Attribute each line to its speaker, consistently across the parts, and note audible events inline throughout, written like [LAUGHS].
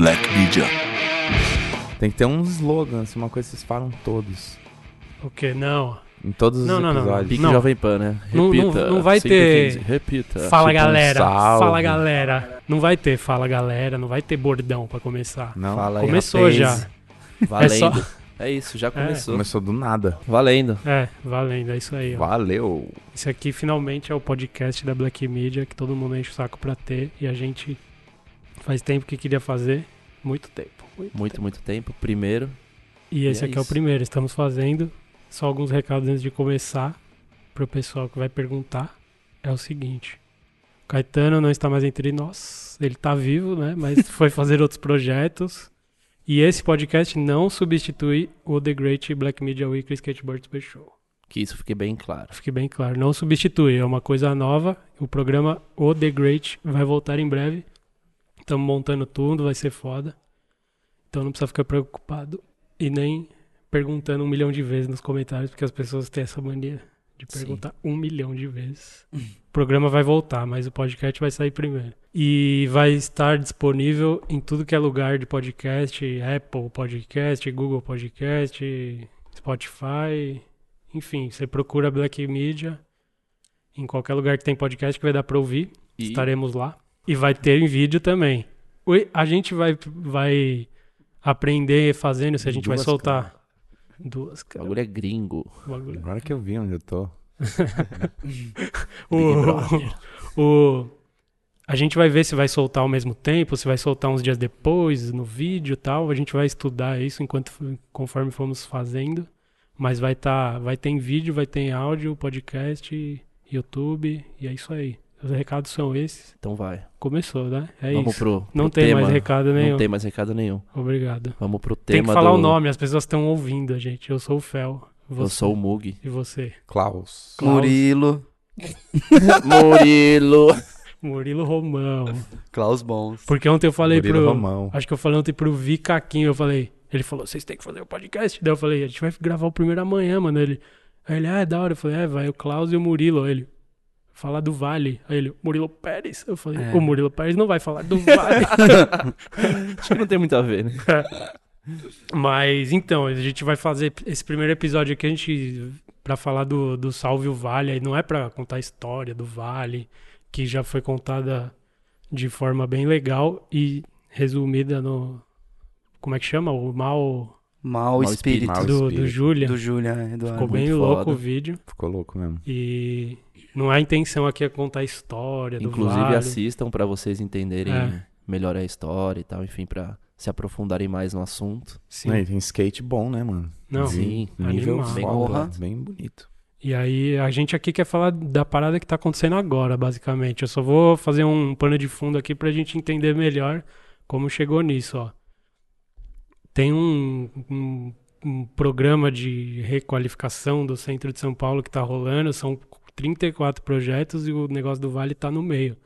Speaker 1: Black Media.
Speaker 2: Tem que ter um slogan, assim, uma coisa que vocês falam todos.
Speaker 3: O quê? Não.
Speaker 2: Em todos os
Speaker 3: Não, não, não,
Speaker 2: episódios.
Speaker 4: Pique
Speaker 3: Não.
Speaker 4: Jovem Pan, né?
Speaker 3: Não- não-
Speaker 4: Repita.
Speaker 3: não vai
Speaker 4: 5
Speaker 3: ter-
Speaker 4: 15, Repita.
Speaker 3: Fala
Speaker 2: tipo um
Speaker 3: galera,
Speaker 2: salve.
Speaker 3: fala galera. Não vai ter fala galera, não vai ter bordão pra começar.
Speaker 2: Não,
Speaker 5: Fala aí,
Speaker 3: Começou
Speaker 5: rapaz.
Speaker 3: já.
Speaker 4: Valendo. É, isso, já começou.
Speaker 2: começou do nada.
Speaker 4: Valendo.
Speaker 3: É, valendo, é isso aí. Ó.
Speaker 2: Valeu.
Speaker 3: Esse aqui finalmente é o podcast da Black Media que todo mundo enche o saco pra ter e a gente faz tempo que queria fazer, muito tempo. muito
Speaker 4: Muito, muito tempo. Primeiro.
Speaker 3: E esse
Speaker 4: é
Speaker 3: aqui é o
Speaker 4: isso.
Speaker 3: primeiro, estamos fazendo. Só alguns recados antes de começar pro pessoal que vai perguntar. É o seguinte: Caetano não está mais entre nós. Ele tá vivo, né? Mas [LAUGHS] foi fazer outros projetos. E esse podcast não substitui o The Great Black Media Weekly Skateboard Special.
Speaker 4: Que isso fique bem claro.
Speaker 3: Fique bem claro, não substitui, é uma coisa nova. O programa O The Great vai voltar em breve. Estamos montando tudo, vai ser foda. Então não precisa ficar preocupado e nem perguntando um milhão de vezes nos comentários, porque as pessoas têm essa mania de
Speaker 4: Sim.
Speaker 3: perguntar um milhão de vezes. O programa vai voltar, mas o podcast vai sair primeiro. E vai estar disponível em tudo que é lugar de podcast, Apple Podcast, Google Podcast, Spotify, enfim, você procura Black Media em qualquer lugar que tem podcast que vai dar pra ouvir.
Speaker 4: E
Speaker 3: Estaremos lá. E vai ter em vídeo também. A gente vai, vai aprender fazendo se a gente vai
Speaker 2: Duas
Speaker 3: soltar. Duas,
Speaker 4: o
Speaker 3: cara.
Speaker 4: bagulho é gringo.
Speaker 3: Bagulho.
Speaker 2: Agora que eu vi onde eu tô. [LAUGHS]
Speaker 3: O, o, a gente vai ver se vai soltar ao mesmo tempo, se vai soltar uns dias depois no vídeo e tal. A gente vai estudar isso enquanto conforme formos fazendo. Mas vai tá, vai ter em vídeo, vai ter em áudio, podcast, YouTube e é isso aí. Os recados são esses.
Speaker 4: Então vai.
Speaker 3: Começou, né? É
Speaker 4: Vamos
Speaker 3: isso.
Speaker 4: pro,
Speaker 3: Não
Speaker 4: pro
Speaker 3: tem
Speaker 4: tema.
Speaker 3: mais recado nenhum.
Speaker 4: Não tem mais recado nenhum.
Speaker 3: Obrigado.
Speaker 4: Vamos pro tema
Speaker 3: Tem que falar
Speaker 4: do...
Speaker 3: o nome, as pessoas estão ouvindo, gente. Eu sou o Fel. Você.
Speaker 4: Eu sou o Mug.
Speaker 3: E você?
Speaker 2: Klaus.
Speaker 3: Klaus.
Speaker 5: Murilo. [LAUGHS]
Speaker 4: Murilo.
Speaker 3: Murilo Romão.
Speaker 5: Klaus Bons.
Speaker 3: Porque ontem eu falei
Speaker 2: Murilo
Speaker 3: pro.
Speaker 2: Romão.
Speaker 3: Acho que eu falei ontem pro Vi Caquinho, eu falei. Ele falou, vocês têm que fazer o podcast. Daí eu falei, a gente vai gravar o primeiro amanhã, mano. Ele. Aí ele, ah, é da hora. Eu falei, é, vai o Klaus e o Murilo. Aí ele. Falar do Vale. Aí ele, Murilo Pérez. Eu falei,
Speaker 5: É.
Speaker 3: o Murilo Pérez não vai falar do Vale. [LAUGHS]
Speaker 4: Acho que não tem muito a ver, né? [LAUGHS]
Speaker 3: Mas então, a gente vai fazer esse primeiro episódio aqui, a gente. Pra falar do, do Salve o Vale. Aí não é pra contar a história do Vale, que já foi contada de forma bem legal e resumida no. Como é que chama? O mal
Speaker 5: Mau espírito.
Speaker 2: espírito.
Speaker 3: do, do. Julia.
Speaker 5: Do Julia Eduardo.
Speaker 3: Ficou bem
Speaker 4: muito
Speaker 3: louco
Speaker 4: foda.
Speaker 3: o vídeo.
Speaker 2: Ficou louco mesmo.
Speaker 3: E não a intenção aqui é contar a história do
Speaker 4: Inclusive
Speaker 3: Vale.
Speaker 4: assistam pra vocês entenderem
Speaker 3: É.
Speaker 4: melhor a história e tal, enfim, pra se aprofundarem mais no assunto.
Speaker 3: Sim.
Speaker 2: Aí tem skate bom, né, mano?
Speaker 3: Não,
Speaker 4: Sim,
Speaker 2: Nível
Speaker 3: animal.
Speaker 4: bem
Speaker 2: foda, bem bonito.
Speaker 3: E aí, a gente aqui quer falar da parada que tá acontecendo agora, basicamente. Eu só vou fazer um pano de fundo aqui pra gente entender melhor como chegou nisso, ó. Tem um, um, um programa de requalificação do centro de São Paulo que tá rolando, são 34 projetos e o negócio do Vale tá no meio.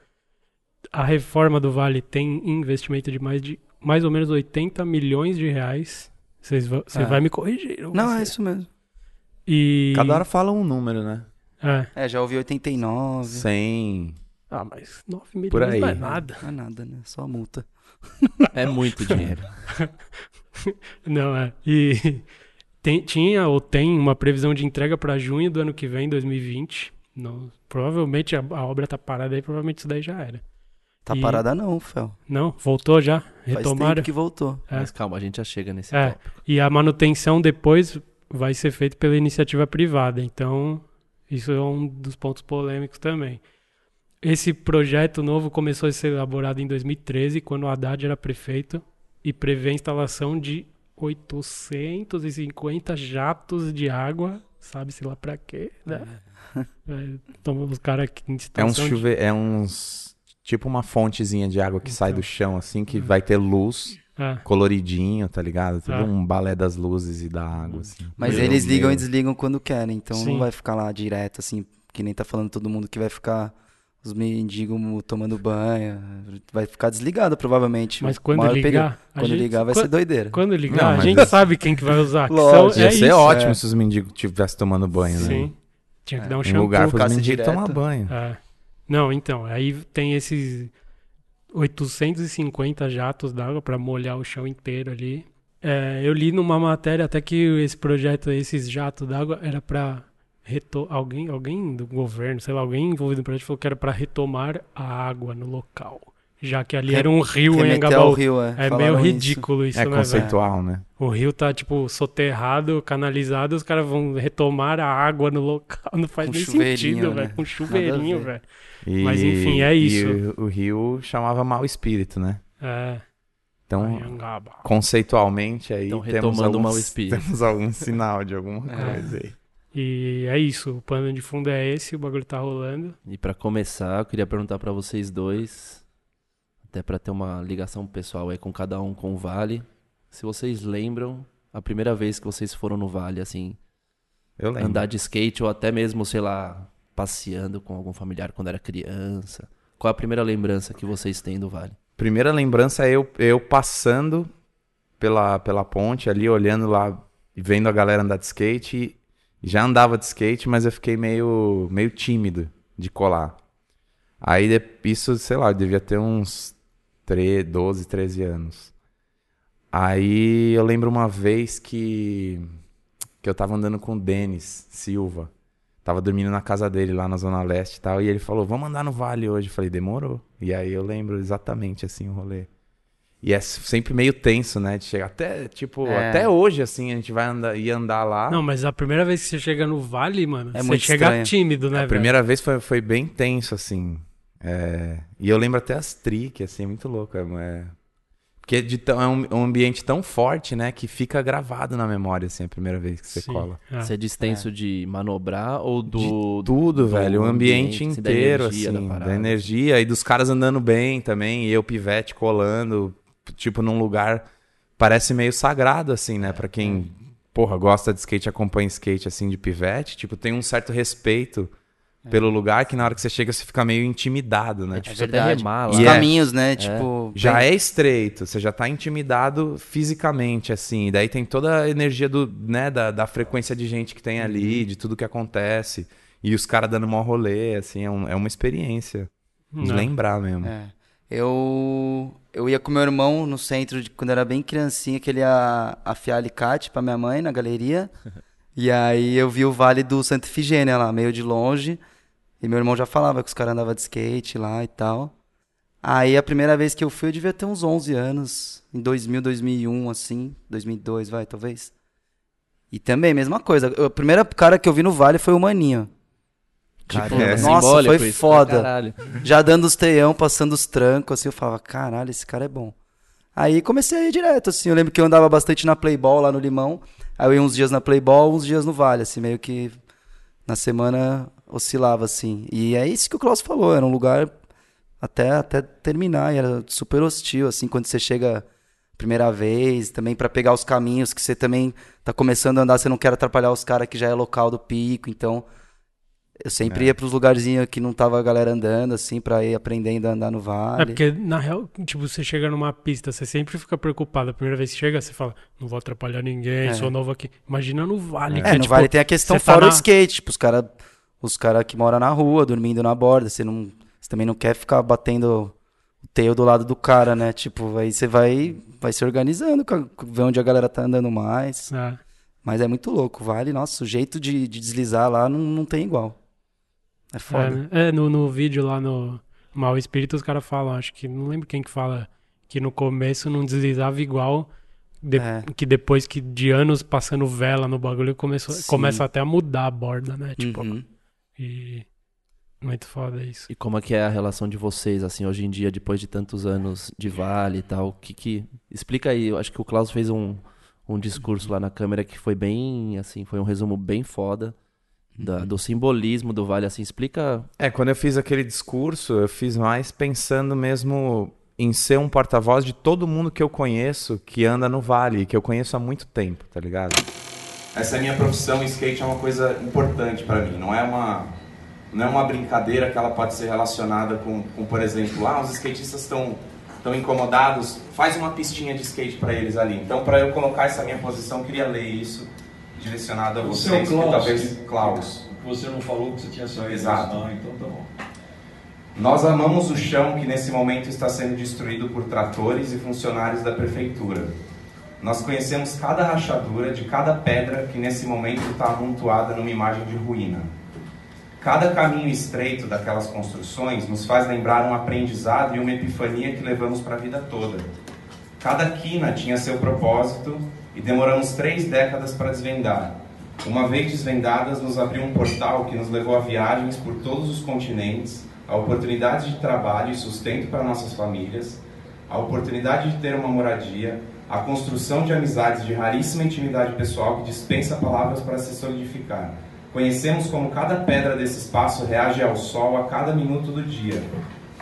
Speaker 3: A reforma do Vale tem investimento de mais de mais ou menos 80 milhões de reais. Você
Speaker 5: É.
Speaker 3: vai me corrigir.
Speaker 5: Não,
Speaker 3: você.
Speaker 5: é isso mesmo.
Speaker 3: E...
Speaker 2: Cada hora fala um número, né?
Speaker 3: É.
Speaker 5: É, já ouvi 89.
Speaker 2: 100.
Speaker 3: Ah, mas 9 milhões
Speaker 2: Por aí.
Speaker 3: não é nada.
Speaker 5: Não é nada, né? Só multa.
Speaker 4: É muito [LAUGHS] dinheiro.
Speaker 3: Não, é. E tem- tinha ou tem uma previsão de entrega para junho do ano que vem, 2020. Não, provavelmente a, a obra tá parada aí, provavelmente isso daí já era.
Speaker 5: Tá
Speaker 3: E-
Speaker 5: parada não, Fel.
Speaker 3: Não, voltou já,
Speaker 5: Faz
Speaker 3: retomaram.
Speaker 5: tempo que voltou.
Speaker 3: É.
Speaker 4: Mas calma, a gente já chega nesse
Speaker 3: É.
Speaker 4: tópico.
Speaker 3: E a manutenção depois vai ser feita pela iniciativa privada. Então, isso é um dos pontos polêmicos também. Esse projeto novo começou a ser elaborado em 2013, quando o Haddad era prefeito, e prevê a instalação de 850 jatos de água, sabe-se lá pra quê, né? É, então, os caras que em
Speaker 2: É uns
Speaker 3: situação de-
Speaker 2: chuve... É uns. Tipo uma fontezinha de água que sai
Speaker 3: Então.
Speaker 2: do chão, assim, que vai ter luz,
Speaker 3: É,
Speaker 2: coloridinho, tá ligado? Tudo
Speaker 3: Ah.
Speaker 2: um balé das luzes e da água, assim.
Speaker 5: Mas
Speaker 2: Meu
Speaker 5: eles ligam e desligam quando querem. Então
Speaker 3: Sim.
Speaker 5: não vai ficar lá direto, assim, que nem tá falando todo mundo que vai ficar os mendigos tomando banho. Vai ficar desligado, provavelmente.
Speaker 3: mas quando ligar...
Speaker 5: Quando
Speaker 3: gente-
Speaker 5: ligar vai
Speaker 3: quan-
Speaker 5: ser doideira.
Speaker 3: Quando ligar,
Speaker 2: Não,
Speaker 3: a gente
Speaker 2: é-
Speaker 3: sabe quem que vai usar. que
Speaker 5: Lógico,
Speaker 3: são,
Speaker 2: Ia
Speaker 3: é
Speaker 2: ser
Speaker 3: isso.
Speaker 2: ótimo
Speaker 5: é.
Speaker 2: se os mendigos estivessem tomando banho, né?
Speaker 3: Sim. Tinha que
Speaker 5: É.
Speaker 3: dar um shampoo.
Speaker 2: lugar para os mendigos tomar banho.
Speaker 3: É. Não, então, aí tem esses. 850 jatos d'água para molhar o chão inteiro ali. É, eu li numa matéria até que esse projeto, esses jatos d'água, era para alguém, alguém do governo, sei lá, alguém envolvido no projeto falou que era para retomar a água no local. Já que ali era um rio em Angabaú.
Speaker 5: rio, é.
Speaker 3: É meio
Speaker 5: isso.
Speaker 3: ridículo isso,
Speaker 2: É
Speaker 3: né,
Speaker 2: conceitual, né?
Speaker 3: O rio tá, tipo, soterrado, canalizado, os caras vão retomar a água no local. [LAUGHS] Não faz
Speaker 5: Com
Speaker 3: nem
Speaker 5: chuveirinho,
Speaker 3: sentido,
Speaker 5: né?
Speaker 3: velho. Com chuveirinho,
Speaker 5: ver.
Speaker 3: velho. Mas, enfim, é isso.
Speaker 2: E o, o rio chamava mau espírito, né?
Speaker 3: É.
Speaker 2: Então, conceitualmente aí
Speaker 4: Então,
Speaker 2: temos alguns,
Speaker 4: mau espírito.
Speaker 2: temos algum sinal de alguma
Speaker 5: É.
Speaker 2: coisa aí.
Speaker 3: E é isso. O pano de fundo é esse, o bagulho tá rolando.
Speaker 4: E pra começar, eu queria perguntar pra vocês dois, até pra ter uma ligação pessoal aí com cada um com o Vale, se vocês lembram a primeira vez que vocês foram no Vale, assim,
Speaker 2: Eu lembro.
Speaker 4: andar de skate ou até mesmo, sei lá, passeando com algum familiar quando era criança. Qual a primeira lembrança que vocês têm do Vale?
Speaker 2: Primeira lembrança é eu, eu passando pela, pela ponte ali, olhando lá e vendo a galera andar de skate. Já andava de skate, mas eu fiquei meio, meio tímido de colar. Aí isso, sei lá, eu devia ter uns 13, 12, 13 anos. Aí eu lembro uma vez que, que eu tava andando com o Denis Silva. Tava dormindo na casa dele lá na Zona Leste e tal. E ele falou, vamos andar no Vale hoje. Eu falei, demorou. E aí eu lembro exatamente assim o rolê. E é sempre meio tenso, né? De chegar até, tipo,
Speaker 5: É.
Speaker 2: até hoje, assim, a gente vai andar, ir andar lá.
Speaker 3: Não, mas a primeira vez que você chega no vale, mano,
Speaker 5: É
Speaker 3: você chega
Speaker 5: estranho.
Speaker 3: tímido, né,
Speaker 2: a
Speaker 3: velho?
Speaker 2: primeira vez foi, foi bem tenso, assim. É, E eu lembro até as triques, assim, é muito louco. É... é- Porque de tão- é um, um ambiente tão forte, né? Que fica gravado na memória, assim, a primeira vez que você
Speaker 3: Sim.
Speaker 2: cola.
Speaker 3: É.
Speaker 4: Você é distenso de manobrar ou do...
Speaker 2: Tudo,
Speaker 4: do
Speaker 2: velho. O ambiente,
Speaker 4: ambiente, assim, da
Speaker 2: inteiro,
Speaker 4: energia da
Speaker 2: assim. Da,
Speaker 4: parada.
Speaker 2: energia e dos caras andando bem também. E eu, pivete, colando, tipo, num lugar. Parece meio sagrado, assim, né? Pra quem, porra, gosta de skate, acompanha skate, assim, de pivete. Tipo, tem um certo respeito pelo lugar que na hora que você chega você fica meio intimidado, né?
Speaker 4: É
Speaker 2: Tipo,
Speaker 4: difícil até remar
Speaker 5: Os
Speaker 4: lá.
Speaker 2: E é-
Speaker 5: caminhos, né? Tipo,
Speaker 2: já
Speaker 5: bem-
Speaker 2: é estreito, você já tá intimidado fisicamente, assim. E daí tem toda a energia do, né, da, da frequência de gente que tem ali, de tudo que acontece. E os caras dando mó rolê, assim, é, um- é uma experiência. De
Speaker 3: Não.
Speaker 2: lembrar mesmo.
Speaker 5: É. Eu, eu ia com meu irmão no centro, de, quando eu era bem criancinha, que ele ia afiar alicate pra minha mãe na galeria. [LAUGHS] e aí eu vi o Vale do Santa Ifigênia lá, meio de longe. E meu irmão já falava que os caras andavam de skate lá e tal. Aí a primeira vez que eu fui, eu devia ter uns 11 anos. Em 2000, 2001, assim. 2002, vai, talvez. E também, mesma coisa. O primeiro cara que eu vi no Vale foi o Maninho.
Speaker 4: Caramba,
Speaker 2: é.
Speaker 5: Nossa, foi
Speaker 4: isso,
Speaker 5: foda.
Speaker 4: pra caralho.
Speaker 5: Já dando os teião, passando os trancos, assim, eu falava, caralho, esse cara é bom. Aí comecei a ir direto, assim, eu lembro que eu andava bastante na Playball lá no Limão, aí eu ia uns dias na Playball, uns dias no Vale, assim, meio que na semana oscilava, assim. E é isso que o Klaus falou, era um lugar até, até terminar, e era super hostil, assim, quando você chega primeira vez, também pra pegar os caminhos que você também tá começando a andar, você não quer atrapalhar os caras que já é local do pico, então eu sempre ia pros lugarzinhos que não tava a galera andando, assim, pra ir aprendendo a andar no
Speaker 3: É
Speaker 5: vale.
Speaker 3: porque, na real, tipo, você chega numa pista, você sempre fica preocupado. A primeira vez que chega, você fala, não vou atrapalhar ninguém,
Speaker 5: É.
Speaker 3: sou novo aqui. Imagina no vale, que
Speaker 5: É,
Speaker 3: é,
Speaker 5: no
Speaker 3: tipo,
Speaker 5: vale tem a questão
Speaker 3: tá
Speaker 5: fora o
Speaker 3: na-
Speaker 5: skate, tipo, os caras os cara que moram na rua, dormindo na borda, você não você também não quer ficar batendo o teio do lado do cara, né? Tipo, aí você vai vai se organizando, ver onde a galera tá andando mais.
Speaker 3: É.
Speaker 5: Mas é muito louco, vale, nossa, o jeito de, de deslizar lá não, não tem igual. É
Speaker 3: É,
Speaker 5: foda.
Speaker 3: né? É, no, no vídeo lá no Mal Espírito, os caras falam, acho que não lembro quem que fala, que no começo não deslizava igual. de-
Speaker 5: É.
Speaker 3: Que depois que de anos passando vela no bagulho, começou,
Speaker 5: Sim.
Speaker 3: começa até a mudar a borda, né? Tipo,
Speaker 5: Uhum.
Speaker 3: e. Muito foda isso.
Speaker 4: E como é que é a relação de vocês, assim, hoje em dia, depois de tantos anos de Vale e tal? O que que... Explica aí, eu acho que o Klaus fez um, um discurso lá na câmera que foi bem, assim, foi um resumo bem foda da- do simbolismo do Vale, assim, explica...
Speaker 2: É, quando eu fiz aquele discurso, eu fiz mais pensando mesmo em ser um porta-voz de todo mundo que eu conheço que anda no Vale, que eu conheço há muito tempo, tá ligado? Essa é a minha profissão e skate é uma coisa importante pra mim, não é uma não é uma brincadeira que ela pode ser relacionada com, com por exemplo, ah, os skatistas estão estão incomodados, faz uma pistinha de skate pra eles ali. Então, pra eu colocar essa minha posição, eu queria ler isso direcionado a
Speaker 1: O
Speaker 2: vocês,
Speaker 1: Klaus,
Speaker 2: talvez Klaus.
Speaker 1: Você não falou que você tinha certeza.
Speaker 2: Exato.
Speaker 1: Ah, então tá bom.
Speaker 2: Nós amamos o chão que nesse momento está sendo destruído por tratores e funcionários da prefeitura. Nós conhecemos cada rachadura de cada pedra que nesse momento está amontoada numa imagem de ruína. Cada caminho estreito daquelas construções nos faz lembrar um aprendizado e uma epifania que levamos para a vida toda. Cada quina tinha seu propósito e demoramos três décadas para desvendar. Uma vez desvendadas, nos abriu um portal que nos levou a viagens por todos os continentes, a oportunidade de trabalho e sustento para nossas famílias, a oportunidade de ter uma moradia, a construção de amizades de raríssima intimidade pessoal que dispensa palavras para se solidificar. Conhecemos como cada pedra desse espaço reage ao sol a cada minuto do dia.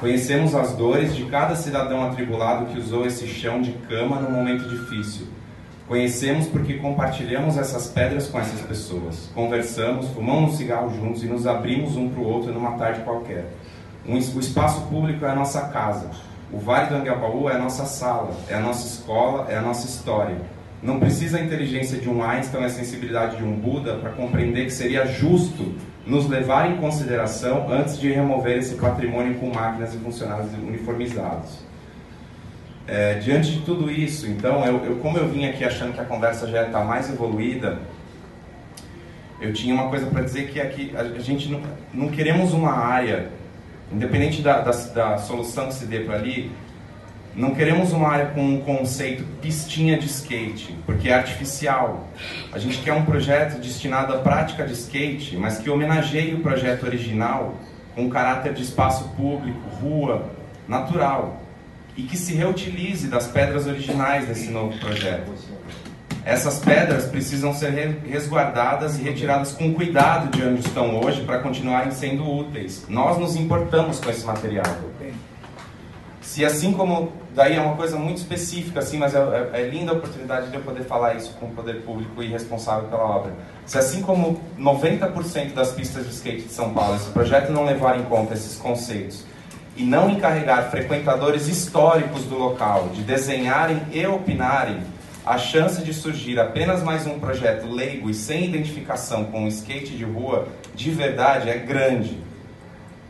Speaker 2: Conhecemos as dores de cada cidadão atribulado que usou esse chão de cama no momento difícil. Conhecemos porque compartilhamos essas pedras com essas pessoas. Conversamos, fumamos um cigarro juntos e nos abrimos um para o outro numa tarde qualquer. Um, o espaço público é a nossa casa. O Vale do Anguiapaú é a nossa sala, é a nossa escola, é a nossa história. Não precisa a inteligência de um Einstein a sensibilidade de um Buda para compreender que seria justo nos levar em consideração antes de remover esse patrimônio com máquinas e funcionários uniformizados. É, diante de tudo isso, então, eu, eu, como eu vim aqui achando que a conversa já está mais evoluída, eu tinha uma coisa para dizer que aqui a, gente não, não queremos uma área Independente da, da, da solução que se dê para ali, não queremos uma área com um conceito pistinha de skate, porque é artificial. A gente quer um projeto destinado à prática de skate, mas que homenageie o projeto original com caráter de espaço público, rua, natural, e que se reutilize das pedras originais desse novo projeto. Essas pedras precisam ser resguardadas e retiradas com cuidado de onde estão hoje para continuarem sendo úteis. Nós nos importamos com esse material. Se assim como daí é uma coisa muito específica assim, mas é, é, é linda a oportunidade de eu poder falar isso com o poder público e responsável pela obra. Se assim como 90% das pistas de skate de São Paulo, esse projeto não levar em conta esses conceitos e não encarregar frequentadores históricos do local de desenharem e opinarem a chance de surgir apenas mais um projeto leigo e sem identificação com o skate de rua de verdade é grande.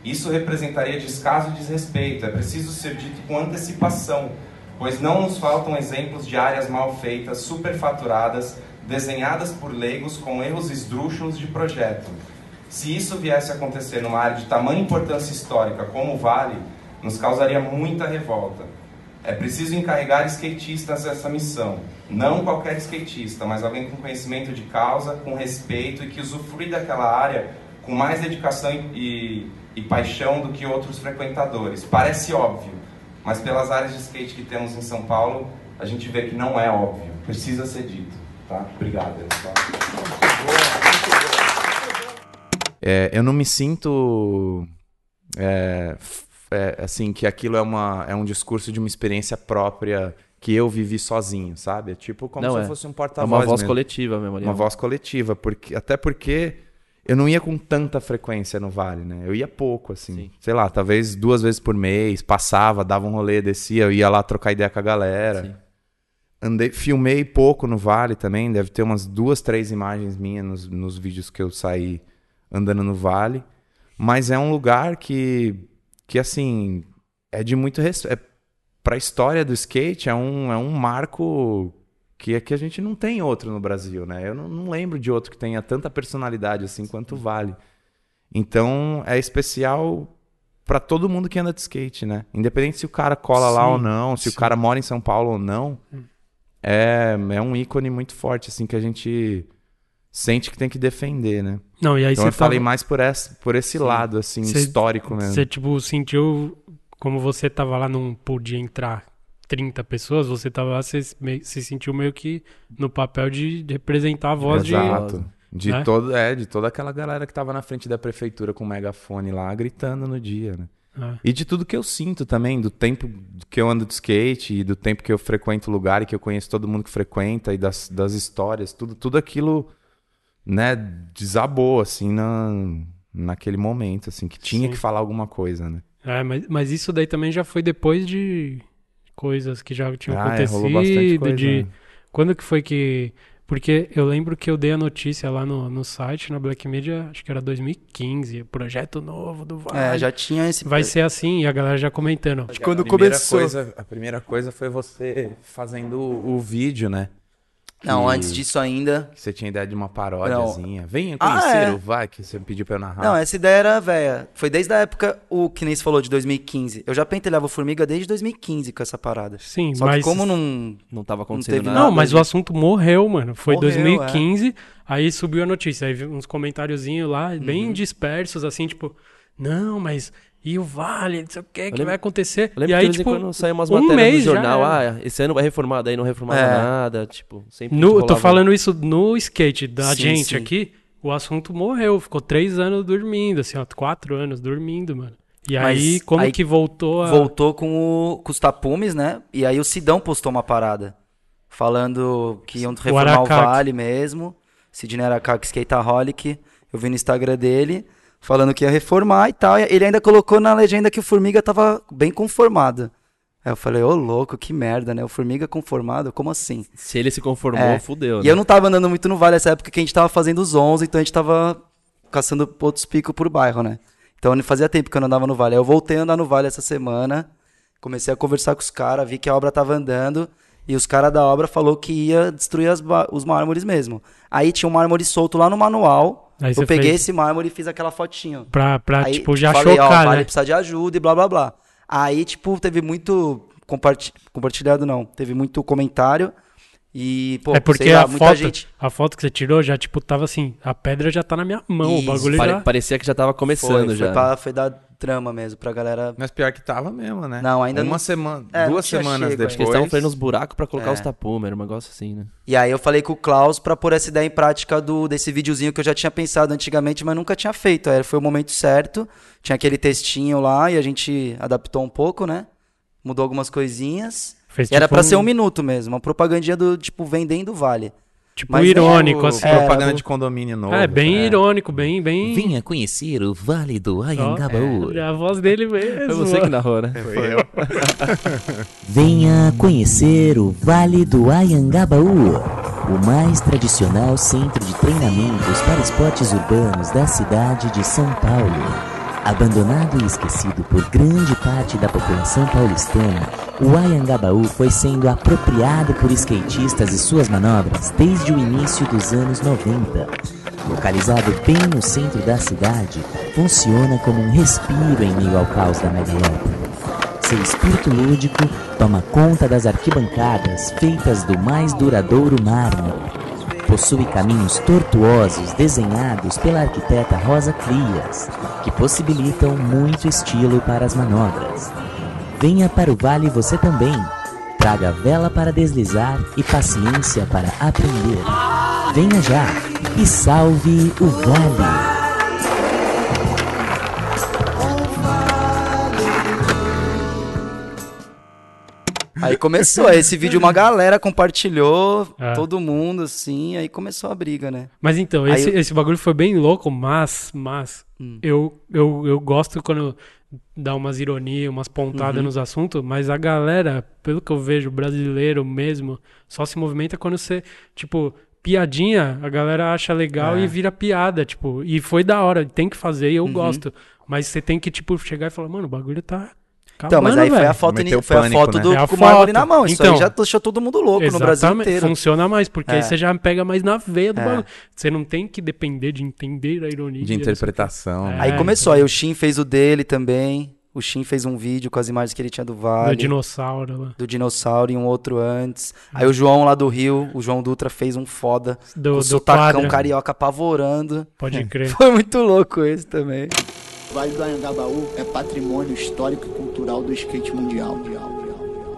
Speaker 2: Isso representaria descaso e desrespeito. É preciso ser dito com antecipação, pois não nos faltam exemplos de áreas mal feitas, superfaturadas, desenhadas por leigos com erros esdrúxulos de projeto. Se isso viesse a acontecer numa área de tamanha importância histórica como o Vale, nos causaria muita revolta. É preciso encarregar skatistas essa missão. Não qualquer skatista, mas alguém com conhecimento de causa, com respeito e que usufrui daquela área com mais dedicação e, e, e paixão do que outros frequentadores. Parece óbvio, mas pelas áreas de skate que temos em São Paulo, a gente vê que não é óbvio. Precisa ser dito. Tá? Obrigado. É, eu não me sinto é, é, assim, que aquilo é, uma, é um discurso de uma experiência própria que eu vivi sozinho, sabe? É tipo como não, se é. fosse um porta-voz.
Speaker 4: É uma voz
Speaker 2: mesmo.
Speaker 4: coletiva mesmo.
Speaker 2: Uma voz coletiva, porque, até porque eu não ia com tanta frequência no Vale, né? Eu ia pouco, assim. Sim. Sei lá, talvez duas vezes por mês, passava, dava um rolê, descia, eu ia lá trocar ideia com a galera. Sim. Andei, filmei pouco no Vale também, deve ter umas duas, três imagens minhas nos, nos vídeos que eu saí andando no Vale. Mas é um lugar que que assim é de muito respeito. É, para a história do skate é um, é um marco que aqui a gente não tem outro no Brasil, né? Eu não, não lembro de outro que tenha tanta personalidade assim quanto Vale. Então é especial para todo mundo que anda de skate, né? Independente se o cara cola sim, lá ou não, se sim. o cara mora em São Paulo ou não, hum. é, é um ícone muito forte assim que a gente sente que tem que defender, né?
Speaker 3: Não, e aí
Speaker 2: então eu falei mais por, essa, por esse Sim. lado, assim, cê, histórico mesmo.
Speaker 3: Você, tipo, sentiu como você tava lá, não podia entrar 30 pessoas, você tava lá, você se sentiu meio que no papel de representar a voz
Speaker 2: Exato. de... De, né? todo, é, de toda aquela galera que tava na frente da prefeitura com o megafone lá, gritando no dia, né? É. E de tudo que eu sinto também, do tempo que eu ando de skate, e do tempo que eu frequento o lugar e que eu conheço todo mundo que frequenta, e das, das histórias, tudo, tudo aquilo né, desabou, assim, na, naquele momento, assim, que tinha Sim. que falar alguma coisa, né?
Speaker 3: É, mas, mas isso daí também já foi depois de coisas que já tinham ah, é, acontecido, é, de... Né? Quando que foi que... Porque eu lembro que eu dei a notícia lá no, no site, na Black Media, acho que era 2015, projeto novo do Vale.
Speaker 5: É, já tinha esse.
Speaker 3: Vai ser assim, e a galera já comentando.
Speaker 5: Quando
Speaker 2: a primeira
Speaker 5: começou.
Speaker 2: Coisa, a primeira coisa foi você fazendo o, o vídeo, né?
Speaker 5: Não, antes disso ainda.
Speaker 2: Você tinha ideia de uma paródiazinha. Venha
Speaker 5: Ah,
Speaker 2: conhecer
Speaker 5: é.
Speaker 2: o Vai, que você pediu pra eu narrar.
Speaker 5: Não, essa ideia era velha. Foi desde a época, o que nem se falou, de 2015. Eu já pentelhava Formiga desde 2015 com essa parada.
Speaker 3: Sim,
Speaker 5: Só
Speaker 3: mas.
Speaker 5: que como não.
Speaker 4: Não tava acontecendo
Speaker 5: teve
Speaker 4: nada.
Speaker 3: Não, mas o assunto morreu, mano. Foi
Speaker 5: Morreu,
Speaker 3: 2015, aí subiu a notícia. Aí uns comentáriozinhos lá,
Speaker 5: Uhum.
Speaker 3: bem dispersos, assim, tipo, não, mas e o Vale, não sei o que, que vai acontecer?
Speaker 4: Eu lembro
Speaker 3: e aí, tipo,
Speaker 4: quando saem umas
Speaker 3: um
Speaker 4: matérias
Speaker 3: mês
Speaker 4: no jornal. Ah, esse ano vai reformar, daí não reformava
Speaker 5: É.
Speaker 4: nada. Tipo, sempre
Speaker 3: no, eu tô falando isso no skate da
Speaker 5: Sim,
Speaker 3: gente
Speaker 5: sim.
Speaker 3: aqui, o assunto morreu. Ficou três anos dormindo, assim, ó, quatro anos dormindo, mano. E
Speaker 5: Mas
Speaker 3: aí, como
Speaker 5: aí
Speaker 3: que voltou a...
Speaker 5: Voltou com, o, com os tapumes, né? E aí o Sidão postou uma parada. Falando que iam reformar o,
Speaker 3: Aracaki.
Speaker 5: Vale mesmo. Sidney Aracaki Skateaholic. Eu vi no Instagram dele. Falando que ia reformar e tal. E ele ainda colocou na legenda que o Formiga tava bem conformado. Aí eu falei, ô louco, que merda, né? O Formiga conformado? Como assim?
Speaker 4: Se ele se conformou,
Speaker 5: É.
Speaker 4: fudeu.
Speaker 5: E
Speaker 4: né?
Speaker 5: eu não tava andando muito no Vale nessa época que a gente tava fazendo os 11, então a gente tava caçando outros picos por bairro, né? Então fazia tempo que eu não andava no Vale. Aí eu voltei a andar no Vale essa semana, comecei a conversar com os caras, vi que a obra tava andando e os caras da obra falou que ia destruir os mármores mesmo. Aí tinha um mármore solto lá no manual.
Speaker 3: Aí
Speaker 5: eu peguei
Speaker 3: fez-
Speaker 5: esse mármore e fiz aquela fotinho.
Speaker 3: Pra, pra
Speaker 5: Aí,
Speaker 3: tipo, já
Speaker 5: falei, ó,
Speaker 3: chocar,
Speaker 5: vale
Speaker 3: né?
Speaker 5: precisa de ajuda e blá blá blá. Aí, tipo, teve muito comparti- compartilhado, não. Teve muito comentário. E, pô,
Speaker 3: é porque
Speaker 5: sei lá,
Speaker 3: a,
Speaker 5: muita
Speaker 3: foto,
Speaker 5: gente.
Speaker 3: a foto que você tirou já, tipo, tava assim, a pedra já tá na minha mão,
Speaker 5: Isso,
Speaker 3: o bagulho
Speaker 4: Pare-
Speaker 3: já...
Speaker 4: Parecia que já tava começando
Speaker 5: foi,
Speaker 4: já.
Speaker 5: Foi, pra, foi dar trama mesmo, pra galera.
Speaker 2: Mas pior que tava mesmo, né?
Speaker 5: Não, ainda
Speaker 2: Uma
Speaker 5: não-
Speaker 2: semana,
Speaker 5: É,
Speaker 2: duas semanas
Speaker 5: chego
Speaker 2: depois.
Speaker 4: Acho que eles estavam fazendo uns buracos pra colocar
Speaker 5: É.
Speaker 4: os tapumes, era um negócio assim, né?
Speaker 5: E aí eu falei com o Klaus pra pôr essa ideia em prática do, desse videozinho que eu já tinha pensado antigamente, mas nunca tinha feito. Aí foi o momento certo. Tinha aquele textinho lá e a gente adaptou um pouco, né? Mudou algumas coisinhas.
Speaker 3: Fez,
Speaker 5: E era
Speaker 3: tipo,
Speaker 5: pra ser um minuto mesmo, uma propagandinha do, tipo, vendendo vale.
Speaker 3: Tipo,
Speaker 5: mas
Speaker 3: irônico,
Speaker 2: O
Speaker 3: assim.
Speaker 2: propaganda
Speaker 5: Era-
Speaker 2: de condomínio novo.
Speaker 3: É, bem
Speaker 2: é.
Speaker 3: irônico, bem, bem...
Speaker 1: Venha conhecer o Vale do Ayangabaú.
Speaker 3: é, a voz dele mesmo.
Speaker 4: Foi você que narrou, né?
Speaker 2: Foi eu. [LAUGHS]
Speaker 1: Venha conhecer o Vale do Ayangabaú, o mais tradicional centro de treinamentos para esportes urbanos da cidade de São Paulo. Abandonado e esquecido por grande parte da população paulistana, o Ayangabaú foi sendo apropriado por skatistas e suas manobras desde o início dos anos 90. Localizado bem no centro da cidade, funciona como um respiro em meio ao caos da megalópole. Seu espírito lúdico toma conta das arquibancadas feitas do mais duradouro mármore. Possui caminhos tortuosos desenhados pela arquiteta Rosa Crias, que possibilitam muito estilo para as manobras. Venha para o vale você também. Traga vela para deslizar e paciência para aprender. Venha já e salve o vale.
Speaker 5: Aí começou, esse vídeo uma galera compartilhou,
Speaker 3: É.
Speaker 5: todo mundo, assim, aí começou a briga, né?
Speaker 3: Mas então, esse,
Speaker 5: eu-
Speaker 3: esse bagulho foi bem louco, mas, mas
Speaker 5: Hum.
Speaker 3: eu, eu, eu gosto quando dá umas ironias, umas pontadas
Speaker 5: Uhum.
Speaker 3: nos assuntos, mas a galera, pelo que eu vejo, brasileiro mesmo, só se movimenta quando você, tipo, piadinha, a galera acha legal
Speaker 2: É.
Speaker 3: e vira piada, tipo, e foi da hora, tem que fazer e eu
Speaker 5: Uhum.
Speaker 3: gosto. Mas você tem que, tipo, chegar e falar, mano, o bagulho tá.
Speaker 5: Então, mas
Speaker 3: acabando,
Speaker 5: aí foi
Speaker 3: velho."
Speaker 5: a foto, foi a foto
Speaker 2: né?
Speaker 5: do
Speaker 3: É a
Speaker 5: com na mão. Isso
Speaker 3: Então,
Speaker 5: aí já deixou todo mundo louco no Brasil inteiro.
Speaker 3: Funciona mais, porque
Speaker 5: É.
Speaker 3: aí você já pega mais na veia do
Speaker 5: É.
Speaker 3: bagulho. Você não tem que depender de entender a ironia.
Speaker 2: De interpretação. Né?
Speaker 5: Aí começou, aí o Shin fez o dele também. O Shin fez um vídeo com as imagens que ele tinha do
Speaker 3: Do
Speaker 5: Vale.
Speaker 3: dinossauro lá.
Speaker 5: do dinossauro e um outro antes. Aí o João lá do Rio, o João Dutra fez um foda.
Speaker 3: Do,
Speaker 5: com o
Speaker 3: do
Speaker 5: sotacão
Speaker 3: quadra.
Speaker 5: carioca apavorando.
Speaker 3: Pode crer. [LAUGHS]
Speaker 5: Foi muito louco esse também.
Speaker 6: Vale do Anhangabaú é patrimônio histórico e cultural do skate mundial.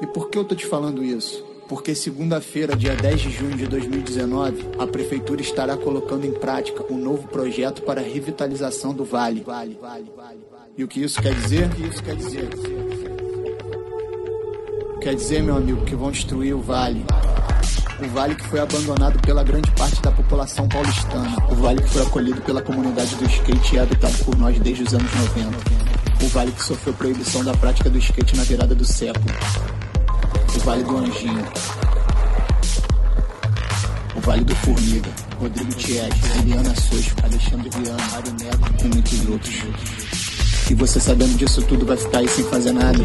Speaker 6: E por que eu tô te falando isso? Porque segunda-feira, dia 10 de junho de 2019, a prefeitura estará colocando em prática um novo projeto para a revitalização do vale. Vale, vale, vale, vale. E o que isso quer dizer? O que isso quer dizer? Quer dizer, meu amigo, que vão destruir o vale. O vale que foi abandonado pela grande parte da população paulistana. O vale que foi acolhido pela comunidade do skate e é habitado por nós desde os anos 90. O vale que sofreu proibição da prática do skate na virada do século. O vale do Anjinho. O Vale do Formiga, Rodrigo Tiet, Eliana Sosco, Alexandre Viana, Mário Neto e muitos outros. E você sabendo disso tudo vai ficar aí sem fazer nada.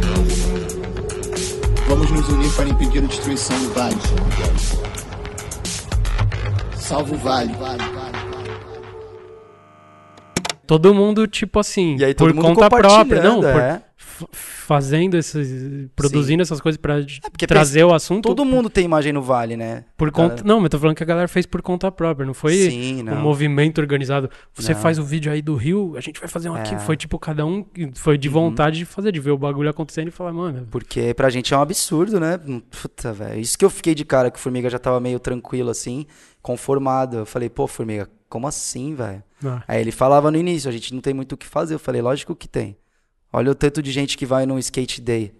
Speaker 6: Vamos nos unir para impedir a destruição do Vale. Salve o Vale.
Speaker 3: Todo mundo, tipo assim,
Speaker 5: E aí
Speaker 3: por
Speaker 5: todo mundo
Speaker 3: conta própria. Não, por-
Speaker 5: é.
Speaker 3: Fazendo esses. produzindo essas coisas pra
Speaker 5: porque
Speaker 3: trazer o assunto.
Speaker 5: Todo mundo tem imagem no Vale, né?
Speaker 3: Por
Speaker 5: Cara,
Speaker 3: conta. Não, mas eu tô falando que a galera fez por conta própria, não foi
Speaker 5: Sim,
Speaker 3: um
Speaker 5: não.
Speaker 3: movimento organizado. Você
Speaker 5: Não.
Speaker 3: faz o vídeo aí do Rio, a gente vai fazer um aqui.
Speaker 5: É.
Speaker 3: Foi tipo, cada um foi de vontade de fazer, de ver o bagulho acontecendo e falar, mano.
Speaker 5: Porque pra gente é um absurdo, né? Puta, velho. Isso que eu fiquei de cara, que o Formiga já tava meio tranquilo, assim, conformado. Eu falei, pô, Formiga, como assim, velho?
Speaker 3: ah,
Speaker 5: Aí ele falava no início, a gente não tem muito o que fazer. Eu falei, lógico que tem. Olha o tanto de gente que vai no skate day.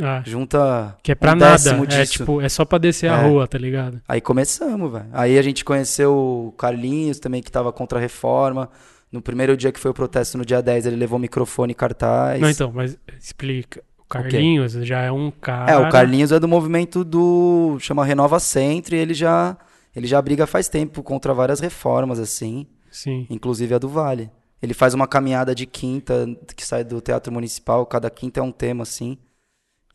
Speaker 3: ah,
Speaker 5: Junta
Speaker 3: que é pra
Speaker 5: um
Speaker 3: nada. É tipo, é só pra descer a
Speaker 5: É.
Speaker 3: rua, tá ligado?
Speaker 5: Aí começamos, velho. Aí a gente conheceu o Carlinhos também, que tava contra a reforma. No primeiro dia que foi o protesto, no dia 10, ele levou microfone e cartaz.
Speaker 3: Não, então, mas explica. O Carlinhos já é um cara.
Speaker 5: É, o Carlinhos é do movimento do. chama Renova Centro e ele já. Ele já briga faz tempo contra várias reformas, assim,
Speaker 3: Sim.
Speaker 5: inclusive a do Vale. Ele faz uma caminhada de quinta que sai do Teatro Municipal, cada quinta é um tema, assim.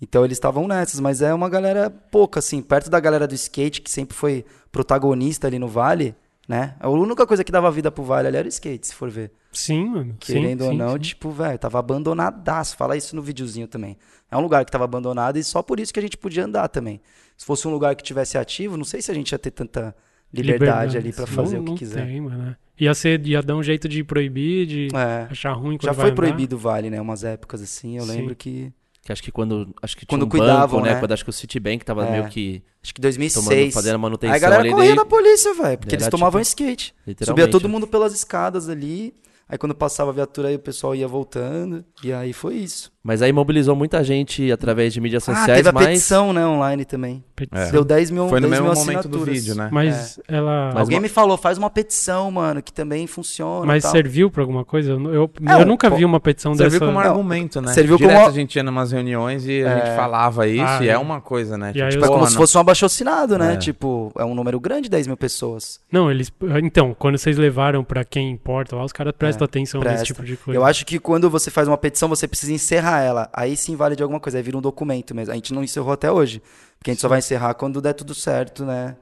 Speaker 5: Então eles estavam nessas, mas é uma galera pouca, assim, perto da galera do skate, que sempre foi protagonista ali no Vale, né? A única coisa que dava vida pro Vale ali era o skate, se for ver.
Speaker 3: Sim, mano. Sim,
Speaker 5: Querendo ou
Speaker 3: sim,
Speaker 5: não,
Speaker 3: sim.
Speaker 5: tipo, velho, tava abandonadaço. Fala isso no videozinho também. É um lugar que tava abandonado e só por isso que a gente podia andar também. Se fosse um lugar que tivesse ativo, não sei se a gente ia ter tanta liberdade, ali pra
Speaker 3: Sim,
Speaker 5: fazer
Speaker 3: não-
Speaker 5: o que
Speaker 3: não
Speaker 5: quiser.
Speaker 3: Tem, mano. Ia, ser, ia dar um jeito de proibir, de
Speaker 5: É.
Speaker 3: achar ruim quando
Speaker 5: Já foi proibido o Vale, né? Umas épocas assim. Eu
Speaker 3: Sim.
Speaker 5: lembro que.
Speaker 4: Que acho que quando. Acho que
Speaker 5: Quando
Speaker 4: tinha um
Speaker 5: cuidavam,
Speaker 4: banco, né?
Speaker 5: né?
Speaker 4: Quando acho que o Citibank tava
Speaker 5: É.
Speaker 4: meio que
Speaker 5: Acho que
Speaker 4: tomando,
Speaker 5: 2006.
Speaker 4: fazendo a manutenção
Speaker 5: Aí a galera
Speaker 4: ali.
Speaker 5: corria
Speaker 4: daí,
Speaker 5: da polícia, velho. Porque eles
Speaker 4: Era
Speaker 5: tomavam
Speaker 4: tipo-
Speaker 5: skate. Subia todo
Speaker 4: né?
Speaker 5: mundo pelas escadas ali. Aí quando passava a viatura aí o pessoal ia voltando. E aí foi isso.
Speaker 4: Mas aí mobilizou muita gente através de mídias
Speaker 5: ah,
Speaker 4: sociais,
Speaker 5: teve a
Speaker 4: mas.
Speaker 5: petição, né, online também.
Speaker 3: Petição.
Speaker 2: É.
Speaker 5: Deu 10 mil,
Speaker 2: Foi no
Speaker 5: 10
Speaker 2: mesmo
Speaker 5: mil
Speaker 2: momento do vídeo, né?
Speaker 3: Mas ela.
Speaker 4: Mas
Speaker 5: Alguém
Speaker 4: uma-
Speaker 5: me falou, faz uma petição, mano, que também funciona.
Speaker 3: Mas
Speaker 5: tal.
Speaker 3: serviu pra alguma coisa? Eu, eu,
Speaker 5: É,
Speaker 3: eu nunca
Speaker 5: po-
Speaker 3: vi uma petição
Speaker 2: Serviu
Speaker 3: dessa.
Speaker 2: como
Speaker 5: Não,
Speaker 2: argumento, né?
Speaker 5: serviu
Speaker 2: Direto
Speaker 5: como-
Speaker 2: a gente ia numas reuniões e a
Speaker 5: É.
Speaker 2: gente falava isso
Speaker 3: Ah,
Speaker 2: e
Speaker 3: é.
Speaker 2: é uma coisa, né?
Speaker 3: Aí
Speaker 5: Tipo, é como se fosse um abaixocinado, né?
Speaker 2: É.
Speaker 5: Tipo, é um número grande, 10 mil pessoas.
Speaker 3: Não, eles. Então, quando vocês levaram pra quem importa lá, os caras prestam atenção nesse
Speaker 5: presta.
Speaker 3: tipo de coisa.
Speaker 5: Eu acho que quando você faz uma petição, você precisa encerrar ela. Aí sim vale de alguma coisa, aí vira um documento mesmo. A gente não encerrou até hoje. Porque a gente só vai encerrar quando der tudo certo, né?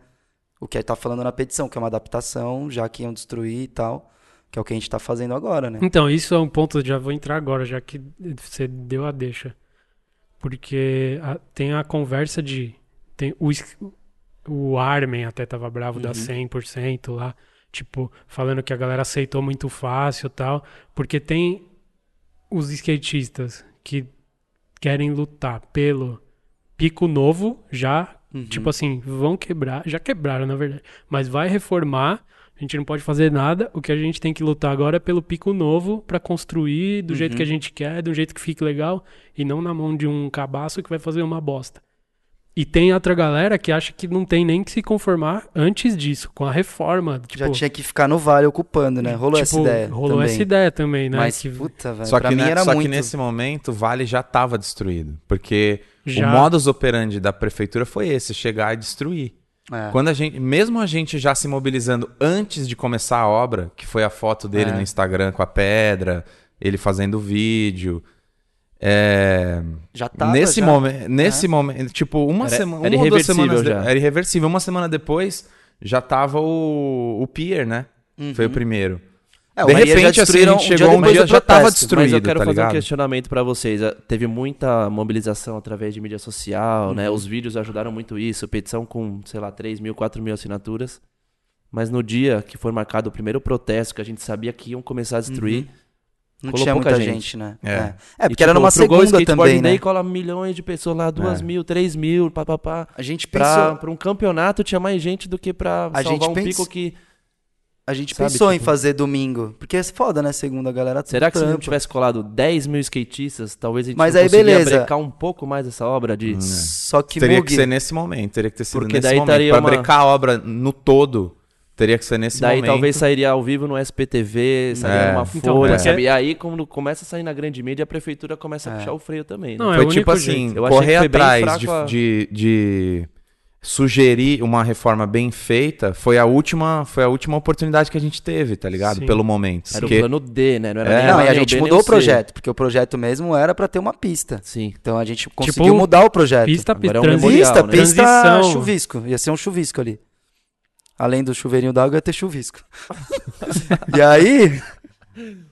Speaker 5: O que tá falando na petição, que é uma adaptação, já que iam destruir e tal. Que é o que a gente tá fazendo agora, né?
Speaker 3: Então, isso é um ponto, já vou entrar agora, já que você deu a deixa. Porque a- tem a conversa de. Tem o, o Armin até tava bravo da
Speaker 5: Uhum.
Speaker 3: 100% lá. Tipo, falando que a galera aceitou muito fácil e tal. Porque tem os skatistas que querem lutar pelo pico novo já
Speaker 5: Uhum.
Speaker 3: Tipo assim, vão quebrar, já quebraram na verdade, mas vai reformar. A gente não pode fazer nada. O que a gente tem que lutar agora é pelo pico novo pra construir do jeito
Speaker 5: Uhum.
Speaker 3: que a gente quer, do jeito que fique legal e não na mão de um cabaço que vai fazer uma bosta. E tem outra galera que acha que não tem nem que se conformar antes disso, com a reforma. Tipo,
Speaker 5: Já tinha que ficar no vale ocupando, né? Rolou essa
Speaker 3: tipo,
Speaker 5: ideia.
Speaker 3: Rolou
Speaker 5: também.
Speaker 3: essa ideia também, né?
Speaker 5: Mas,
Speaker 3: que
Speaker 5: puta, velho.
Speaker 2: Só
Speaker 5: pra
Speaker 2: que,
Speaker 5: mim
Speaker 2: né,
Speaker 5: era
Speaker 2: só
Speaker 5: muito.
Speaker 2: que nesse momento o Vale já estava destruído. Porque
Speaker 3: já
Speaker 2: o modus operandi da prefeitura foi esse, chegar e destruir.
Speaker 5: É.
Speaker 2: Quando a gente, mesmo a gente já se mobilizando antes de começar a obra, que foi a foto dele
Speaker 5: É.
Speaker 2: no Instagram com a pedra, ele fazendo o vídeo. É,
Speaker 5: Já tava.
Speaker 2: nesse
Speaker 5: já.
Speaker 2: momento, nesse
Speaker 5: É.
Speaker 2: momento, tipo, uma
Speaker 4: Era-
Speaker 2: semana,
Speaker 4: era
Speaker 2: uma duas
Speaker 4: irreversível
Speaker 2: semanas de- era irreversível. Uma semana depois já tava o, o Pier, né? Foi o primeiro.
Speaker 5: É,
Speaker 2: de
Speaker 5: já
Speaker 2: repente, assim, a gente
Speaker 5: um dia
Speaker 2: chegou um dia já tava
Speaker 5: protesto.
Speaker 2: destruído,
Speaker 4: Mas eu quero
Speaker 2: tá
Speaker 4: fazer um
Speaker 2: ligado?
Speaker 4: questionamento pra vocês. Eh, Teve muita mobilização através de mídia social, né?
Speaker 5: Uhum.
Speaker 4: Os vídeos ajudaram muito isso. Petição com, sei lá, 3 mil, 4 mil assinaturas. Mas no dia que foi marcado o primeiro protesto, que a gente sabia que iam começar a destruir.
Speaker 5: Não
Speaker 4: Colou
Speaker 5: tinha muita
Speaker 4: gente.
Speaker 5: gente, né?
Speaker 2: É.
Speaker 5: É, é
Speaker 4: e,
Speaker 5: porque
Speaker 4: tipo,
Speaker 5: era numa
Speaker 4: pro Go
Speaker 5: segunda também, né?
Speaker 4: cola milhões de pessoas lá, 2
Speaker 2: É.
Speaker 4: mil, 3 mil, papapá.
Speaker 5: A gente
Speaker 4: Pra,
Speaker 5: pensou,
Speaker 4: pra um campeonato tinha mais gente do que pra
Speaker 5: A
Speaker 4: salvar
Speaker 5: gente
Speaker 4: um
Speaker 5: pens-
Speaker 4: pico que...
Speaker 5: a gente
Speaker 4: sabe,
Speaker 5: pensou em
Speaker 4: tipo-
Speaker 5: fazer domingo. Porque é foda, né? Segunda, a galera.
Speaker 4: Será que se não tivesse colado 10 mil skatistas, talvez a gente
Speaker 5: Mas aí,
Speaker 4: conseguia
Speaker 5: beleza.
Speaker 4: brecar um pouco mais essa obra de...
Speaker 2: Hum.
Speaker 5: Só que
Speaker 2: teria que ser nesse momento, teria que ter sido
Speaker 4: Porque
Speaker 2: nesse
Speaker 4: daí
Speaker 2: momento.
Speaker 4: estaria
Speaker 2: Pra
Speaker 4: uma-
Speaker 2: brecar a obra no todo, teria que ser nesse
Speaker 4: Daí
Speaker 2: momento.
Speaker 4: talvez sairia ao vivo no SPTV, sairia
Speaker 2: É.
Speaker 4: numa
Speaker 3: Então,
Speaker 4: folha,
Speaker 3: porque-
Speaker 4: sabe? E aí, quando começa a sair na grande mídia, a prefeitura começa a
Speaker 5: É.
Speaker 4: puxar o freio também. né?
Speaker 3: Não, é
Speaker 2: Foi tipo assim,
Speaker 3: jeito.
Speaker 4: Eu achei
Speaker 2: correr
Speaker 4: que foi bem
Speaker 2: atrás de,
Speaker 4: a-
Speaker 2: de, de, sugerir uma reforma bem feita foi a última, foi a última oportunidade que a gente teve, tá ligado?
Speaker 3: Sim.
Speaker 2: Pelo momento.
Speaker 4: Era
Speaker 2: Porque-
Speaker 4: o plano D, né? Não era
Speaker 2: É.
Speaker 4: nem
Speaker 5: Não,
Speaker 4: A,
Speaker 5: e a gente mudou o
Speaker 4: C.
Speaker 5: projeto, porque o projeto mesmo era pra ter uma pista.
Speaker 4: Sim.
Speaker 5: Então a gente conseguiu mudar o
Speaker 2: É,
Speaker 5: projeto.
Speaker 3: Pista,
Speaker 4: Agora é um
Speaker 5: Pista,
Speaker 4: né?
Speaker 5: pista
Speaker 3: Transição.
Speaker 5: chuvisco. Ia ser um chuvisco ali. Além do chuveirinho d'água, ia ter chuvisco. [LAUGHS] e aí.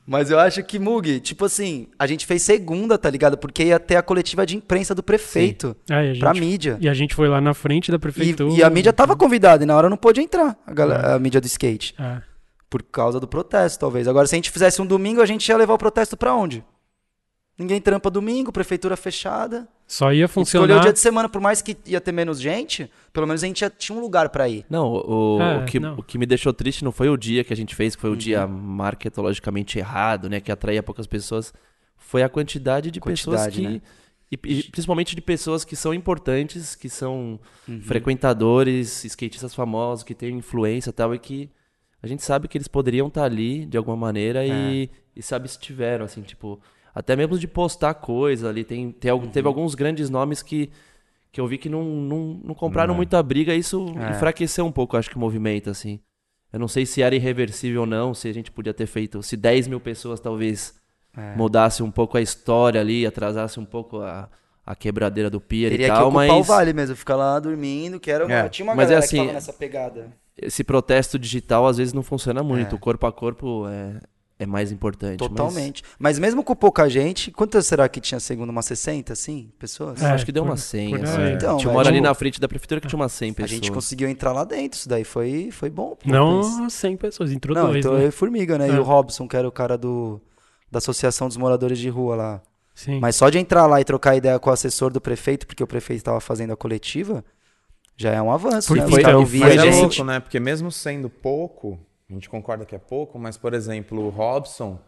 Speaker 5: Mas eu acho que, Mug, tipo assim, a gente fez segunda, tá ligado? Porque ia ter a coletiva de imprensa do prefeito
Speaker 3: É, e a
Speaker 5: pra
Speaker 3: gente,
Speaker 5: mídia.
Speaker 3: e a gente foi lá na frente da
Speaker 5: E,
Speaker 3: prefeitura.
Speaker 5: e a mídia tava convidada, e na hora não pôde entrar, a, galera- a mídia do skate.
Speaker 3: É.
Speaker 5: Por causa do protesto, talvez. Agora, se a gente fizesse um domingo, a gente ia levar o protesto pra onde? Ninguém trampa domingo, prefeitura fechada.
Speaker 3: Só ia
Speaker 5: Escolheu
Speaker 3: funcionar.
Speaker 5: o dia de semana, por mais que ia ter menos gente, pelo menos a gente já tinha um lugar pra ir.
Speaker 4: Não, o, o-
Speaker 3: É,
Speaker 4: o, que,
Speaker 3: não.
Speaker 4: o que me deixou triste não foi o dia que a gente fez, que foi o dia
Speaker 5: Uhum.
Speaker 4: marketologicamente errado, né? Que atraía poucas pessoas. Foi a quantidade de pessoas
Speaker 5: Quantidade,
Speaker 4: que.
Speaker 5: né?
Speaker 4: E, e principalmente de pessoas que são importantes, que são
Speaker 5: Uhum.
Speaker 4: frequentadores, skatistas famosos, que têm influência e tal, e que a gente sabe que eles poderiam estar ali de alguma maneira e,
Speaker 5: É.
Speaker 4: e se abstiveram, assim, tipo. Até mesmo de postar coisa ali. Tem, tem,
Speaker 5: Uhum.
Speaker 4: Teve alguns grandes nomes que, que eu vi que não, não, não compraram
Speaker 2: É.
Speaker 4: muita briga e isso
Speaker 5: É.
Speaker 4: enfraqueceu um pouco, acho que o movimento, assim. Eu não sei se era irreversível ou não, se a gente podia ter feito. Se 10 mil pessoas talvez
Speaker 5: É.
Speaker 4: mudasse um pouco a história ali, atrasasse um pouco a, a quebradeira do pier
Speaker 5: Teria
Speaker 4: e tal, mas
Speaker 5: o vale mesmo, ficar lá dormindo, que era uma,
Speaker 2: É,
Speaker 5: tinha uma
Speaker 4: mas é
Speaker 5: galera
Speaker 4: assim,
Speaker 5: que tava nessa pegada.
Speaker 4: esse protesto digital às vezes não funciona muito.
Speaker 5: É.
Speaker 4: O corpo a corpo é, é mais importante. mas-
Speaker 5: Totalmente. Mas... mesmo com pouca gente, quantas será que tinha segundo? Umas 60, assim, pessoas?
Speaker 3: É,
Speaker 4: acho que deu
Speaker 3: por-
Speaker 4: umas 100,
Speaker 3: por
Speaker 4: assim.
Speaker 3: aí.
Speaker 5: Então,
Speaker 4: tinha uma
Speaker 5: velho,
Speaker 4: hora ali na frente da prefeitura que tinha umas 100
Speaker 5: A
Speaker 4: pessoas.
Speaker 5: gente conseguiu entrar lá dentro, isso daí foi, foi bom. pô,
Speaker 3: Não
Speaker 5: pensa.
Speaker 3: 100 pessoas, entrou
Speaker 5: Não,
Speaker 3: dois,
Speaker 5: então
Speaker 3: né?
Speaker 5: eu e Formiga, né?
Speaker 3: É.
Speaker 5: E o Robson, que era o cara do, da Associação dos Moradores de Rua lá.
Speaker 3: Sim.
Speaker 5: Mas só de entrar lá e trocar ideia com o assessor do prefeito, porque o prefeito estava fazendo a coletiva, já é um avanço,
Speaker 3: Porque
Speaker 5: né?
Speaker 3: foi- então,
Speaker 5: via
Speaker 2: Mas é
Speaker 5: gente.
Speaker 2: louco, né? Porque mesmo sendo pouco, a gente concorda que é pouco, mas, por exemplo, o Robson,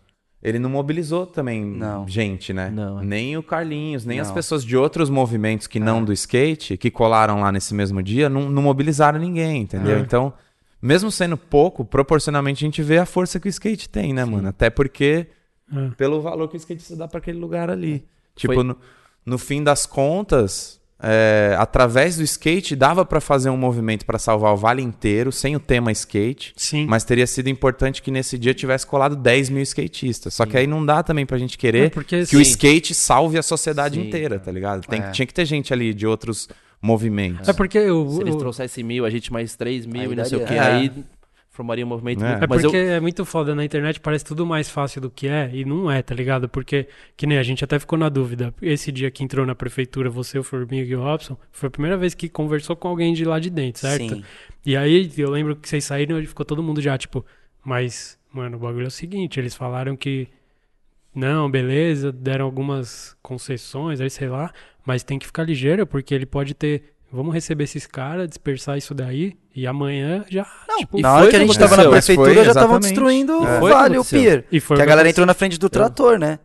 Speaker 2: ele não mobilizou também
Speaker 5: Não.
Speaker 2: gente, né?
Speaker 4: Não, é.
Speaker 2: Nem o Carlinhos, nem as
Speaker 5: Não.
Speaker 2: pessoas de outros movimentos que não do skate, que colaram lá nesse mesmo dia, não, não mobilizaram ninguém, entendeu?
Speaker 3: É.
Speaker 2: Então, mesmo sendo pouco, proporcionalmente a gente vê a força que o skate tem, né, mano? Até porque
Speaker 3: É.
Speaker 2: pelo valor que o skatista dá pra aquele lugar ali. Tipo,
Speaker 4: Foi-
Speaker 2: no, no fim das contas, é, através do skate dava pra fazer um movimento pra salvar o vale inteiro, sem o tema skate.
Speaker 3: Sim.
Speaker 2: Mas teria sido importante que nesse dia tivesse colado 10 mil skatistas. Só que aí não dá também pra gente querer
Speaker 3: É, porque,
Speaker 2: que o skate salve a sociedade
Speaker 4: Sim.
Speaker 2: inteira, tá ligado? Tem,
Speaker 5: É.
Speaker 2: Tinha que ter gente ali de outros movimentos.
Speaker 3: É porque o,
Speaker 4: Se eles trouxessem mil, a gente mais 3 mil
Speaker 5: Aí
Speaker 4: e não sei o que,
Speaker 5: daria.
Speaker 4: aí formaria um movimento
Speaker 2: É.
Speaker 4: muito...
Speaker 3: É
Speaker 4: Mas
Speaker 3: porque
Speaker 4: eu,
Speaker 3: é muito foda na internet, parece tudo mais fácil do que é, e não é, tá ligado? Porque, que nem a gente até ficou na dúvida. Esse dia que entrou na prefeitura, você, o Formiga e o Robson, foi a primeira vez que conversou com alguém de lá de dentro, certo?
Speaker 5: Sim.
Speaker 3: E aí, eu lembro que vocês saíram e ficou todo mundo já, tipo, mas, mano, o bagulho é o seguinte, eles falaram que, não, beleza, deram algumas concessões, aí sei lá, mas tem que ficar ligeiro, porque ele pode ter, vamos receber esses caras, dispersar isso daí, e amanhã já, tipo,
Speaker 4: e
Speaker 5: Na hora
Speaker 4: foi
Speaker 5: que a gente tava na prefeitura,
Speaker 2: Foi,
Speaker 5: já estavam destruindo
Speaker 2: É.
Speaker 5: o vale, o pier.
Speaker 3: e foi
Speaker 5: Que a galera entrou na frente do trator, né?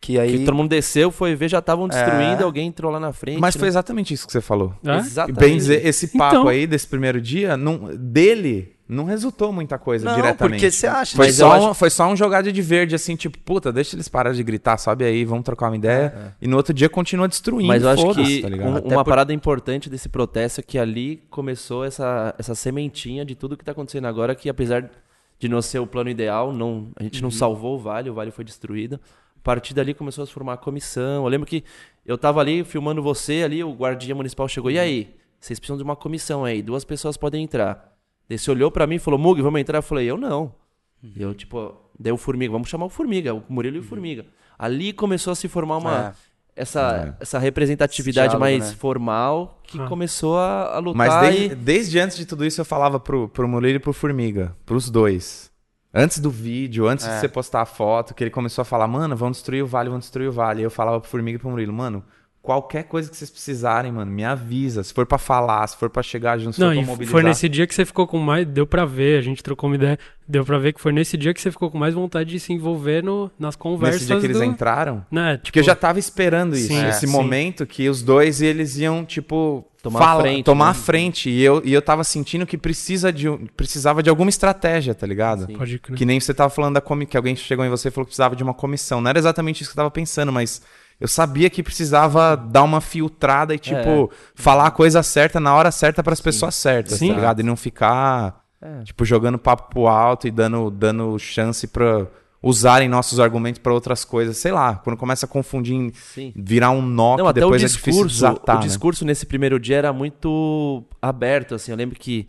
Speaker 5: Que aí.
Speaker 4: que todo mundo desceu, foi ver, já estavam destruindo,
Speaker 5: É.
Speaker 4: alguém entrou lá na frente.
Speaker 2: Mas
Speaker 4: né?
Speaker 2: foi exatamente isso que você falou.
Speaker 3: É?
Speaker 4: Exatamente.
Speaker 2: Bem dizer, esse papo
Speaker 3: Então.
Speaker 2: aí desse primeiro dia, não, dele, não resultou muita coisa
Speaker 5: Não,
Speaker 2: diretamente.
Speaker 5: porque você acha.
Speaker 2: Foi
Speaker 4: Mas
Speaker 2: só,
Speaker 4: eu
Speaker 2: um, foi só um jogada de verde, assim, tipo, puta, deixa eles pararem de gritar, sobe aí, vamos trocar uma ideia. E no outro dia continua destruindo.
Speaker 4: Mas eu acho que
Speaker 2: tá
Speaker 4: um- uma
Speaker 5: por-
Speaker 4: parada importante desse protesto é que ali começou essa, essa sementinha de tudo que tá acontecendo agora, que apesar de não ser o plano ideal, não, a gente
Speaker 5: Uhum.
Speaker 4: não salvou o vale, o vale foi destruído. A partir dali começou a se formar a comissão. Eu lembro que eu tava ali filmando você ali, o guardia municipal chegou, e aí? Vocês precisam de uma comissão aí, duas pessoas podem entrar. Daí você olhou pra mim e falou, Mug, vamos entrar? Eu falei, eu não.
Speaker 5: Uhum.
Speaker 4: Eu, tipo, dei o Formiga, vamos chamar o Formiga, o Murilo e o Formiga. Ali começou a se formar uma,
Speaker 5: É.
Speaker 4: essa, essa representatividade
Speaker 5: diálogo,
Speaker 4: mais
Speaker 5: né?
Speaker 4: formal que
Speaker 3: Ah.
Speaker 4: começou a, a lutar
Speaker 2: Mas desde,
Speaker 4: e...
Speaker 2: desde antes de tudo isso eu falava pro, pro Murilo e pro Formiga, pros dois. Antes do vídeo, antes de
Speaker 5: É.
Speaker 2: você postar a foto, que ele começou a falar, mano, vamos destruir o vale, vamos destruir o vale. E eu falava pro Formiga e pro Murilo, mano, qualquer coisa que vocês precisarem, mano, me avisa. Se for pra falar, se for pra chegar junto, se
Speaker 3: Não,
Speaker 2: for pra
Speaker 3: e
Speaker 2: mobilizar.
Speaker 3: foi nesse dia que você ficou com mais. Deu pra ver, a gente trocou uma ideia. Deu pra ver que foi nesse dia que você ficou com mais vontade de se envolver no, nas conversas.
Speaker 2: Nesse dia que eles
Speaker 3: do,
Speaker 2: entraram.
Speaker 3: Né, tipo,
Speaker 2: Porque eu já tava esperando isso,
Speaker 3: Sim,
Speaker 2: esse
Speaker 3: é, sim.
Speaker 2: momento que os dois eles iam, tipo,
Speaker 4: Tomar a frente,
Speaker 2: tomar
Speaker 4: né?
Speaker 2: a frente. E eu, e eu tava sentindo que precisa de, precisava de alguma estratégia, tá ligado?
Speaker 4: Sim.
Speaker 3: Pode crer.
Speaker 2: Que nem você tava falando da comi que alguém chegou em você e falou que precisava de uma comissão. Não era exatamente isso que eu tava pensando, mas eu sabia que precisava dar uma filtrada e, tipo,
Speaker 4: É.
Speaker 2: falar a coisa certa na hora certa pras pessoas certas,
Speaker 3: Sim.
Speaker 2: tá ligado? E não ficar,
Speaker 4: É.
Speaker 2: tipo, jogando papo pro alto e dando, dando chance pra usarem nossos argumentos pra outras coisas. Sei lá, quando começa a confundir,
Speaker 4: Sim.
Speaker 2: virar um nó
Speaker 4: Não,
Speaker 2: que
Speaker 4: até o
Speaker 2: depois é difícil
Speaker 4: discurso,
Speaker 2: desatar,
Speaker 4: o
Speaker 2: né?
Speaker 4: discurso nesse primeiro dia era muito aberto, assim. Eu lembro que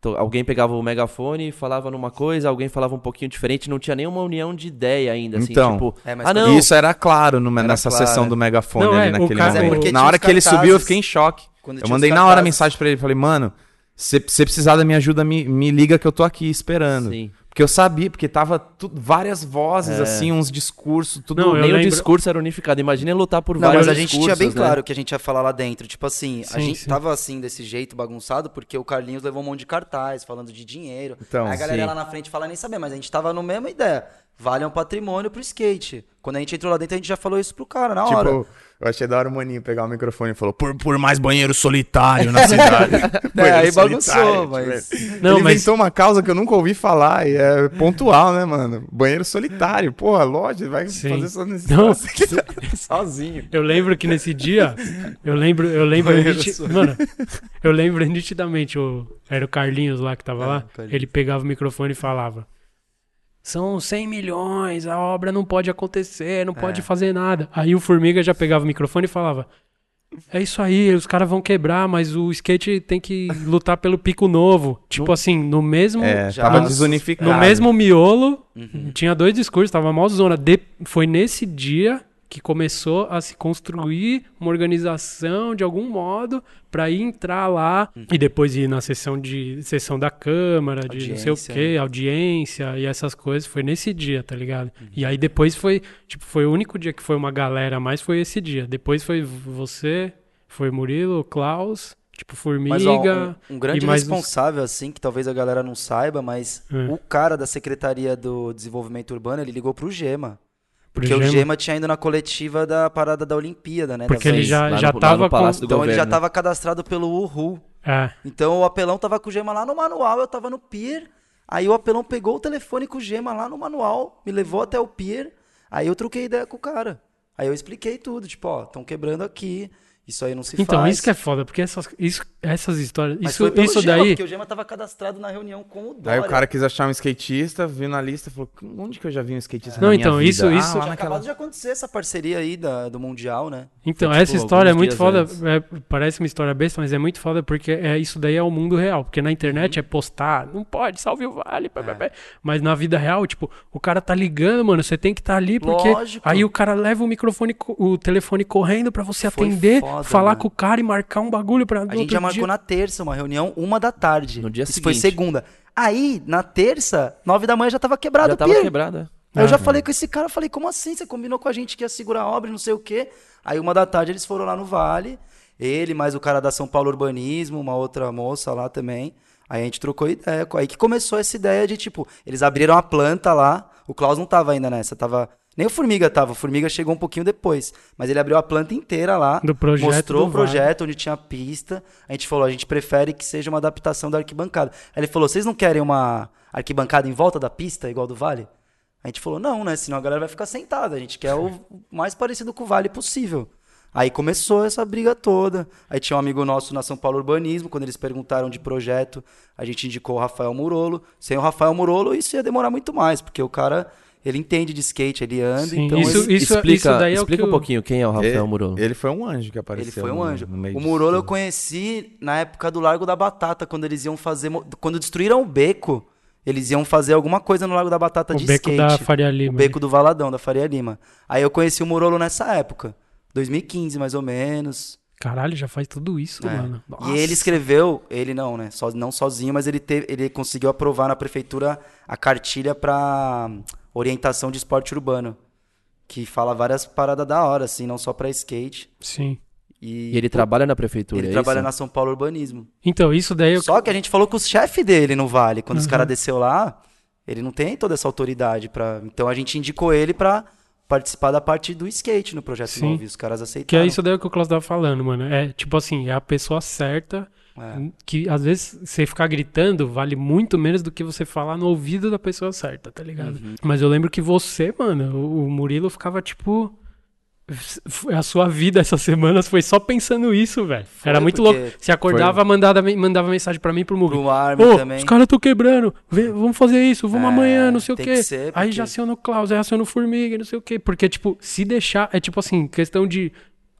Speaker 4: to- alguém pegava o megafone e falava numa coisa, alguém falava um pouquinho diferente, não tinha nenhuma união de ideia ainda, assim,
Speaker 2: Então.
Speaker 4: tipo,
Speaker 5: É, mas
Speaker 4: ah não,
Speaker 2: Isso era claro no-
Speaker 5: Era
Speaker 2: nessa
Speaker 5: claro.
Speaker 2: sessão do megafone
Speaker 3: Não,
Speaker 2: ali
Speaker 3: é,
Speaker 2: naquele
Speaker 5: é
Speaker 2: momento. na hora que ele subiu, eu fiquei em choque. Eu mandei na hora mensagem pra ele, falei, mano, se você precisar da minha ajuda, me, me liga que eu tô aqui esperando.
Speaker 4: Sim.
Speaker 2: Porque eu sabia, porque tava tu- várias vozes,
Speaker 4: É.
Speaker 2: assim, uns discursos, tudo.
Speaker 3: Não,
Speaker 4: nem o
Speaker 3: lembro-
Speaker 4: discurso era unificado. Imagina lutar por
Speaker 5: Não,
Speaker 4: vários
Speaker 5: mas a gente tinha bem
Speaker 4: né?
Speaker 5: claro o que a gente ia falar lá dentro. Tipo assim, a
Speaker 3: Sim,
Speaker 5: gente
Speaker 3: sim.
Speaker 5: tava assim, desse jeito, bagunçado, porque o Carlinhos levou um monte de cartaz, falando de dinheiro.
Speaker 2: Então,
Speaker 5: Aí a galera
Speaker 2: sim.
Speaker 5: lá na frente fala nem saber, mas a gente tava na mesma ideia. Vale um patrimônio pro skate. Quando a gente entrou lá dentro, a gente já falou isso pro cara, na hora.
Speaker 2: Eu achei da hora o maninho pegar o microfone e falou: por, por mais banheiro solitário na [LAUGHS] cidade.
Speaker 5: É, aí bagunçou, mas...
Speaker 2: tipo,
Speaker 3: Não,
Speaker 2: ele
Speaker 3: mas-
Speaker 2: inventou uma causa que eu nunca ouvi falar e é pontual, né, mano? Banheiro solitário. Porra, lógico, vai
Speaker 3: Sim.
Speaker 2: fazer só nesse
Speaker 3: Não. [LAUGHS]
Speaker 2: sozinho.
Speaker 3: Eu lembro que nesse dia, eu lembro, eu lembro, niti- mano, eu lembro nitidamente, o, era o Carlinhos lá que tava
Speaker 5: É,
Speaker 3: lá,
Speaker 5: Carlinhos.
Speaker 3: ele pegava o microfone e falava, são 100 milhões, a obra não pode acontecer, não pode
Speaker 5: É.
Speaker 3: fazer nada. Aí o Formiga já pegava o microfone e falava, é isso aí, os caras vão quebrar, mas o skate tem que lutar pelo pico novo. Tipo assim, no mesmo...
Speaker 2: É,
Speaker 5: Já-
Speaker 2: tava
Speaker 5: No
Speaker 2: desunificado.
Speaker 3: No mesmo miolo,
Speaker 5: Uhum.
Speaker 3: tinha dois discursos, tava mal zona. De- foi nesse dia que começou a se construir uma organização de algum modo para entrar lá
Speaker 5: Uhum.
Speaker 3: e depois ir na sessão de sessão da câmara, de não sei o
Speaker 5: Audiência,
Speaker 3: quê, audiência e essas coisas. Foi nesse dia, tá ligado?
Speaker 5: Uhum.
Speaker 3: E aí depois foi, tipo, foi o único dia que foi uma galera a mais foi esse dia. Depois foi você, foi Murilo, Klaus, tipo Formiga.
Speaker 5: Mas ó, um, um grande
Speaker 3: e mais uns-
Speaker 5: responsável, assim, que talvez a galera não saiba, mas
Speaker 3: É.
Speaker 5: o cara da Secretaria do Desenvolvimento Urbano, ele ligou pro Gema. Porque o
Speaker 3: Gema,
Speaker 5: Gema tinha ido na coletiva da parada da Olimpíada, né?
Speaker 3: Porque
Speaker 5: da
Speaker 3: ele já,
Speaker 4: lá
Speaker 3: já
Speaker 4: no
Speaker 3: tava com...
Speaker 5: Então ele já
Speaker 4: governo.
Speaker 5: tava cadastrado pelo Uhu.
Speaker 3: É.
Speaker 5: Então o apelão tava com o Gema lá no manual, eu tava no pier. Aí o apelão pegou o telefone com o Gema lá no manual, me levou até o pier. Aí eu troquei ideia com o cara. Aí eu expliquei tudo, tipo, ó, estão quebrando aqui. Isso aí não se
Speaker 3: Então,
Speaker 5: faz.
Speaker 3: isso que é foda, porque essas, isso, essas histórias.
Speaker 5: Mas
Speaker 3: isso
Speaker 5: foi pelo
Speaker 3: isso
Speaker 5: Gema,
Speaker 3: daí.
Speaker 5: porque o Gema tava cadastrado na reunião com o Dória.
Speaker 2: Aí o cara quis achar um skatista, viu na lista e falou: onde que eu já vi um skatista?
Speaker 3: Não,
Speaker 2: na minha
Speaker 3: então,
Speaker 2: vida?
Speaker 3: isso-
Speaker 2: Ah,
Speaker 3: isso-
Speaker 2: lá
Speaker 5: Tinha
Speaker 2: naquela-
Speaker 5: acabado de acontecer essa parceria aí da, do Mundial, né?
Speaker 3: Então,
Speaker 4: Foi,
Speaker 3: essa
Speaker 4: tipo,
Speaker 3: história é muito foda. é, parece uma história besta, mas é muito foda porque é, isso daí é o mundo real. Porque na internet é postar, não pode, salve o vale, pá, pá. mas na vida real, tipo, o cara tá ligando, mano, você tem que estar ali porque
Speaker 5: Lógico.
Speaker 3: aí o cara leva o microfone, o telefone correndo pra você
Speaker 5: Foi
Speaker 3: atender,
Speaker 5: foda,
Speaker 3: falar
Speaker 5: mano.
Speaker 3: com o cara e marcar um bagulho pra
Speaker 5: A gente já marcou na terça uma reunião, uma da tarde.
Speaker 4: No dia
Speaker 5: Isso foi
Speaker 4: seguinte.
Speaker 5: segunda. Aí, na terça, nove da manhã já tava quebrado
Speaker 4: Já
Speaker 5: o
Speaker 4: tava
Speaker 5: pier.
Speaker 4: quebrada.
Speaker 5: Aí eu já
Speaker 3: Ah.
Speaker 5: falei com esse cara, eu falei, como assim? Você combinou com a gente que ia segurar a obra e não sei o quê. Aí uma da tarde eles foram lá no Vale, ele, mais o cara da São Paulo Urbanismo, uma outra moça lá também. Aí a gente trocou ideia. Aí que começou essa ideia de, tipo, eles abriram a planta lá, o Klaus não tava ainda nessa, tava... Nem o Formiga tava, o Formiga chegou um pouquinho depois. Mas ele abriu a planta inteira lá,
Speaker 3: Do projeto
Speaker 5: mostrou o projeto onde tinha pista. A gente falou, a gente prefere que seja uma adaptação da arquibancada. Aí ele falou, vocês não querem uma arquibancada em volta da pista, igual do Vale? A gente falou, não, né? Senão a galera vai ficar sentada. A gente quer o mais parecido com o Vale possível. Aí começou essa briga toda. Aí tinha um amigo nosso na São Paulo Urbanismo, quando eles perguntaram de projeto, a gente indicou o Rafael Murolo. Sem o Rafael Murolo, isso ia demorar muito mais, porque o cara, ele entende de skate, ele anda,
Speaker 3: Sim,
Speaker 5: então
Speaker 3: isso-
Speaker 5: ele,
Speaker 3: isso-
Speaker 4: explica
Speaker 3: daí é o
Speaker 4: explica um
Speaker 3: o-
Speaker 4: pouquinho quem é o Rafael
Speaker 2: ele,
Speaker 4: Murolo.
Speaker 2: ele foi um anjo que apareceu.
Speaker 5: ele foi um
Speaker 2: no-
Speaker 5: anjo.
Speaker 2: no meio
Speaker 5: O Murolo eu conheci na época do Largo da Batata, quando eles iam fazer. Quando destruíram o beco, eles iam fazer alguma coisa no Largo da Batata
Speaker 3: O
Speaker 5: de
Speaker 3: beco
Speaker 5: skate.
Speaker 3: da Faria
Speaker 5: O
Speaker 3: Lima.
Speaker 5: beco do Valadão, da Faria Lima. Aí eu conheci o Murolo nessa época. 2015, mais ou menos.
Speaker 3: Caralho, já faz tudo isso,
Speaker 5: É.
Speaker 3: mano.
Speaker 5: E ele escreveu, ele não, né? Só, não sozinho, mas ele, teve, ele conseguiu aprovar na prefeitura a cartilha para orientação de esporte urbano. Que fala várias paradas da hora, assim, não só pra skate.
Speaker 3: Sim.
Speaker 5: E,
Speaker 4: E ele trabalha na prefeitura,
Speaker 5: ele
Speaker 4: é
Speaker 5: trabalha
Speaker 4: isso?
Speaker 5: na São Paulo Urbanismo.
Speaker 3: Então, isso daí eu
Speaker 5: Só que a gente falou com os chefes dele no Vale. Quando os
Speaker 3: Uhum.
Speaker 5: caras desceu lá, ele não tem toda essa autoridade para. Então a gente indicou ele pra participar da parte do skate no projeto
Speaker 3: Sim.
Speaker 5: novo. E os caras aceitaram.
Speaker 3: Que é isso daí que o Klaus tava falando, mano. É tipo assim, é a pessoa certa.
Speaker 5: É.
Speaker 3: Que às vezes você ficar gritando vale muito menos do que você falar no ouvido da pessoa certa, tá ligado?
Speaker 5: Uhum.
Speaker 3: Mas eu lembro que você, mano, o Murilo ficava tipo. a sua vida essas semanas foi só pensando isso, velho. Era muito louco. Você acordava, mandava, mandava mensagem pra mim pro Mugi.
Speaker 5: Pro Armin
Speaker 3: Ô,
Speaker 5: também.
Speaker 3: os caras tão quebrando. Vamos fazer isso, vamos
Speaker 5: É,
Speaker 3: amanhã, não sei o quê.
Speaker 5: que ser,
Speaker 3: Aí
Speaker 5: porque-
Speaker 3: já aciona o Klaus, aí aciona o Formiga, não sei o quê. Porque, tipo, se deixar, é tipo assim, questão de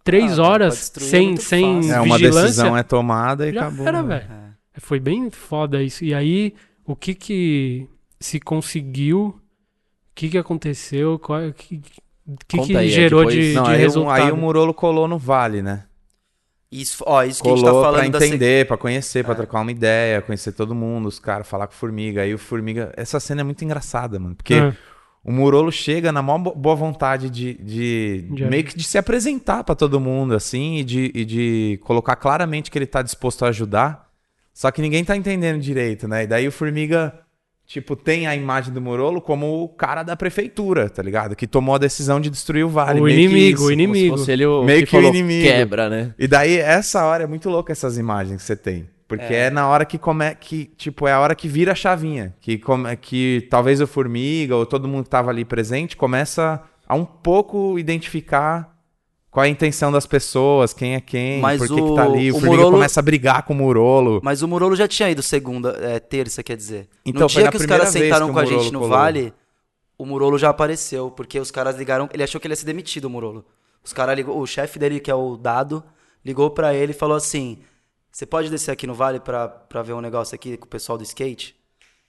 Speaker 3: três
Speaker 5: Ah, pra
Speaker 3: horas
Speaker 5: é
Speaker 3: sem, sem
Speaker 5: fácil.
Speaker 2: É, uma
Speaker 3: vigilância.
Speaker 2: decisão é tomada e
Speaker 3: já
Speaker 2: acabou.
Speaker 3: era,
Speaker 2: né?
Speaker 3: velho. Foi bem foda isso. E aí, o que que se conseguiu? O que que aconteceu? Qual, que que,
Speaker 4: Conta
Speaker 3: que
Speaker 4: aí, é,
Speaker 3: gerou
Speaker 4: depois-
Speaker 3: de,
Speaker 2: Não,
Speaker 3: de
Speaker 2: aí, o-
Speaker 3: resultado?
Speaker 2: aí o Murolo colou no Vale, né?
Speaker 5: Isso, ó, isso que a gente
Speaker 2: Colou
Speaker 5: tá
Speaker 2: pra
Speaker 5: falando da se-
Speaker 2: entender, pra conhecer, pra trocar uma ideia, conhecer todo mundo, os caras, falar com o Formiga. Aí o Formiga. Essa cena é muito engraçada, mano. Porque
Speaker 3: É.
Speaker 2: o Murolo chega na maior bo- boa vontade de, de
Speaker 3: De-
Speaker 2: meio que de se apresentar pra todo mundo, assim, e de, e de colocar claramente que ele tá disposto a ajudar. Só que ninguém tá entendendo direito, né? E daí o Formiga, tipo, tem a imagem do Murolo como o cara da prefeitura, tá ligado? Que tomou a decisão de destruir o Vale.
Speaker 3: O
Speaker 2: meio que
Speaker 3: inimigo,
Speaker 2: isso.
Speaker 3: o inimigo.
Speaker 4: Como se fosse ele o
Speaker 2: Meio
Speaker 4: que,
Speaker 2: que o inimigo.
Speaker 4: quebra, né?
Speaker 2: E daí, essa hora é muito louca essas imagens que você tem. Porque é, na hora que come... que, tipo, é a hora que vira a chavinha. Que, come... que talvez o Formiga ou todo mundo que tava ali presente começa a um pouco identificar qual é a intenção das pessoas, quem é quem,
Speaker 5: Mas
Speaker 2: por que, que
Speaker 5: o-
Speaker 2: tá ali. O,
Speaker 5: o
Speaker 2: Formiga
Speaker 5: Murolo-
Speaker 2: começa a brigar com o Murolo.
Speaker 5: Mas o Murolo já tinha ido segunda, é, terça, quer dizer.
Speaker 2: Então,
Speaker 5: no dia que os caras sentaram
Speaker 2: que o
Speaker 5: com a gente no
Speaker 2: colou.
Speaker 5: Vale, o Murolo já apareceu, porque os caras ligaram, ele achou que ele ia ser demitido, o Murolo. Os caras ligou, o chefe dele, que é o Dado, ligou pra ele e falou assim: "Você pode descer aqui no Vale pra, pra ver um negócio aqui com o pessoal do skate?"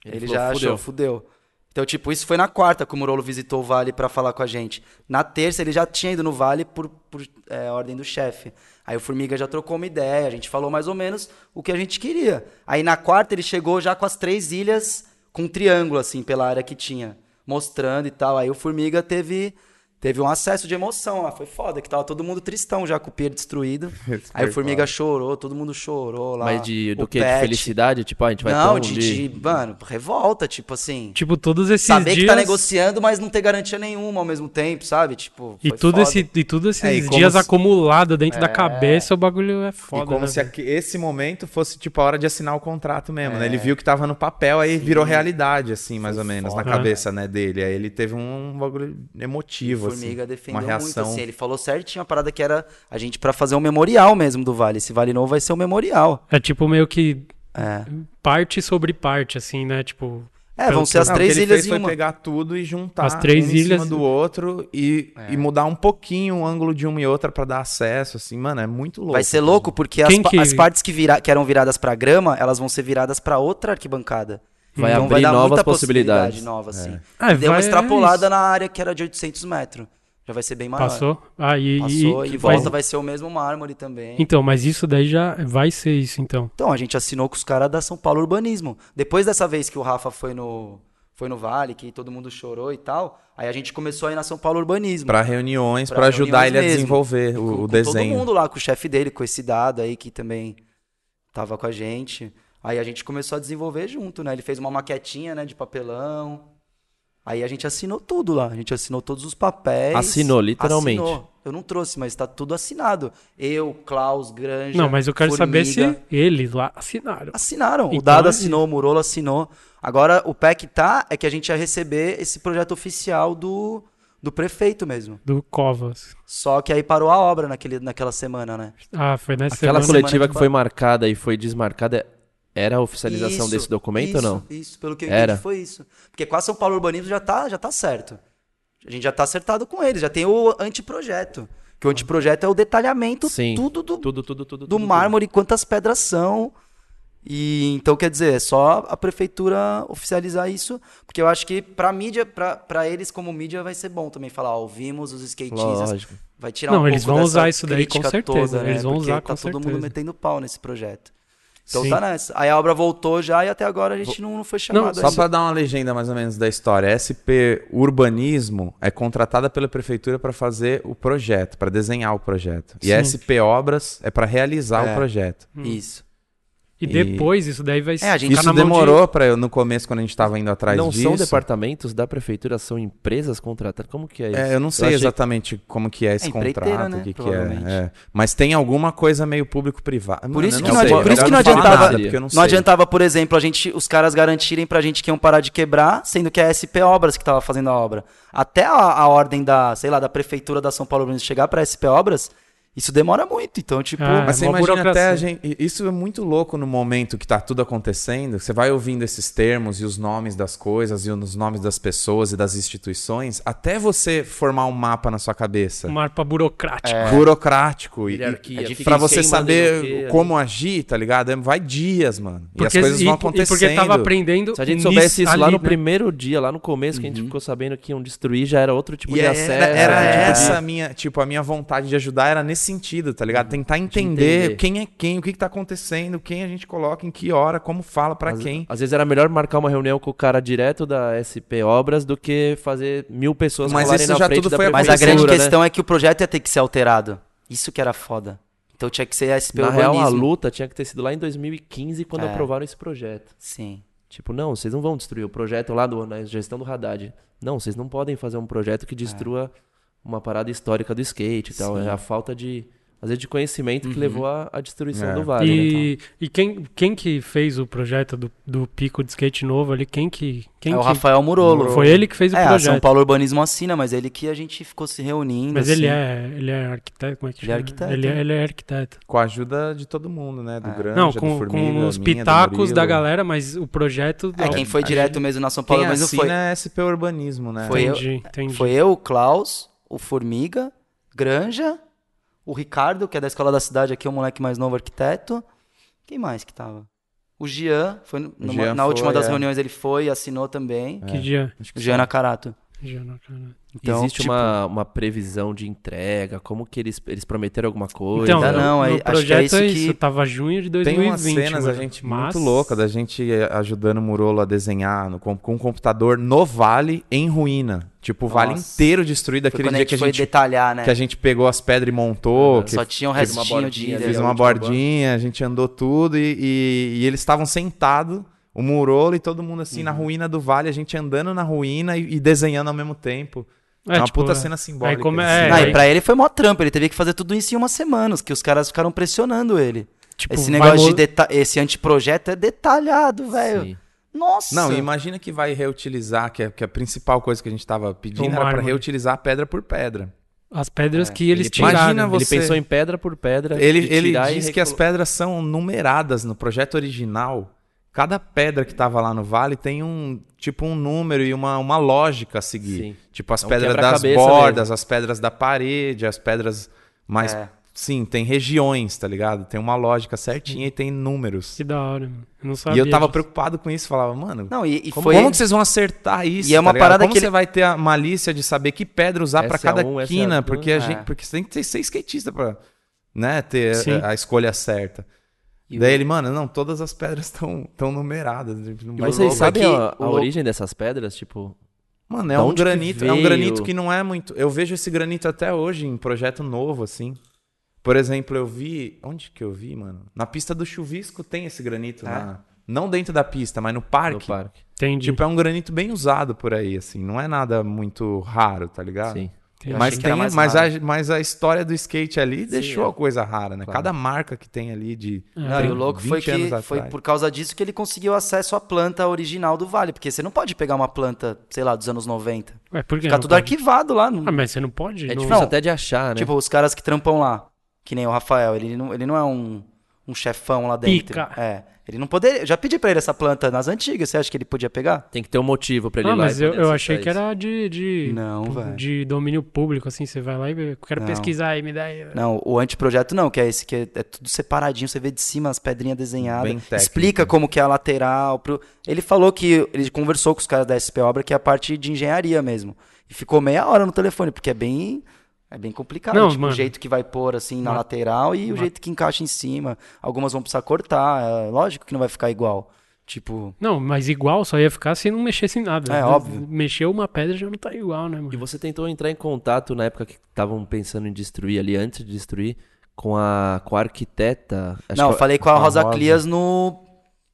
Speaker 4: Ele
Speaker 5: Ele,
Speaker 4: falou,
Speaker 5: já
Speaker 4: "Fudeu."
Speaker 5: achou, fudeu. Então, tipo, isso foi na quarta que o Murolo visitou o Vale pra falar com a gente. Na terça, ele já tinha ido no Vale por, por é, ordem do chefe. Aí o Formiga já trocou uma ideia, a gente falou mais ou menos o que a gente queria. Aí na quarta, ele chegou já com as três ilhas, com um triângulo, assim, pela área que tinha, mostrando e tal. Aí o Formiga teve, teve um acesso de emoção lá, foi foda, que tava todo mundo tristão já com o pier destruído. [LAUGHS] Aí o Formiga chorou, todo mundo chorou lá.
Speaker 4: Mas de, do
Speaker 5: o
Speaker 4: que? De felicidade? Tipo, ah, a gente vai
Speaker 5: Não,
Speaker 4: ter um
Speaker 5: de,
Speaker 4: de...
Speaker 5: de, mano, revolta, tipo assim.
Speaker 3: Tipo, todos esses
Speaker 5: Saber
Speaker 3: dias...
Speaker 5: que tá negociando, mas não ter garantia nenhuma ao mesmo tempo, sabe? Tipo,
Speaker 3: E
Speaker 5: foi
Speaker 3: tudo,
Speaker 5: foda.
Speaker 3: esse, e tudo esses
Speaker 2: É, e
Speaker 3: dias
Speaker 2: se-
Speaker 3: acumulados dentro da cabeça, o bagulho é foda,
Speaker 2: e como
Speaker 3: né,
Speaker 2: se aqui- esse momento fosse, tipo, a hora de assinar o contrato mesmo, né?
Speaker 5: É.
Speaker 2: Ele viu que tava no papel, aí virou realidade, assim, mais ou menos, na
Speaker 3: foda.
Speaker 2: cabeça, né, dele. Aí ele teve um bagulho emotivo,
Speaker 5: Formiga
Speaker 2: assim.
Speaker 5: defendeu
Speaker 2: uma reação.
Speaker 5: muito, assim. Ele falou certinho a parada que era a gente pra fazer um memorial mesmo do Vale. Esse Vale Novo vai ser um memorial.
Speaker 3: É tipo meio que
Speaker 5: É.
Speaker 3: parte sobre parte, assim, né? Tipo,
Speaker 5: É, vão ser as
Speaker 2: Não,
Speaker 5: três
Speaker 2: ele
Speaker 5: ilhas
Speaker 2: fez
Speaker 5: em
Speaker 2: foi
Speaker 5: uma.
Speaker 2: pegar tudo e juntar
Speaker 3: As três
Speaker 2: um
Speaker 3: ilhas-
Speaker 2: em cima do outro e, e mudar um pouquinho o ângulo de uma e outra pra dar acesso, assim, mano, é muito louco.
Speaker 5: Vai ser louco porque as,
Speaker 3: que-
Speaker 5: as partes que, vira- que eram viradas pra grama, elas vão ser viradas pra outra arquibancada.
Speaker 4: Vai
Speaker 5: Então
Speaker 4: abrir
Speaker 5: dar
Speaker 4: novas
Speaker 5: muita
Speaker 4: possibilidades.
Speaker 5: possibilidade nova, assim.
Speaker 3: Ah,
Speaker 5: Deu uma
Speaker 3: vai-
Speaker 5: extrapolada
Speaker 3: é
Speaker 5: na área que era de 800 metros. Já vai ser bem maior.
Speaker 3: Passou? Ah, e,
Speaker 5: Passou,
Speaker 3: e,
Speaker 5: e,
Speaker 3: mas-
Speaker 5: volta vai ser o mesmo mármore também.
Speaker 3: Então, mas isso daí já vai ser isso, então.
Speaker 5: Então, a gente assinou com os caras da São Paulo Urbanismo. Depois dessa vez que o Rafa foi no, foi no Vale, que todo mundo chorou e tal, aí a gente começou a ir na São Paulo Urbanismo.
Speaker 2: Pra reuniões,
Speaker 5: Pra
Speaker 2: pra ajudar
Speaker 5: reuniões
Speaker 2: ele a
Speaker 5: mesmo.
Speaker 2: desenvolver
Speaker 5: com,
Speaker 2: o, o
Speaker 5: com
Speaker 2: desenho.
Speaker 5: todo mundo lá, com o chefe dele, com esse dado aí que também tava com a gente. Aí a gente começou a desenvolver junto, né? Ele fez uma maquetinha, né, de papelão. Aí a gente assinou tudo lá. A gente assinou todos os papéis.
Speaker 4: Assinou, literalmente.
Speaker 5: Assinou. Eu não trouxe, mas tá tudo assinado. Eu, Klaus, Granja.
Speaker 3: Não, mas eu quero saber
Speaker 5: Formiga.
Speaker 3: se eles lá assinaram.
Speaker 5: Assinaram.
Speaker 3: Então
Speaker 5: o Dado
Speaker 3: é
Speaker 5: assinou, o Murolo assinou. Agora, o pé que tá é que a gente ia receber esse projeto oficial do, do prefeito mesmo.
Speaker 3: Do Covas.
Speaker 5: Só que aí parou a obra naquele, naquela semana, né?
Speaker 3: Ah, foi nessa
Speaker 4: Aquela
Speaker 3: semana.
Speaker 4: coletiva
Speaker 5: semana
Speaker 4: que
Speaker 5: que
Speaker 4: foi marcada e foi desmarcada era a oficialização
Speaker 5: Isso,
Speaker 4: desse documento
Speaker 5: isso,
Speaker 4: ou não?
Speaker 5: Isso, pelo que eu
Speaker 4: Era.
Speaker 5: entendi foi isso. Porque com a São Paulo Urbanismo já tá, já tá certo. A gente já tá acertado com eles, já tem o anteprojeto. Que o anteprojeto é o detalhamento
Speaker 4: Sim.
Speaker 5: tudo do,
Speaker 4: Tudo, tudo, tudo.
Speaker 5: do
Speaker 4: tudo,
Speaker 5: mármore, quantas pedras são. E então quer dizer, é só a prefeitura oficializar isso, porque eu acho que pra mídia, pra eles como mídia vai ser bom também falar, ó, ouvimos os
Speaker 4: tudo.
Speaker 5: skatistas,
Speaker 4: Lógico.
Speaker 5: vai tirar
Speaker 3: Não,
Speaker 5: um
Speaker 3: eles
Speaker 5: pouco
Speaker 3: vão
Speaker 5: dessa
Speaker 3: usar isso daí com certeza,
Speaker 5: toda, né?
Speaker 3: eles vão
Speaker 5: Porque
Speaker 3: usar
Speaker 5: tá
Speaker 3: com
Speaker 5: todo mundo
Speaker 3: certeza.
Speaker 5: metendo pau nesse projeto. Então
Speaker 3: Sim.
Speaker 5: tá nessa. Aí a obra voltou já e até agora a gente não, não foi chamado
Speaker 2: Só
Speaker 5: ainda.
Speaker 2: pra dar uma legenda mais ou menos da história, a SP Urbanismo é contratada pela prefeitura para fazer o projeto, para desenhar o projeto. E a. SP Obras é para realizar
Speaker 5: É.
Speaker 2: o projeto.
Speaker 5: Isso.
Speaker 3: E depois isso daí vai
Speaker 5: É, a gente-
Speaker 2: Isso
Speaker 3: de-
Speaker 2: demorou pra eu, no começo, quando a gente tava indo atrás
Speaker 4: não
Speaker 2: disso.
Speaker 4: são departamentos da prefeitura, são empresas contratadas. Como que é isso?
Speaker 2: É, eu não sei
Speaker 4: achei-
Speaker 2: exatamente como que é esse
Speaker 5: É
Speaker 2: contrato,
Speaker 5: né?
Speaker 2: o que, que é, é. Mas tem alguma coisa meio público-privado.
Speaker 5: Por isso
Speaker 2: eu
Speaker 5: que
Speaker 2: não
Speaker 5: não
Speaker 2: sei,
Speaker 5: adi- por isso que não adiantava-
Speaker 2: nada, porque eu não
Speaker 5: Não adiantava, por exemplo, a gente, os caras garantirem pra gente que iam parar de quebrar, sendo que é a SP Obras que tava fazendo a obra. Até a, a ordem da, sei lá, da prefeitura da São Paulo chegar pra SP Obras, isso demora muito. Então, tipo,
Speaker 3: Ah,
Speaker 2: Mas você
Speaker 3: É
Speaker 2: imagina até
Speaker 3: burocracia.
Speaker 2: a gente. Isso é muito louco no momento que tá tudo acontecendo. Você vai ouvindo esses termos e os nomes das coisas e os nomes das pessoas e das instituições, até você formar um mapa na sua cabeça.
Speaker 3: um mapa burocrático.
Speaker 5: É.
Speaker 2: Burocrático. E,
Speaker 4: Hierarquia,
Speaker 2: e
Speaker 4: difícil,
Speaker 2: pra você saber como agir, tá ligado? É- Vai dias, mano. e as
Speaker 3: Porque-
Speaker 2: coisas
Speaker 3: e-
Speaker 2: vão
Speaker 3: e
Speaker 2: acontecendo.
Speaker 3: porque tava aprendendo.
Speaker 4: Se a gente
Speaker 3: nisso
Speaker 4: soubesse isso lá
Speaker 3: ali,
Speaker 4: no
Speaker 3: né?
Speaker 4: primeiro dia, lá no começo, que a gente ficou sabendo que iam destruir, já era outro tipo
Speaker 2: E
Speaker 4: de
Speaker 2: era,
Speaker 4: acesso.
Speaker 2: era
Speaker 4: outro tipo de-
Speaker 2: essa a minha, tipo, a minha vontade de ajudar era nesse sentido, tá ligado? Tentar entender,
Speaker 4: entender.
Speaker 2: quem é quem, o que, que tá acontecendo, quem a gente coloca, em que hora, como fala pra
Speaker 4: Às,
Speaker 2: quem.
Speaker 4: às vezes era melhor marcar uma reunião com o cara direto da SP Obras do que fazer mil pessoas
Speaker 2: Mas
Speaker 4: falarem
Speaker 2: isso
Speaker 4: na
Speaker 2: já
Speaker 4: frente
Speaker 2: tudo
Speaker 4: da
Speaker 2: foi
Speaker 5: mas a grande
Speaker 4: né?
Speaker 5: questão é que o projeto ia ter que ser alterado. Isso que era foda. Então tinha que ser SP
Speaker 4: Na real, a luta tinha que ter sido lá em 2015, quando
Speaker 5: É.
Speaker 4: aprovaram esse projeto.
Speaker 5: Sim.
Speaker 4: Tipo, não, vocês não vão destruir o projeto lá do, na gestão do Haddad. Não, vocês não podem fazer um projeto que destrua uma parada histórica do skate e tal.
Speaker 5: Sim.
Speaker 4: É a falta de, às vezes, de conhecimento que levou à, à destruição
Speaker 2: É.
Speaker 4: do vale. né,
Speaker 3: E, e quem, quem que fez o projeto do, do pico de skate novo ali? Quem que. Quem
Speaker 5: é o
Speaker 3: que-
Speaker 5: Rafael Murolo.
Speaker 3: Foi ele que fez o
Speaker 5: É, a
Speaker 3: projeto.
Speaker 5: São Paulo Urbanismo assina, mas ele que a gente ficou se reunindo.
Speaker 3: Mas ele
Speaker 5: assim.
Speaker 3: é, ele é arquiteto, como é que
Speaker 5: Ele é
Speaker 3: chama?
Speaker 5: arquiteto,
Speaker 3: Ele é,
Speaker 5: né?
Speaker 3: ele é arquiteto.
Speaker 2: Com a ajuda de todo mundo, né? Do
Speaker 5: É.
Speaker 2: Granja,
Speaker 3: Não,
Speaker 2: do
Speaker 3: com,
Speaker 2: Formiga,
Speaker 3: com os
Speaker 2: minha, do
Speaker 3: pitacos da galera, mas o projeto.
Speaker 5: É, quem foi
Speaker 2: a
Speaker 5: direto
Speaker 2: gente-
Speaker 5: mesmo na São Paulo
Speaker 2: Quem
Speaker 5: Urbanismo foi,
Speaker 2: assina é SP Urbanismo, né?
Speaker 5: Foi eu-
Speaker 3: Entendi, entendi.
Speaker 5: foi eu, o Klaus, o Formiga, Granja, o Ricardo, que é da Escola da Cidade aqui, o moleque mais novo arquiteto. Quem mais que tava? O Jean, foi numa-
Speaker 2: Jean
Speaker 5: na última
Speaker 2: foi,
Speaker 5: das
Speaker 2: é.
Speaker 5: reuniões ele foi e assinou também.
Speaker 3: Que dia?
Speaker 5: O Jean Nakarato. Então,
Speaker 4: Existe
Speaker 5: tipo,
Speaker 4: uma, uma previsão de entrega? Como que eles, eles prometeram alguma coisa?
Speaker 3: Então,
Speaker 5: Ainda não,
Speaker 3: no
Speaker 5: aí- acho que é
Speaker 3: projeto
Speaker 5: isso
Speaker 3: é
Speaker 5: que-
Speaker 3: isso. Tava junho de 2020.
Speaker 2: Tem umas cenas a
Speaker 3: mano.
Speaker 2: gente
Speaker 3: Mas-
Speaker 2: muito louca da gente eh, ajudando o Murolo a desenhar no- com, com um computador no vale em ruína. Tipo, o vale inteiro destruído
Speaker 5: foi
Speaker 2: aquele
Speaker 5: a
Speaker 2: dia que a
Speaker 5: foi
Speaker 2: gente,
Speaker 5: detalhar, né?
Speaker 2: que a gente pegou as pedras e montou.
Speaker 4: Uhum.
Speaker 2: que
Speaker 5: Só tinha um
Speaker 4: fez uma
Speaker 5: restinho
Speaker 4: bordinha
Speaker 5: de...
Speaker 4: ali,
Speaker 2: Fiz
Speaker 4: a
Speaker 2: uma
Speaker 4: última
Speaker 2: bordinha, a gente andou tudo e, e- e eles estavam sentados, o Murolo e todo mundo assim na
Speaker 3: Uhum.
Speaker 2: ruína do vale, a gente andando na ruína e, e desenhando ao mesmo tempo. É, uma
Speaker 3: tipo,
Speaker 2: puta
Speaker 3: é.
Speaker 2: cena simbólica.
Speaker 3: Aí como é-
Speaker 2: assim.
Speaker 5: E pra ele foi mó trampo, ele teve que fazer tudo isso em uma semana, que os caras ficaram pressionando ele.
Speaker 3: Tipo,
Speaker 5: Esse
Speaker 3: vai
Speaker 5: negócio
Speaker 3: mo-
Speaker 5: de deta esse anteprojeto é detalhado, velho. Nossa.
Speaker 2: Não, imagina que vai reutilizar, que é, que é a principal coisa que a gente tava pedindo
Speaker 3: O
Speaker 2: era pra reutilizar pedra por pedra.
Speaker 3: As pedras
Speaker 5: É.
Speaker 3: que eles
Speaker 4: Ele
Speaker 3: tiraram.
Speaker 2: imagina
Speaker 4: Ele
Speaker 2: Você-
Speaker 4: pensou em pedra por pedra.
Speaker 2: Ele, ele diz que as pedras são numeradas no projeto original. Cada pedra que tava lá no vale tem um tipo um número e uma, uma lógica a seguir.
Speaker 4: Sim.
Speaker 2: Tipo as
Speaker 4: É um
Speaker 2: pedras das bordas, as pedras da parede, as pedras mais.
Speaker 5: É.
Speaker 2: Sim, tem regiões, tá ligado? Tem uma lógica certinha e tem números.
Speaker 3: Que da hora, mano. Eu não
Speaker 2: E
Speaker 3: sabia.
Speaker 2: eu tava
Speaker 3: disso.
Speaker 2: preocupado com isso, falava, mano,
Speaker 5: Não, e, e
Speaker 2: como,
Speaker 5: foi.
Speaker 2: como que vocês vão acertar isso?
Speaker 5: E é uma
Speaker 2: tá
Speaker 5: parada
Speaker 2: como
Speaker 5: que
Speaker 2: você
Speaker 5: ele-
Speaker 2: vai ter a malícia de saber que pedra usar pra
Speaker 4: Essa é
Speaker 2: cada
Speaker 4: um, é
Speaker 2: quina? porque, a gente,
Speaker 5: É.
Speaker 2: porque você tem que ter- ser skatista pra né, ter
Speaker 3: Sim.
Speaker 2: a, a escolha certa.
Speaker 5: E
Speaker 2: Daí
Speaker 5: o-
Speaker 2: ele, mano, não, todas as pedras estão tão numeradas. gente não
Speaker 4: E
Speaker 2: vai-
Speaker 4: vocês sabem a, a
Speaker 5: o-
Speaker 4: origem dessas pedras? Tipo,
Speaker 2: Mano, é um granito, é um granito que não é muito. Eu vejo esse granito até hoje em projeto novo, assim. Por exemplo, eu vi. Onde que eu vi, mano? Na pista do chuvisco tem esse granito.
Speaker 5: É?
Speaker 2: na- Não dentro da pista, mas no parque.
Speaker 4: no parque.
Speaker 3: Entendi.
Speaker 2: Tipo, é um granito bem usado por aí, assim. Não é nada muito raro, tá ligado?
Speaker 4: Sim.
Speaker 5: Eu
Speaker 2: Mas, tem,
Speaker 5: mais
Speaker 2: mas,
Speaker 5: raro.
Speaker 2: a, mas a história do skate ali deixou
Speaker 4: é.
Speaker 2: a coisa rara, né?
Speaker 4: Claro.
Speaker 2: Cada marca que tem ali de.
Speaker 3: É.
Speaker 5: Não, e o louco foi
Speaker 2: 20 anos
Speaker 5: que foi por causa disso que ele conseguiu acesso à planta original do Vale. Porque você não pode pegar uma planta, sei lá, dos anos 90.
Speaker 3: Ué, por que
Speaker 5: Fica
Speaker 3: não
Speaker 5: tudo
Speaker 3: pode?
Speaker 5: arquivado lá. Não...
Speaker 3: Ah, mas você não pode?
Speaker 4: É
Speaker 3: Não-
Speaker 4: difícil
Speaker 5: Não.
Speaker 4: até de achar, né?
Speaker 5: Tipo, os caras que trampam lá, que nem o Rafael, ele não, ele não é um, um chefão lá dentro.
Speaker 3: Pica.
Speaker 5: É. Ele não poderia. Já pedi pra ele essa planta nas antigas, você acha que ele podia pegar?
Speaker 4: Tem que ter um motivo pra ele
Speaker 3: Ah,
Speaker 4: ir lá.
Speaker 3: mas eu, eu achei que
Speaker 4: isso.
Speaker 3: era de, de,
Speaker 5: Não, velho.
Speaker 3: de domínio público, assim, você vai lá e quero
Speaker 5: Não.
Speaker 3: pesquisar aí, me dá aí.
Speaker 5: Não, o anteprojeto não, que é esse que é, é tudo separadinho, você vê de cima as pedrinhas desenhadas.
Speaker 2: Bem.
Speaker 5: Explica como que é a lateral. pro- Ele falou que ele conversou com os caras da SP Obra que é a parte de engenharia mesmo. E ficou meia hora no telefone, porque é bem é bem complicado,
Speaker 3: Não,
Speaker 5: tipo,
Speaker 3: mano.
Speaker 5: o jeito que vai pôr assim na lateral e o jeito que encaixa em cima. Algumas vão precisar cortar, é, lógico que não vai ficar igual. Tipo,
Speaker 3: Não, mas igual só ia ficar se não mexesse em nada.
Speaker 5: É, óbvio.
Speaker 3: Mexeu uma pedra já não tá igual, né,
Speaker 4: E
Speaker 3: mano?
Speaker 4: você tentou entrar em contato na época que estavam pensando em destruir ali, antes de destruir, com a, com a arquiteta. acho
Speaker 5: Não,
Speaker 4: que
Speaker 5: eu falei com a Rosa,
Speaker 4: Rosa.
Speaker 5: Clias no.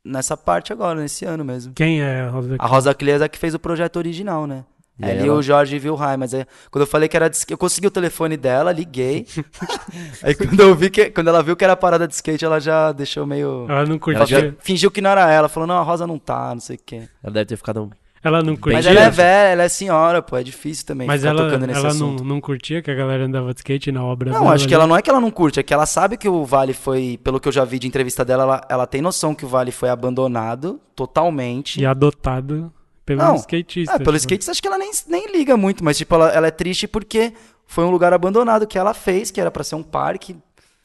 Speaker 5: Nessa parte agora, nesse ano mesmo.
Speaker 3: Quem é a Rosa
Speaker 5: A Rosa Clias é a que fez o projeto original, né?
Speaker 4: E
Speaker 5: Ela e
Speaker 4: ela?
Speaker 5: o Jorge Vilheim, mas aí, quando eu falei que era de skate, eu consegui o telefone dela, liguei. [LAUGHS] aí quando eu vi que quando ela viu que era parada de skate, ela já deixou meio
Speaker 3: Ela não
Speaker 5: ela
Speaker 3: curtia.
Speaker 5: já fingiu que não era ela, falou: "Não, a Rosa não tá, não sei o quê".
Speaker 4: Ela deve ter ficado.
Speaker 3: Ela não curtia.
Speaker 5: Mas ela é velha, ela é senhora, pô, é difícil também
Speaker 3: Mas
Speaker 5: ficar
Speaker 3: ela,
Speaker 5: tocando nesse
Speaker 3: ela não,
Speaker 5: assunto.
Speaker 3: não curtia que a galera andava de skate na obra
Speaker 5: Não, acho que
Speaker 3: ali?
Speaker 5: ela não é que ela não curte, é que ela sabe que o Vale foi, pelo que eu já vi de entrevista dela, ela, ela tem noção que o Vale foi abandonado totalmente.
Speaker 3: E adotado pelo
Speaker 5: Não,
Speaker 3: skatista.
Speaker 5: É, pelo
Speaker 3: tipo.
Speaker 5: skate acho que ela nem, nem liga muito, mas tipo, ela, ela é triste porque foi um lugar abandonado que ela fez, que era pra ser um parque,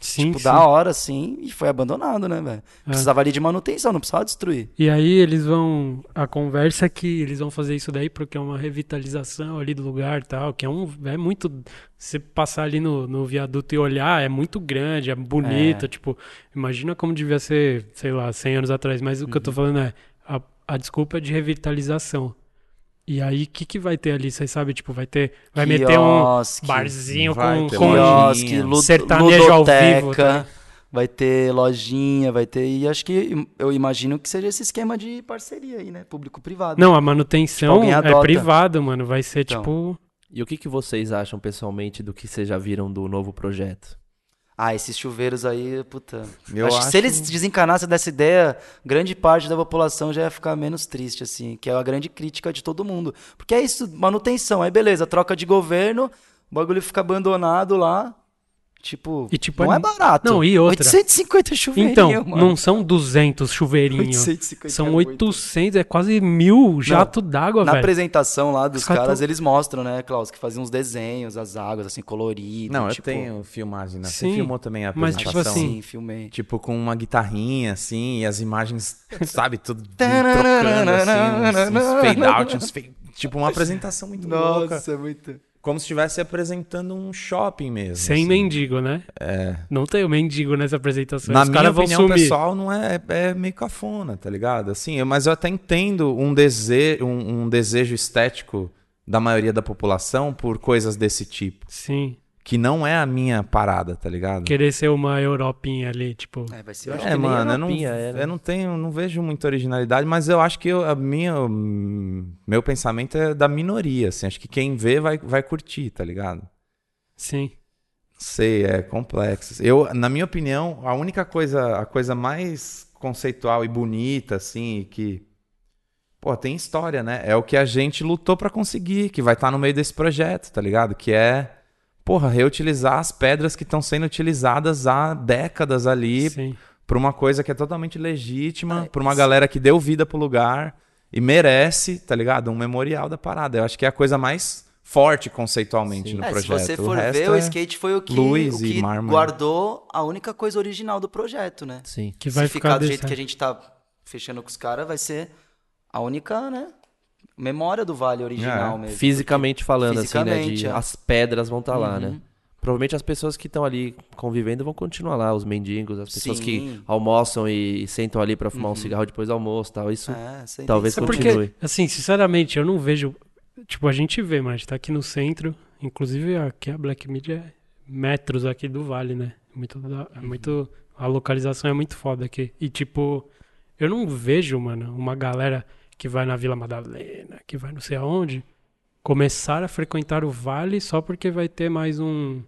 Speaker 3: Sim,
Speaker 5: tipo,
Speaker 3: sim.
Speaker 5: da hora, assim, e foi abandonado, né, velho? Precisava ali de manutenção, não precisava destruir.
Speaker 3: E aí eles vão. A conversa é que eles vão fazer isso daí porque é uma revitalização ali do lugar e tal. Que é um. É muito. Você passar ali no, no viaduto e olhar, é muito grande, é bonito.
Speaker 5: É.
Speaker 3: Tipo, imagina como devia ser, sei lá, 100 anos atrás. Mas o que eu
Speaker 5: Uhum.
Speaker 3: tô falando é. A, desculpa é de revitalização. E aí, o que, que vai ter ali? Vocês sabem, tipo, vai ter. Vai meter um
Speaker 5: Quiosque,
Speaker 3: barzinho
Speaker 2: vai
Speaker 3: com, com
Speaker 5: quiosque, lu-
Speaker 3: sertanejo ao vivo, tá?
Speaker 5: vai ter lojinha, vai ter, e acho que, eu imagino que seja esse esquema de parceria aí, né, público-privado.
Speaker 3: Não, a manutenção
Speaker 5: Tipo,
Speaker 3: é privada, mano. Vai ser
Speaker 5: Então.
Speaker 3: tipo.
Speaker 4: E o que, que vocês acham pessoalmente do que vocês já viram do novo projeto?
Speaker 5: Ah, esses chuveiros aí, puta.
Speaker 2: Eu
Speaker 5: acho, que
Speaker 2: acho-
Speaker 5: se eles desencanassem dessa ideia, grande parte da população já ia ficar menos triste, assim, que é a grande crítica de todo mundo. Porque é isso, manutenção, aí beleza, troca de governo, o bagulho fica abandonado lá. Tipo,
Speaker 3: E, tipo,
Speaker 5: não
Speaker 3: é-
Speaker 5: é barato.
Speaker 3: Não, e outra?
Speaker 5: 850 chuveirinhos,
Speaker 3: Então,
Speaker 5: mano.
Speaker 3: não são 200 chuveirinhos.
Speaker 5: 850
Speaker 3: São
Speaker 5: é muito.
Speaker 3: 800, é quase mil jato d'água,
Speaker 5: Na
Speaker 3: velho.
Speaker 5: apresentação lá dos
Speaker 3: Os caras
Speaker 5: caras, eles mostram, né, Klaus, que faziam uns desenhos, as águas, assim, coloridas.
Speaker 2: Não, eu
Speaker 5: tipo,
Speaker 2: tenho filmagem, né? Você
Speaker 3: Sim,
Speaker 2: filmou também a
Speaker 3: mas,
Speaker 2: apresentação?
Speaker 3: tipo assim,
Speaker 5: Sim, filmei.
Speaker 2: Tipo, com uma guitarrinha, assim, e as imagens, [LAUGHS] sabe, tudo trocando, assim, uns, uns fade out, uns fade... Tipo, uma apresentação muito louca.
Speaker 5: é muito...
Speaker 2: Como se estivesse apresentando um shopping mesmo.
Speaker 3: sem
Speaker 2: assim.
Speaker 3: mendigo, né?
Speaker 2: É.
Speaker 3: Não tem o mendigo nessa apresentação.
Speaker 2: Na
Speaker 3: Os
Speaker 2: minha opinião pessoal, não é, é meio cafona, tá ligado? Assim, eu- mas eu até entendo um, dese um, um desejo estético da maioria da população por coisas desse tipo.
Speaker 3: Sim.
Speaker 2: Que não é a minha parada, tá ligado?
Speaker 3: Querer ser uma Europinha ali, tipo.
Speaker 5: É, vai ser...
Speaker 4: Eu acho
Speaker 2: É,
Speaker 4: que nem
Speaker 2: mano, eu não,
Speaker 4: Europinha é, né?
Speaker 2: eu não tenho, não vejo muita originalidade, mas eu acho que eu- a minha, meu pensamento é da minoria, assim, acho que quem vê vai, vai curtir, tá ligado?
Speaker 3: Sim.
Speaker 2: Sei, é complexo. Eu, na minha opinião, a única coisa, a coisa mais conceitual e bonita, assim, que, pô, tem história, né? É o que a gente lutou pra conseguir, que vai estar no meio desse projeto, tá ligado? Que é, porra, reutilizar as pedras que estão sendo utilizadas há décadas ali
Speaker 3: Sim.
Speaker 2: pra uma coisa que é totalmente legítima,
Speaker 5: É,
Speaker 2: pra uma
Speaker 5: isso-
Speaker 2: galera que deu vida pro lugar e merece, tá ligado? Um memorial da parada. Eu acho que é a coisa mais forte conceitualmente no
Speaker 5: É, se
Speaker 2: projeto.
Speaker 5: você
Speaker 2: O
Speaker 5: for
Speaker 2: resto
Speaker 5: ver, o
Speaker 2: é-
Speaker 5: skate foi o que,
Speaker 2: luz
Speaker 5: o
Speaker 2: e
Speaker 5: que guardou a única coisa original do projeto, né?
Speaker 4: Sim.
Speaker 3: Que vai
Speaker 5: Se
Speaker 3: ficar,
Speaker 5: ficar do jeito que a gente tá fechando com os caras, vai ser a única, né? Memória do Vale original
Speaker 2: É,
Speaker 5: mesmo.
Speaker 4: Fisicamente falando, assim, né?
Speaker 5: Fisicamente,
Speaker 4: De,
Speaker 5: é.
Speaker 4: As pedras vão estar lá,
Speaker 5: Uhum.
Speaker 4: né? Provavelmente as pessoas que estão ali convivendo vão continuar lá, os mendigos, as pessoas que
Speaker 5: Sim.
Speaker 4: almoçam e, sentam ali pra fumar um cigarro depois do almoço tal. Isso
Speaker 5: É, é
Speaker 4: talvez.
Speaker 3: É
Speaker 4: continue.
Speaker 3: porque, assim, sinceramente, eu não vejo. Tipo, a gente vê, mas tá aqui no centro. Inclusive, aqui a Black Media é metros aqui do Vale, né? Muito, é muito. A localização é muito foda aqui. E, tipo, eu não vejo, mano, uma galera que vai na Vila Madalena, que vai não sei aonde, começar a frequentar o Vale só porque vai ter mais um.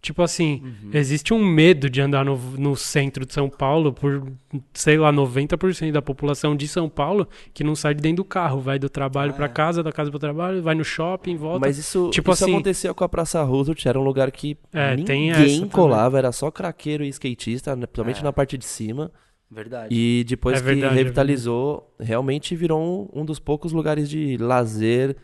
Speaker 3: Tipo assim,
Speaker 5: Uhum.
Speaker 3: existe um medo de andar no, no centro de São Paulo por, sei lá, 90% da população de São Paulo que não sai de dentro do carro, vai do trabalho
Speaker 5: Ah,
Speaker 3: pra
Speaker 5: é.
Speaker 3: casa, da casa pro trabalho, vai no shopping, volta.
Speaker 4: Mas isso,
Speaker 3: Tipo
Speaker 4: isso
Speaker 3: assim-
Speaker 4: aconteceu com a Praça Roosevelt, era um lugar que
Speaker 3: É,
Speaker 4: ninguém
Speaker 3: essa também.
Speaker 4: colava, era só craqueiro e skatista, né, principalmente
Speaker 5: É.
Speaker 4: na parte de cima.
Speaker 5: Verdade.
Speaker 4: E depois
Speaker 3: É verdade,
Speaker 4: que
Speaker 3: é
Speaker 4: revitalizou, realmente virou um, um dos poucos lugares de lazer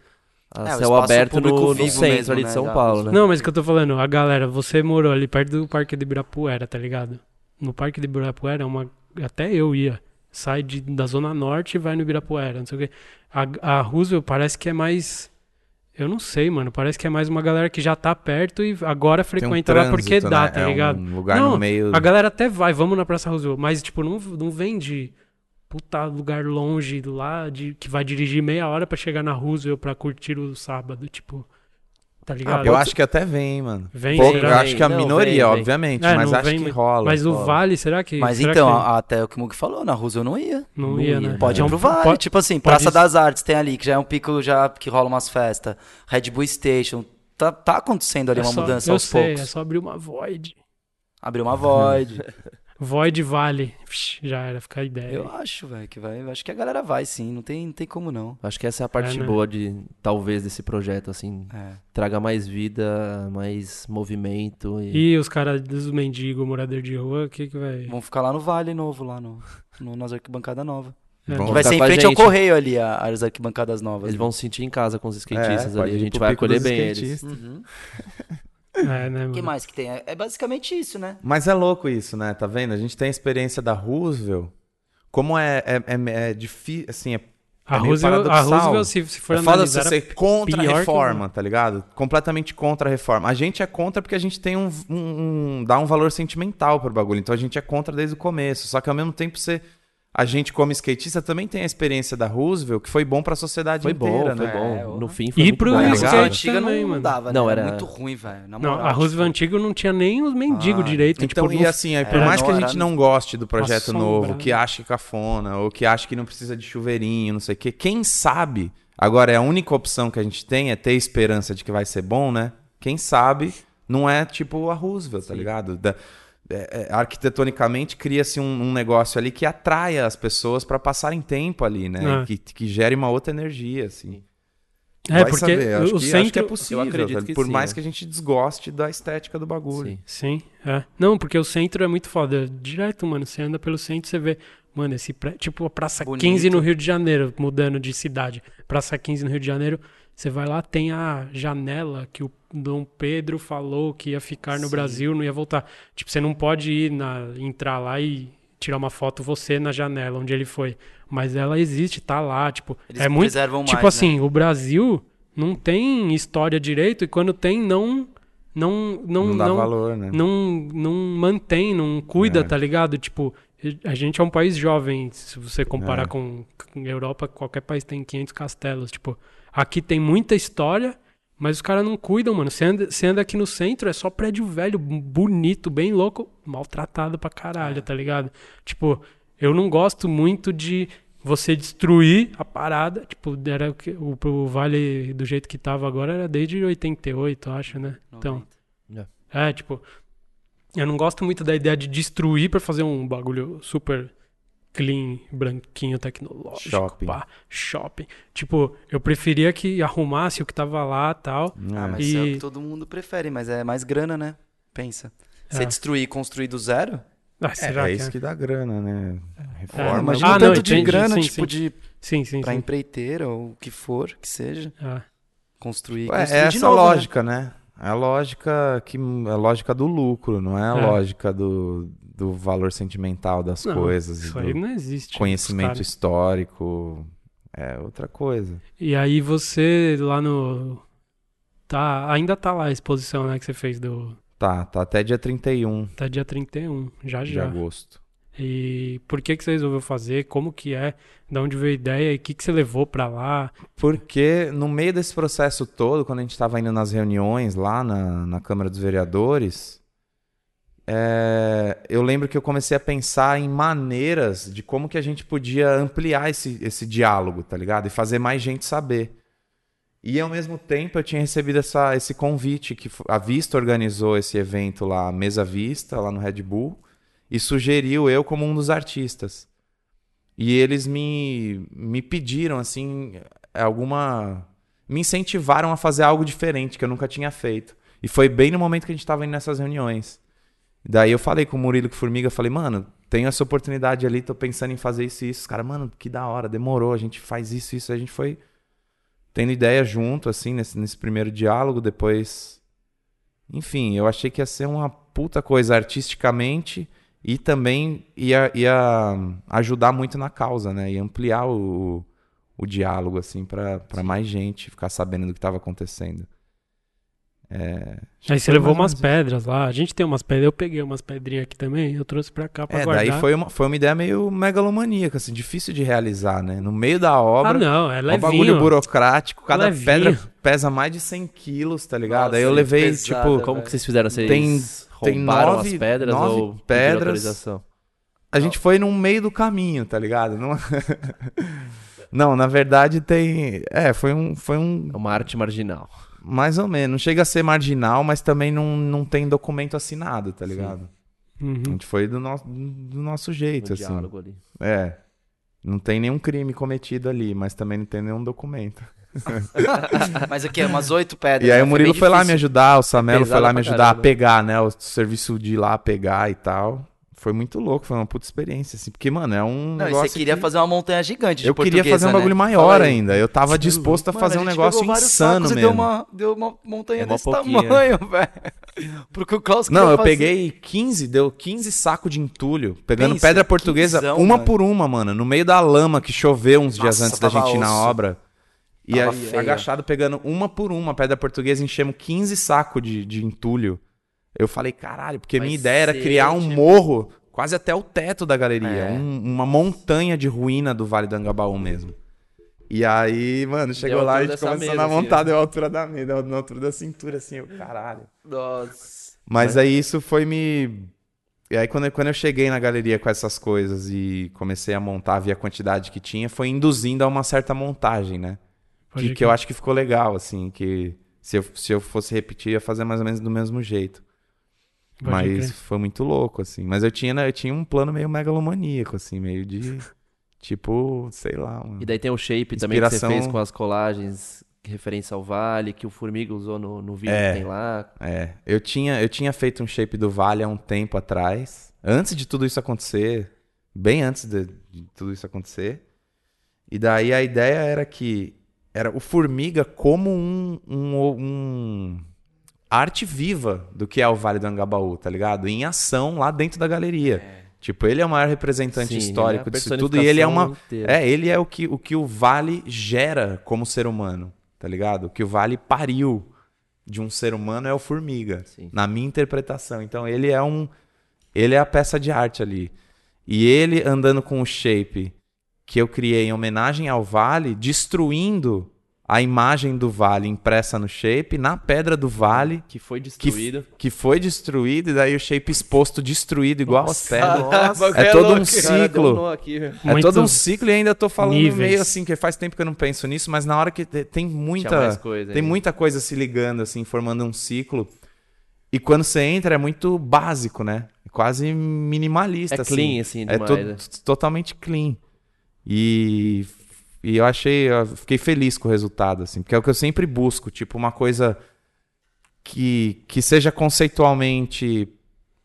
Speaker 4: a
Speaker 5: É,
Speaker 4: céu aberto no, no centro
Speaker 5: mesmo,
Speaker 4: ali de
Speaker 5: né,
Speaker 4: São
Speaker 5: da
Speaker 4: Paulo, né?
Speaker 3: Não, mas o que eu tô falando, a galera, você morou ali perto do Parque de Ibirapuera, tá ligado? No Parque de Ibirapuera, é uma, até eu ia. Sai de, da Zona Norte e vai no Ibirapuera, não sei o quê. A, a Roosevelt parece que é mais. Eu não sei, mano. Parece que é mais uma galera que já tá perto e agora
Speaker 2: Tem um
Speaker 3: frequenta lá porque dá,
Speaker 2: né?
Speaker 3: tá
Speaker 2: É
Speaker 3: ligado?
Speaker 2: Um lugar
Speaker 3: Não,
Speaker 2: no meio.
Speaker 3: A galera até vai, vamos na Praça Roosevelt, mas, tipo, não, não vem de puta lugar longe lá, de, que vai dirigir meia hora pra chegar na Roosevelt pra curtir o sábado, tipo. Tá ligado?
Speaker 2: Eu acho que até vem, mano.
Speaker 3: Vem,
Speaker 2: Pouco- eu acho que a
Speaker 4: Não,
Speaker 2: minoria,
Speaker 4: vem, vem.
Speaker 2: obviamente,
Speaker 3: É,
Speaker 2: mas acho
Speaker 3: vem,
Speaker 2: que
Speaker 3: mas-
Speaker 2: rola.
Speaker 3: Mas o
Speaker 2: rola.
Speaker 3: Vale, será que.
Speaker 5: Mas
Speaker 3: será
Speaker 5: então,
Speaker 3: que
Speaker 5: até o que o Mug falou, na Rússia eu não ia.
Speaker 3: não,
Speaker 4: não
Speaker 3: ia,
Speaker 4: ia.
Speaker 3: né?
Speaker 5: Pode ir
Speaker 3: Então,
Speaker 5: pro Vale.
Speaker 3: pode-
Speaker 5: tipo assim, Praça
Speaker 3: ir-
Speaker 5: das Artes tem ali, que já é um pico já que rola umas festas. Red Bull Station. Tá, tá acontecendo ali
Speaker 3: é
Speaker 5: uma
Speaker 3: só-
Speaker 5: mudança
Speaker 3: eu
Speaker 5: aos
Speaker 3: sei,
Speaker 5: poucos.
Speaker 3: É só abrir uma Void.
Speaker 5: Abriu uma Void. [LAUGHS]
Speaker 3: Void Vale. Já era, fica a ideia.
Speaker 5: eu acho, velho, que vai. eu Acho que a galera vai sim. Não tem, não tem como não.
Speaker 4: Acho que essa é a parte
Speaker 3: É, né?
Speaker 4: boa de, talvez, desse projeto, assim.
Speaker 5: É.
Speaker 4: Traga mais vida, mais movimento. E...
Speaker 3: E os caras dos mendigos, morador de rua, o que que vai.
Speaker 5: Vamos ficar lá no Vale Novo, lá no, no, nas arquibancadas novas.
Speaker 3: É.
Speaker 5: Vai
Speaker 4: ficar
Speaker 5: ser em frente ao correio ali, a- as arquibancadas novas.
Speaker 4: Eles vão se sentir em casa com os skatistas
Speaker 2: É,
Speaker 4: ali. A gente vai acolher bem eles.
Speaker 2: skatistas.
Speaker 5: Uhum. [LAUGHS]
Speaker 3: É, né,
Speaker 5: O que
Speaker 3: mano?
Speaker 5: mais que tem? É, é basicamente isso, né?
Speaker 2: Mas é louco isso, né? Tá vendo? A gente tem a experiência da Roosevelt. Como é, é, é, é difícil, assim, é,
Speaker 3: A
Speaker 2: é meio
Speaker 3: Roosevelt, a. Roosevelt, se, se for
Speaker 2: é foda você
Speaker 3: analisar,
Speaker 2: ser contra a
Speaker 3: pior que
Speaker 2: reforma, tá ligado? Completamente contra a reforma. A gente é contra porque a gente tem um, um- um- dá um valor sentimental pro bagulho. Então a gente é contra desde o começo. Só que ao mesmo tempo você a gente como skatista também tem a experiência da Roosevelt, que foi bom pra sociedade
Speaker 4: Foi bom,
Speaker 2: inteira,
Speaker 4: foi
Speaker 2: né?
Speaker 4: bom.
Speaker 5: É,
Speaker 4: no
Speaker 5: ó.
Speaker 4: fim foi
Speaker 3: E
Speaker 4: muito
Speaker 3: pro
Speaker 4: bom.
Speaker 5: a? Roosevelt
Speaker 3: skate
Speaker 5: antiga
Speaker 3: também,
Speaker 5: não,
Speaker 3: mano.
Speaker 5: dava,
Speaker 4: Não,
Speaker 5: né?
Speaker 4: era-
Speaker 5: muito ruim, velho.
Speaker 3: Não, a Roosevelt
Speaker 5: tipo,
Speaker 3: antigo não tinha nem os mendigos
Speaker 5: Ah,
Speaker 3: direito.
Speaker 2: Então,
Speaker 3: tipo,
Speaker 2: e assim, aí, por
Speaker 5: era
Speaker 2: mais que a
Speaker 5: no-
Speaker 2: gente não goste do projeto novo, que ache cafona, ou que ache que não precisa de chuveirinho, não sei o quê, quem sabe, agora é a única opção que a gente tem é ter esperança de que vai ser bom, né? Quem sabe não é tipo a Roosevelt, tá ligado? Da- é, é, arquitetonicamente cria-se um, um negócio ali que atraia as pessoas para passarem tempo ali, né?
Speaker 3: É.
Speaker 2: Que, que gere uma outra energia, assim.
Speaker 3: É,
Speaker 2: Vai
Speaker 3: porque
Speaker 2: saber, acho
Speaker 3: o
Speaker 2: que,
Speaker 3: centro.
Speaker 2: acho que é possível,
Speaker 4: acredito que
Speaker 2: por
Speaker 4: sim,
Speaker 2: mais
Speaker 4: é.
Speaker 2: que a gente desgoste da estética do bagulho.
Speaker 4: Sim.
Speaker 3: Sim, é. Não, porque o centro é muito foda. Direto, mano. Você anda pelo centro, você vê. Mano, esse pré... tipo a Praça
Speaker 5: Bonito.
Speaker 3: 15 no Rio de Janeiro, mudando de cidade. Praça 15 no Rio de Janeiro, você vai lá, tem a janela que o Dom Pedro falou que ia ficar no
Speaker 5: Sim.
Speaker 3: Brasil, não ia voltar. Tipo, você não pode ir na, entrar lá e tirar uma foto você na janela onde ele foi. Mas ela existe, tá lá, tipo,
Speaker 5: Eles
Speaker 3: é muito
Speaker 5: preservam mais,
Speaker 3: Tipo
Speaker 5: né?
Speaker 3: assim, o Brasil não tem história direito e quando tem não não não
Speaker 2: Não dá
Speaker 3: não,
Speaker 2: valor, né?
Speaker 3: não, não mantém, não cuida,
Speaker 2: É.
Speaker 3: tá ligado? Tipo, a gente é um país jovem, se você comparar
Speaker 2: É.
Speaker 3: com, com Europa, qualquer país tem 500 castelos, tipo, aqui tem muita história, mas os caras não cuidam, mano. Você anda, você anda aqui no centro, é só prédio velho, bonito, bem louco, maltratado pra caralho,
Speaker 2: É.
Speaker 3: tá ligado? Tipo, eu não gosto muito de você destruir a parada, tipo, era o, que- o, o vale do jeito que tava agora era desde 88, eu acho, né? Então, é, tipo, eu não gosto muito da ideia de destruir pra fazer um bagulho super clean, branquinho, tecnológico,
Speaker 2: Shopping.
Speaker 3: pá, shopping. Tipo, eu preferia que arrumasse o que tava lá tal.
Speaker 5: Ah,
Speaker 2: É.
Speaker 5: mas isso é o
Speaker 3: E-
Speaker 5: que todo mundo prefere, mas é mais grana, né? Pensa. Você
Speaker 3: É.
Speaker 5: destruir e construir do zero?
Speaker 3: Ah,
Speaker 2: É,
Speaker 3: será
Speaker 2: é
Speaker 3: que
Speaker 2: isso que dá grana, né?
Speaker 3: É,
Speaker 2: Reforma.
Speaker 5: Imagina
Speaker 3: Ah, não,
Speaker 5: tanto de
Speaker 3: entendi,
Speaker 5: grana,
Speaker 3: sim,
Speaker 5: tipo,
Speaker 3: sim.
Speaker 5: de
Speaker 3: Sim, sim,
Speaker 5: pra
Speaker 3: sim.
Speaker 5: empreiteira ou o que for, que seja.
Speaker 3: Ah,
Speaker 5: Construir.
Speaker 2: É,
Speaker 5: construir
Speaker 2: é
Speaker 5: de
Speaker 2: essa
Speaker 5: novo, né?
Speaker 2: lógica, né? É a lógica que é a lógica do lucro, não é a
Speaker 3: É.
Speaker 2: lógica do, do valor sentimental das
Speaker 3: não,
Speaker 2: coisas,
Speaker 3: Isso aí não existe.
Speaker 2: conhecimento histórico. É outra coisa.
Speaker 3: E aí você lá no. Tá, ainda tá lá a exposição, né, que você fez do.
Speaker 2: Tá, tá até dia 31
Speaker 3: Tá dia 31, já
Speaker 2: de
Speaker 3: já.
Speaker 2: agosto.
Speaker 3: E por que que você resolveu fazer? Como que é? Da onde veio a ideia? E o que que você levou pra lá?
Speaker 2: Porque no meio desse processo todo, quando a gente estava indo nas reuniões lá na, na Câmara dos Vereadores, é, eu lembro que eu comecei a pensar em maneiras de como que a gente podia ampliar esse, esse diálogo, tá ligado? E fazer mais gente saber. E ao mesmo tempo eu tinha recebido essa, esse convite que a Vista organizou esse evento lá, Mesa Vista, lá no Red Bull, e sugeriu eu como um dos artistas. E eles me, me pediram, assim, alguma. Me incentivaram a fazer algo diferente que eu nunca tinha feito. E foi bem no momento que a gente estava indo nessas reuniões. Daí eu falei com o Murilo e com Formiga, falei, mano, tenho essa oportunidade ali, tô pensando em fazer isso e isso. Os caras, mano, que da hora, demorou, a gente faz isso, isso. A gente foi tendo ideia junto, assim, nesse, nesse primeiro diálogo, depois. Enfim, eu achei que ia ser uma puta coisa artisticamente e também ia, ia ajudar muito na causa, né? Ia ampliar o, o diálogo, assim, pra pra mais gente ficar sabendo do que estava acontecendo. É,
Speaker 3: Aí você levou umas
Speaker 2: menos
Speaker 3: pedras lá. A gente tem umas pedras. Eu peguei umas pedrinhas aqui também. Eu trouxe pra cá pra
Speaker 2: É,
Speaker 3: guardar.
Speaker 2: daí foi uma, foi uma ideia meio megalomaníaca, assim, difícil de realizar, né? No meio da obra,
Speaker 3: Ah, não. É
Speaker 2: um
Speaker 3: levinho.
Speaker 2: bagulho burocrático, cada
Speaker 3: Levinho.
Speaker 2: pedra pesa mais de 100 quilos, tá ligado? Aí eu
Speaker 5: Nossa,
Speaker 2: levei,
Speaker 5: pesada,
Speaker 2: tipo.
Speaker 4: Como que vocês fizeram? Vocês
Speaker 2: Tem- tem
Speaker 4: roubaram
Speaker 2: nove-
Speaker 4: as pedras
Speaker 2: nove
Speaker 4: ou
Speaker 2: pedras. a gente foi no meio do caminho, tá ligado? Não, [LAUGHS] não na verdade tem, é, foi um, foi um,
Speaker 4: É uma arte marginal.
Speaker 2: Mais ou menos, não chega a ser marginal, mas também não, não tem documento assinado, tá ligado? A
Speaker 3: Uhum.
Speaker 2: gente foi do, nosso do nosso jeito,
Speaker 4: No
Speaker 2: assim.
Speaker 4: diálogo ali.
Speaker 2: É. Não tem nenhum crime cometido ali, mas também não tem nenhum documento. [LAUGHS]
Speaker 5: Mas aqui é umas oito pedras.
Speaker 2: E aí
Speaker 5: né?
Speaker 2: o Murilo
Speaker 5: bem
Speaker 2: foi lá me ajudar, o Samelo
Speaker 4: pesado
Speaker 2: foi lá me ajudar a
Speaker 4: caramba.
Speaker 2: pegar, né? O serviço de ir lá pegar e tal. Foi muito louco, foi uma puta experiência, assim. Porque, mano, é um
Speaker 5: Não, e
Speaker 2: negócio
Speaker 5: você queria
Speaker 2: que-
Speaker 5: fazer uma montanha gigante de
Speaker 2: Eu queria fazer um
Speaker 5: né?
Speaker 2: bagulho
Speaker 5: Fala
Speaker 2: maior ainda. Eu tava disposto a
Speaker 5: Mano,
Speaker 2: fazer um
Speaker 5: gente
Speaker 2: negócio insano
Speaker 5: e
Speaker 2: mesmo.
Speaker 5: Deu uma, deu uma montanha
Speaker 4: É uma
Speaker 5: desse
Speaker 4: pouquinha.
Speaker 5: tamanho, [LAUGHS] velho. Porque o Klaus
Speaker 2: Não, eu
Speaker 5: fazer.
Speaker 2: peguei 15, deu 15 sacos de entulho, pegando
Speaker 5: Pensa,
Speaker 2: pedra portuguesa,
Speaker 5: quinzão,
Speaker 2: uma
Speaker 5: mano.
Speaker 2: por uma, mano, no meio da lama que choveu uns dias
Speaker 5: Nossa,
Speaker 2: antes da gente ir na
Speaker 5: osso.
Speaker 2: obra. E aí, agachado pegando uma por uma pedra portuguesa, enchemos 15 sacos de, de entulho. Eu falei, caralho, porque
Speaker 4: Vai
Speaker 2: minha ideia era criar um
Speaker 4: tipo-
Speaker 2: morro quase até o teto da galeria,
Speaker 5: É.
Speaker 2: um- uma montanha de ruína do Vale do Angabaú mesmo. E aí, mano, chegou lá e a gente começou
Speaker 4: mesa,
Speaker 2: a
Speaker 4: assim,
Speaker 2: montar,
Speaker 4: né?
Speaker 2: deu a altura da mesa, deu na altura da cintura, assim, eu, caralho.
Speaker 4: Nossa.
Speaker 2: Mas aí isso foi me. E aí quando eu, quando eu cheguei na galeria com essas coisas e comecei a montar, vi a quantidade que tinha, foi induzindo a uma certa montagem, né? Que, que eu acho que ficou legal, assim, que se eu, se eu fosse repetir, ia fazer mais ou menos do mesmo jeito.
Speaker 3: Pode
Speaker 2: Mas
Speaker 3: crer.
Speaker 2: foi muito louco, assim. Mas eu tinha, né, eu tinha um plano meio megalomaníaco, assim, meio de. tipo, sei lá. Um...
Speaker 4: E daí tem o shape também que você
Speaker 2: Inspiração-
Speaker 4: fez com as colagens, referência ao Vale, que o Formiga usou no, no vídeo
Speaker 2: É.
Speaker 4: que tem lá.
Speaker 2: É, eu tinha, eu tinha feito um shape do Vale há um tempo atrás, antes de tudo isso acontecer, bem antes de, de tudo isso acontecer. E daí a ideia era que era o Formiga como um, um, um arte viva do que é o Vale do Angabaú, tá ligado? Em ação lá dentro da galeria. Tipo, ele é o maior representante
Speaker 4: Sim,
Speaker 2: histórico
Speaker 4: ele é
Speaker 2: disso tudo e ele é uma
Speaker 4: inteira.
Speaker 2: é, ele é o que, o que o Vale gera como ser humano, tá ligado? O que o Vale pariu de um ser humano é o Formiga,
Speaker 4: Sim.
Speaker 2: na minha interpretação. Então ele é um. Ele é a peça de arte ali. E ele andando com o shape que eu criei em homenagem ao Vale, destruindo a imagem do Vale impressa no shape, na pedra do Vale,
Speaker 4: Que foi
Speaker 2: que,
Speaker 4: destruído.
Speaker 2: que foi destruído, e daí o shape exposto, destruído, igual as pedras. [LAUGHS]
Speaker 4: Nossa,
Speaker 2: É todo um
Speaker 4: Cara,
Speaker 2: ciclo.
Speaker 4: nó aqui.
Speaker 2: É todo um ciclo e ainda tô falando
Speaker 3: níveis.
Speaker 2: meio assim, que faz tempo que eu não penso nisso, mas na hora que te- tem muita.
Speaker 4: mais coisa
Speaker 2: Tem
Speaker 4: ainda.
Speaker 2: muita coisa se ligando, assim, formando um ciclo. E quando você entra é muito básico, né? É quase minimalista.
Speaker 4: É
Speaker 2: assim.
Speaker 4: clean, assim,
Speaker 2: É
Speaker 4: demais,
Speaker 2: to-
Speaker 4: né?
Speaker 2: totalmente clean. E, e eu achei, eu fiquei feliz com o resultado, assim, porque é o que eu sempre busco, tipo, uma coisa que, que seja conceitualmente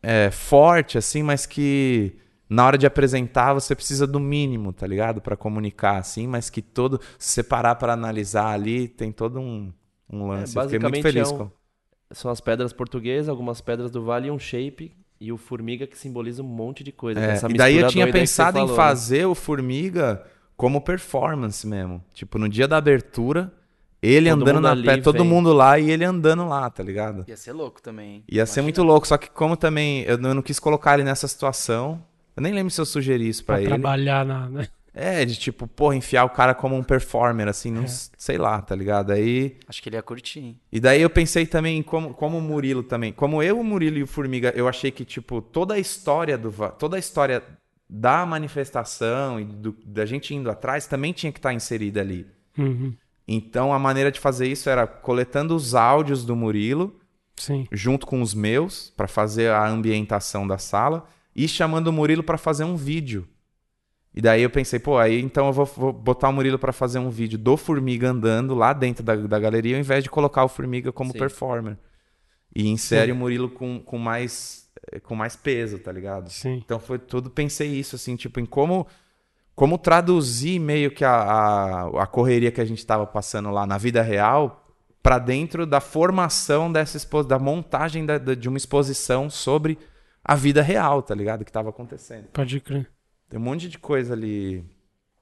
Speaker 2: é, forte, assim, mas que na hora de apresentar você precisa do mínimo, tá ligado? Pra comunicar, assim, mas que todo, se você parar pra analisar ali, tem todo um, um lance. eu fiquei muito
Speaker 4: basicamente
Speaker 2: feliz
Speaker 4: é um-
Speaker 2: com.
Speaker 4: São as pedras portuguesas, algumas pedras do Vale e um shape. E o Formiga que simboliza um monte de coisa.
Speaker 2: É,
Speaker 4: Essa
Speaker 2: e daí eu tinha pensado em
Speaker 4: falou, né?
Speaker 2: fazer o Formiga como performance mesmo. Tipo, no dia da abertura, ele
Speaker 4: Todo
Speaker 2: andando na
Speaker 4: ali
Speaker 2: pé, todo mundo lá e ele andando lá, tá ligado?
Speaker 5: Ia ser louco também. hein?
Speaker 2: Ia ser
Speaker 5: Imagina.
Speaker 2: muito louco, só que como também eu não, eu não quis colocar ele nessa situação, eu nem lembro se eu sugeri isso pra,
Speaker 3: Pra
Speaker 2: ele.
Speaker 3: trabalhar na. né?
Speaker 2: É, de tipo, porra, enfiar o cara como um performer, assim, não, s- sei lá, tá ligado? Aí.
Speaker 5: Acho que ele ia curtir, hein?
Speaker 2: E daí eu pensei também em como, como o Murilo também. Como eu, o Murilo e o Formiga, eu achei que, tipo, toda a história do. Toda a história da manifestação e do- da gente indo atrás também tinha que estar inserida ali.
Speaker 3: Uhum.
Speaker 2: Então a maneira de fazer isso era coletando os áudios do Murilo
Speaker 3: Sim.
Speaker 2: junto com os meus para fazer a ambientação da sala e chamando o Murilo para fazer um vídeo. E daí eu pensei, pô, aí então eu vou, vou botar o Murilo para fazer um vídeo do Formiga andando lá dentro da, da galeria, ao invés de colocar o Formiga como
Speaker 4: Sim.
Speaker 2: performer. E insere o Murilo com, com, mais, com mais peso, tá ligado?
Speaker 3: Sim.
Speaker 2: Então foi tudo, pensei isso, assim, tipo, em como, como traduzir meio que a, a, a correria que a gente estava passando lá na vida real para dentro da formação dessa expo da montagem da- da- de uma exposição sobre a vida real, tá ligado? Que estava acontecendo.
Speaker 3: Pode crer.
Speaker 2: Tem um monte de coisa ali,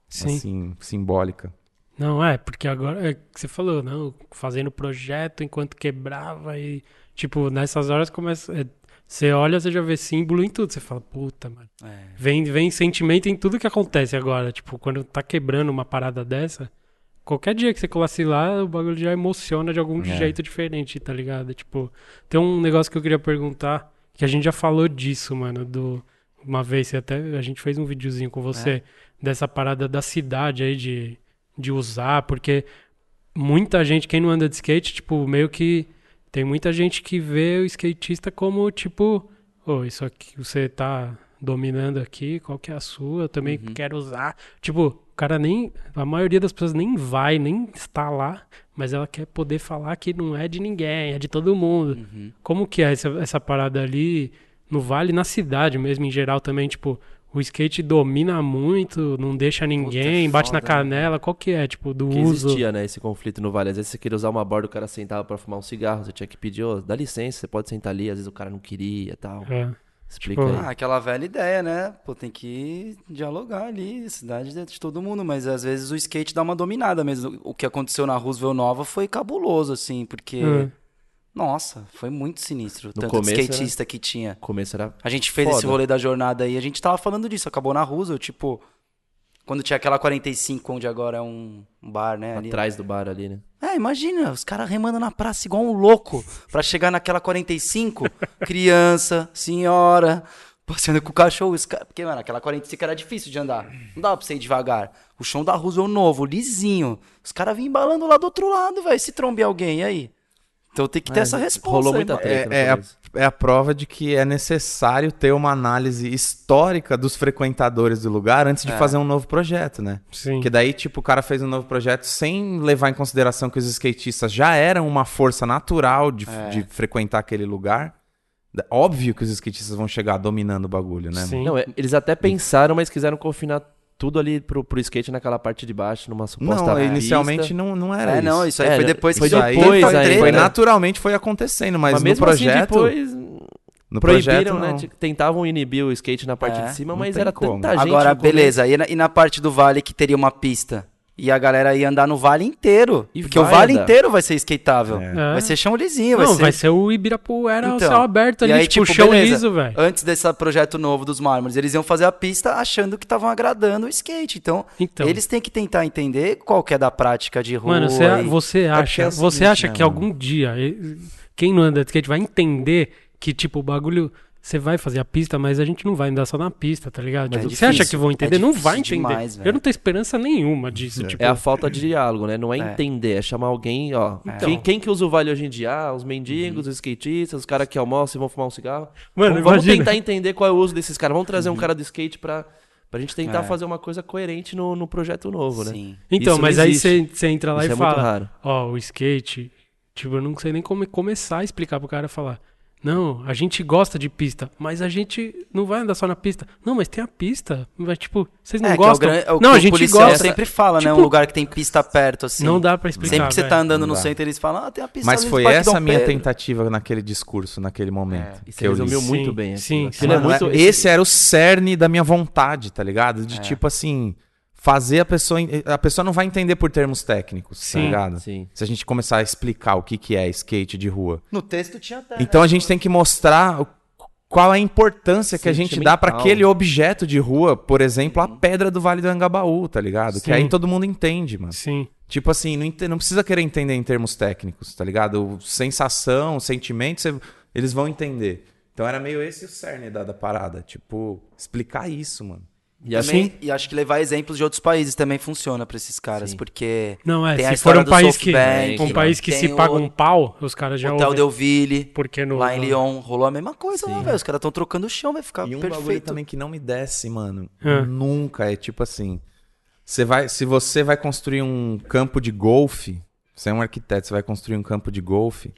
Speaker 3: Sim.
Speaker 2: assim, simbólica.
Speaker 3: Não, é, porque agora é que você falou, não, fazendo projeto enquanto quebrava e, tipo, nessas horas começa. é, você olha, você já vê símbolo em tudo. Você fala, puta, mano.
Speaker 5: É.
Speaker 3: Vem, vem sentimento em tudo que acontece agora. Tipo, quando tá quebrando uma parada dessa, qualquer dia que você colasse lá, o bagulho já emociona de algum
Speaker 2: É.
Speaker 3: jeito diferente, tá ligado? Tipo, tem um negócio que eu queria perguntar, que a gente já falou disso, mano, do. Uma vez, você até a gente fez um videozinho com você dessa parada da cidade aí de, de usar, porque muita gente, quem não anda de skate, tipo, meio que tem muita gente que vê o skatista como, tipo, ô, isso aqui você tá dominando aqui, qual que é a sua? Eu também
Speaker 5: Uhum.
Speaker 3: quero usar. Tipo, o cara nem. A maioria das pessoas nem vai, nem está lá, mas ela quer poder falar que não é de ninguém, é de todo mundo.
Speaker 5: Uhum.
Speaker 3: Como que é essa, essa parada ali no vale, na cidade mesmo, em geral também, tipo, o skate domina muito, não deixa ninguém, bate na
Speaker 5: foda, né?
Speaker 3: canela, qual que é, tipo, do
Speaker 4: Que
Speaker 3: uso?
Speaker 4: existia, né, esse conflito no Vale. Às vezes você queria usar uma borda, o cara sentava pra fumar um cigarro, você tinha que pedir, ô, dá licença, você pode sentar ali, às vezes o cara não queria e tal.
Speaker 3: É.
Speaker 4: Explica
Speaker 3: Tipo,
Speaker 4: aí.
Speaker 5: Ah, aquela velha ideia, né? Pô, tem que dialogar ali, cidade é de todo mundo, mas às vezes o skate dá uma dominada mesmo. O que aconteceu na Roosevelt Nova foi cabuloso, assim, porque.
Speaker 3: É.
Speaker 5: Nossa, foi muito sinistro.
Speaker 4: No
Speaker 5: tanto
Speaker 4: começo
Speaker 5: skatista que tinha.
Speaker 4: Começo era
Speaker 5: A gente fez
Speaker 4: Foda.
Speaker 5: esse rolê da jornada aí, a gente tava falando disso, acabou na Roosevelt, tipo. Quando tinha aquela 45, onde agora é um bar, né? ali.
Speaker 4: atrás do bar ali, né?
Speaker 5: É, imagina, os caras remando na praça igual um louco pra chegar naquela 45, [LAUGHS] criança, senhora, passeando com o cachorro. Porque, mano, aquela 45 era difícil de andar. Não dava pra você ir devagar. O chão da Roosevelt novo, lisinho. Os caras vinham embalando lá do outro lado, velho. Se trombear alguém, e aí? Então tem que ter
Speaker 4: Mas
Speaker 5: essa resposta.
Speaker 4: rolou muita treta.
Speaker 2: É, é, a, é a prova de que é necessário ter uma análise histórica dos frequentadores do lugar antes de
Speaker 5: É.
Speaker 2: fazer um novo projeto, né?
Speaker 3: Sim.
Speaker 2: Que daí, tipo, o cara fez um novo projeto sem levar em consideração que os skatistas já eram uma força natural de,
Speaker 5: É.
Speaker 2: de frequentar aquele lugar. Óbvio que os skatistas vão chegar dominando o bagulho, né?
Speaker 3: Sim.
Speaker 4: Não, é, eles até pensaram, mas quiseram confinar tudo ali pro, pro skate naquela parte de baixo, numa suposta
Speaker 2: Não,
Speaker 4: pista.
Speaker 2: inicialmente não, não era
Speaker 5: É,
Speaker 2: isso.
Speaker 5: não, isso aí
Speaker 4: É,
Speaker 5: foi depois
Speaker 4: foi
Speaker 5: que
Speaker 2: Isso aí
Speaker 4: depois
Speaker 2: foi,
Speaker 4: ainda,
Speaker 2: foi
Speaker 4: né?
Speaker 2: naturalmente foi acontecendo, mas,
Speaker 4: Mas,
Speaker 2: no
Speaker 4: mesmo
Speaker 2: projeto,
Speaker 4: assim, depois
Speaker 2: no
Speaker 4: proibiram,
Speaker 2: projeto,
Speaker 4: né?
Speaker 2: não.
Speaker 4: Tentavam inibir o skate na parte
Speaker 5: É,
Speaker 4: de cima, mas era
Speaker 2: como.
Speaker 4: tanta gente.
Speaker 5: Agora, beleza. E na, e na parte do vale que teria uma pista? E a galera ia andar no vale inteiro.
Speaker 4: E
Speaker 5: porque o vale
Speaker 4: andar.
Speaker 5: inteiro vai ser skateável.
Speaker 2: É.
Speaker 3: É.
Speaker 5: Vai ser chão lisinho, vai
Speaker 3: Não,
Speaker 5: ser...
Speaker 3: vai ser o Ibirapuera
Speaker 5: Então,
Speaker 3: céu aberto
Speaker 5: e
Speaker 3: ali,
Speaker 5: aí,
Speaker 3: tipo,
Speaker 5: tipo,
Speaker 3: chão
Speaker 5: beleza.
Speaker 3: liso, velho.
Speaker 5: Antes desse projeto novo dos mármores, eles iam fazer a pista achando que estavam agradando o skate. Então,
Speaker 3: Então.
Speaker 5: eles têm que tentar entender qual que é da prática de rua.
Speaker 3: Mano, você,
Speaker 5: e-
Speaker 3: você
Speaker 2: porque
Speaker 3: acha,
Speaker 2: é o
Speaker 3: você acha
Speaker 2: né,
Speaker 3: que algum dia quem não anda de skate vai entender que tipo o bagulho você vai fazer a pista, mas a gente não vai andar só na pista, tá ligado?
Speaker 5: Mas é
Speaker 3: Tipo, você acha
Speaker 5: difícil,
Speaker 3: que vão
Speaker 5: é
Speaker 3: entender? não
Speaker 5: difícil
Speaker 3: vai entender.
Speaker 5: demais.
Speaker 3: Eu não tenho esperança nenhuma disso, tipo.
Speaker 4: É a falta de diálogo, né? Não é,
Speaker 5: É.
Speaker 4: entender, é chamar alguém, ó.
Speaker 3: Então.
Speaker 4: Quem, quem que usa o vale hoje em dia? Ah, os mendigos, os skatistas, os caras que almoçam e vão fumar um cigarro.
Speaker 3: Mano,
Speaker 4: vamos,
Speaker 3: imagina.
Speaker 4: tentar entender qual é o uso desses caras. Vamos trazer um cara do skate pra, pra gente tentar
Speaker 5: É.
Speaker 4: fazer uma coisa coerente no, no projeto novo, né?
Speaker 5: Sim.
Speaker 3: Então,
Speaker 4: Isso
Speaker 3: mas
Speaker 4: não
Speaker 3: aí você entra lá
Speaker 4: Isso
Speaker 3: e
Speaker 4: é
Speaker 3: fala, ó, o skate, tipo, eu não sei nem como começar a explicar pro cara falar. Não, a gente gosta de pista, mas a gente não vai andar só na pista. Não, mas tem a pista. Mas, tipo, vocês não
Speaker 5: É, que é o,
Speaker 3: gostam?
Speaker 5: gran- é o
Speaker 3: não,
Speaker 5: que
Speaker 3: a gente
Speaker 5: policial
Speaker 3: gosta.
Speaker 5: sempre fala, né?
Speaker 3: Tipo,
Speaker 5: Um lugar que tem pista perto, assim.
Speaker 3: Não dá pra explicar.
Speaker 5: Sempre que você tá andando no centro, eles falam, ah, tem a pista
Speaker 2: Mas foi essa minha
Speaker 5: Pedro.
Speaker 2: tentativa naquele discurso, naquele momento.
Speaker 4: E você
Speaker 2: que eu
Speaker 4: resumiu muito
Speaker 3: Sim,
Speaker 4: bem.
Speaker 3: sim, sim.
Speaker 4: É
Speaker 2: Mano,
Speaker 4: muito.
Speaker 2: é- esse era o cerne da minha vontade, tá ligado? De
Speaker 5: É.
Speaker 2: tipo assim, fazer a pessoa. A pessoa não vai entender por termos técnicos, tá
Speaker 3: Sim.
Speaker 2: ligado?
Speaker 4: Sim.
Speaker 2: Se a gente começar a explicar o que, que é skate de rua.
Speaker 5: No texto tinha até.
Speaker 2: Então a gente tem que mostrar o- qual a importância que a gente dá pra
Speaker 4: Sentimental.
Speaker 2: aquele objeto de rua, por exemplo, a pedra do Vale do Angabaú, tá ligado? Que
Speaker 3: Sim.
Speaker 2: aí todo mundo entende, mano.
Speaker 3: Sim.
Speaker 2: Tipo assim, não, não precisa querer entender em termos técnicos, tá ligado? Sensação, sentimento, você- eles vão entender. Então era meio esse o cerne da, da parada. Tipo, explicar isso, mano.
Speaker 4: E assim,
Speaker 5: Também, e acho que levar exemplos de outros países também funciona pra esses caras,
Speaker 4: Sim.
Speaker 5: porque
Speaker 3: Não, é,
Speaker 5: Tem a
Speaker 3: se for um país que,
Speaker 5: SoftBank,
Speaker 3: um país que se paga um pau, os caras já
Speaker 5: Hotel. Delville,
Speaker 3: Porque no,
Speaker 5: lá em Lyon, rolou a mesma coisa lá,
Speaker 4: Sim.
Speaker 5: velho. Os caras estão trocando o chão, vai ficar
Speaker 2: E um bagulho
Speaker 5: perfeito.
Speaker 2: também que não me desce, mano.
Speaker 3: É.
Speaker 2: Nunca. É tipo assim. Você vai, se você vai construir um campo de golfe, você é um arquiteto, você vai construir um campo de golfe,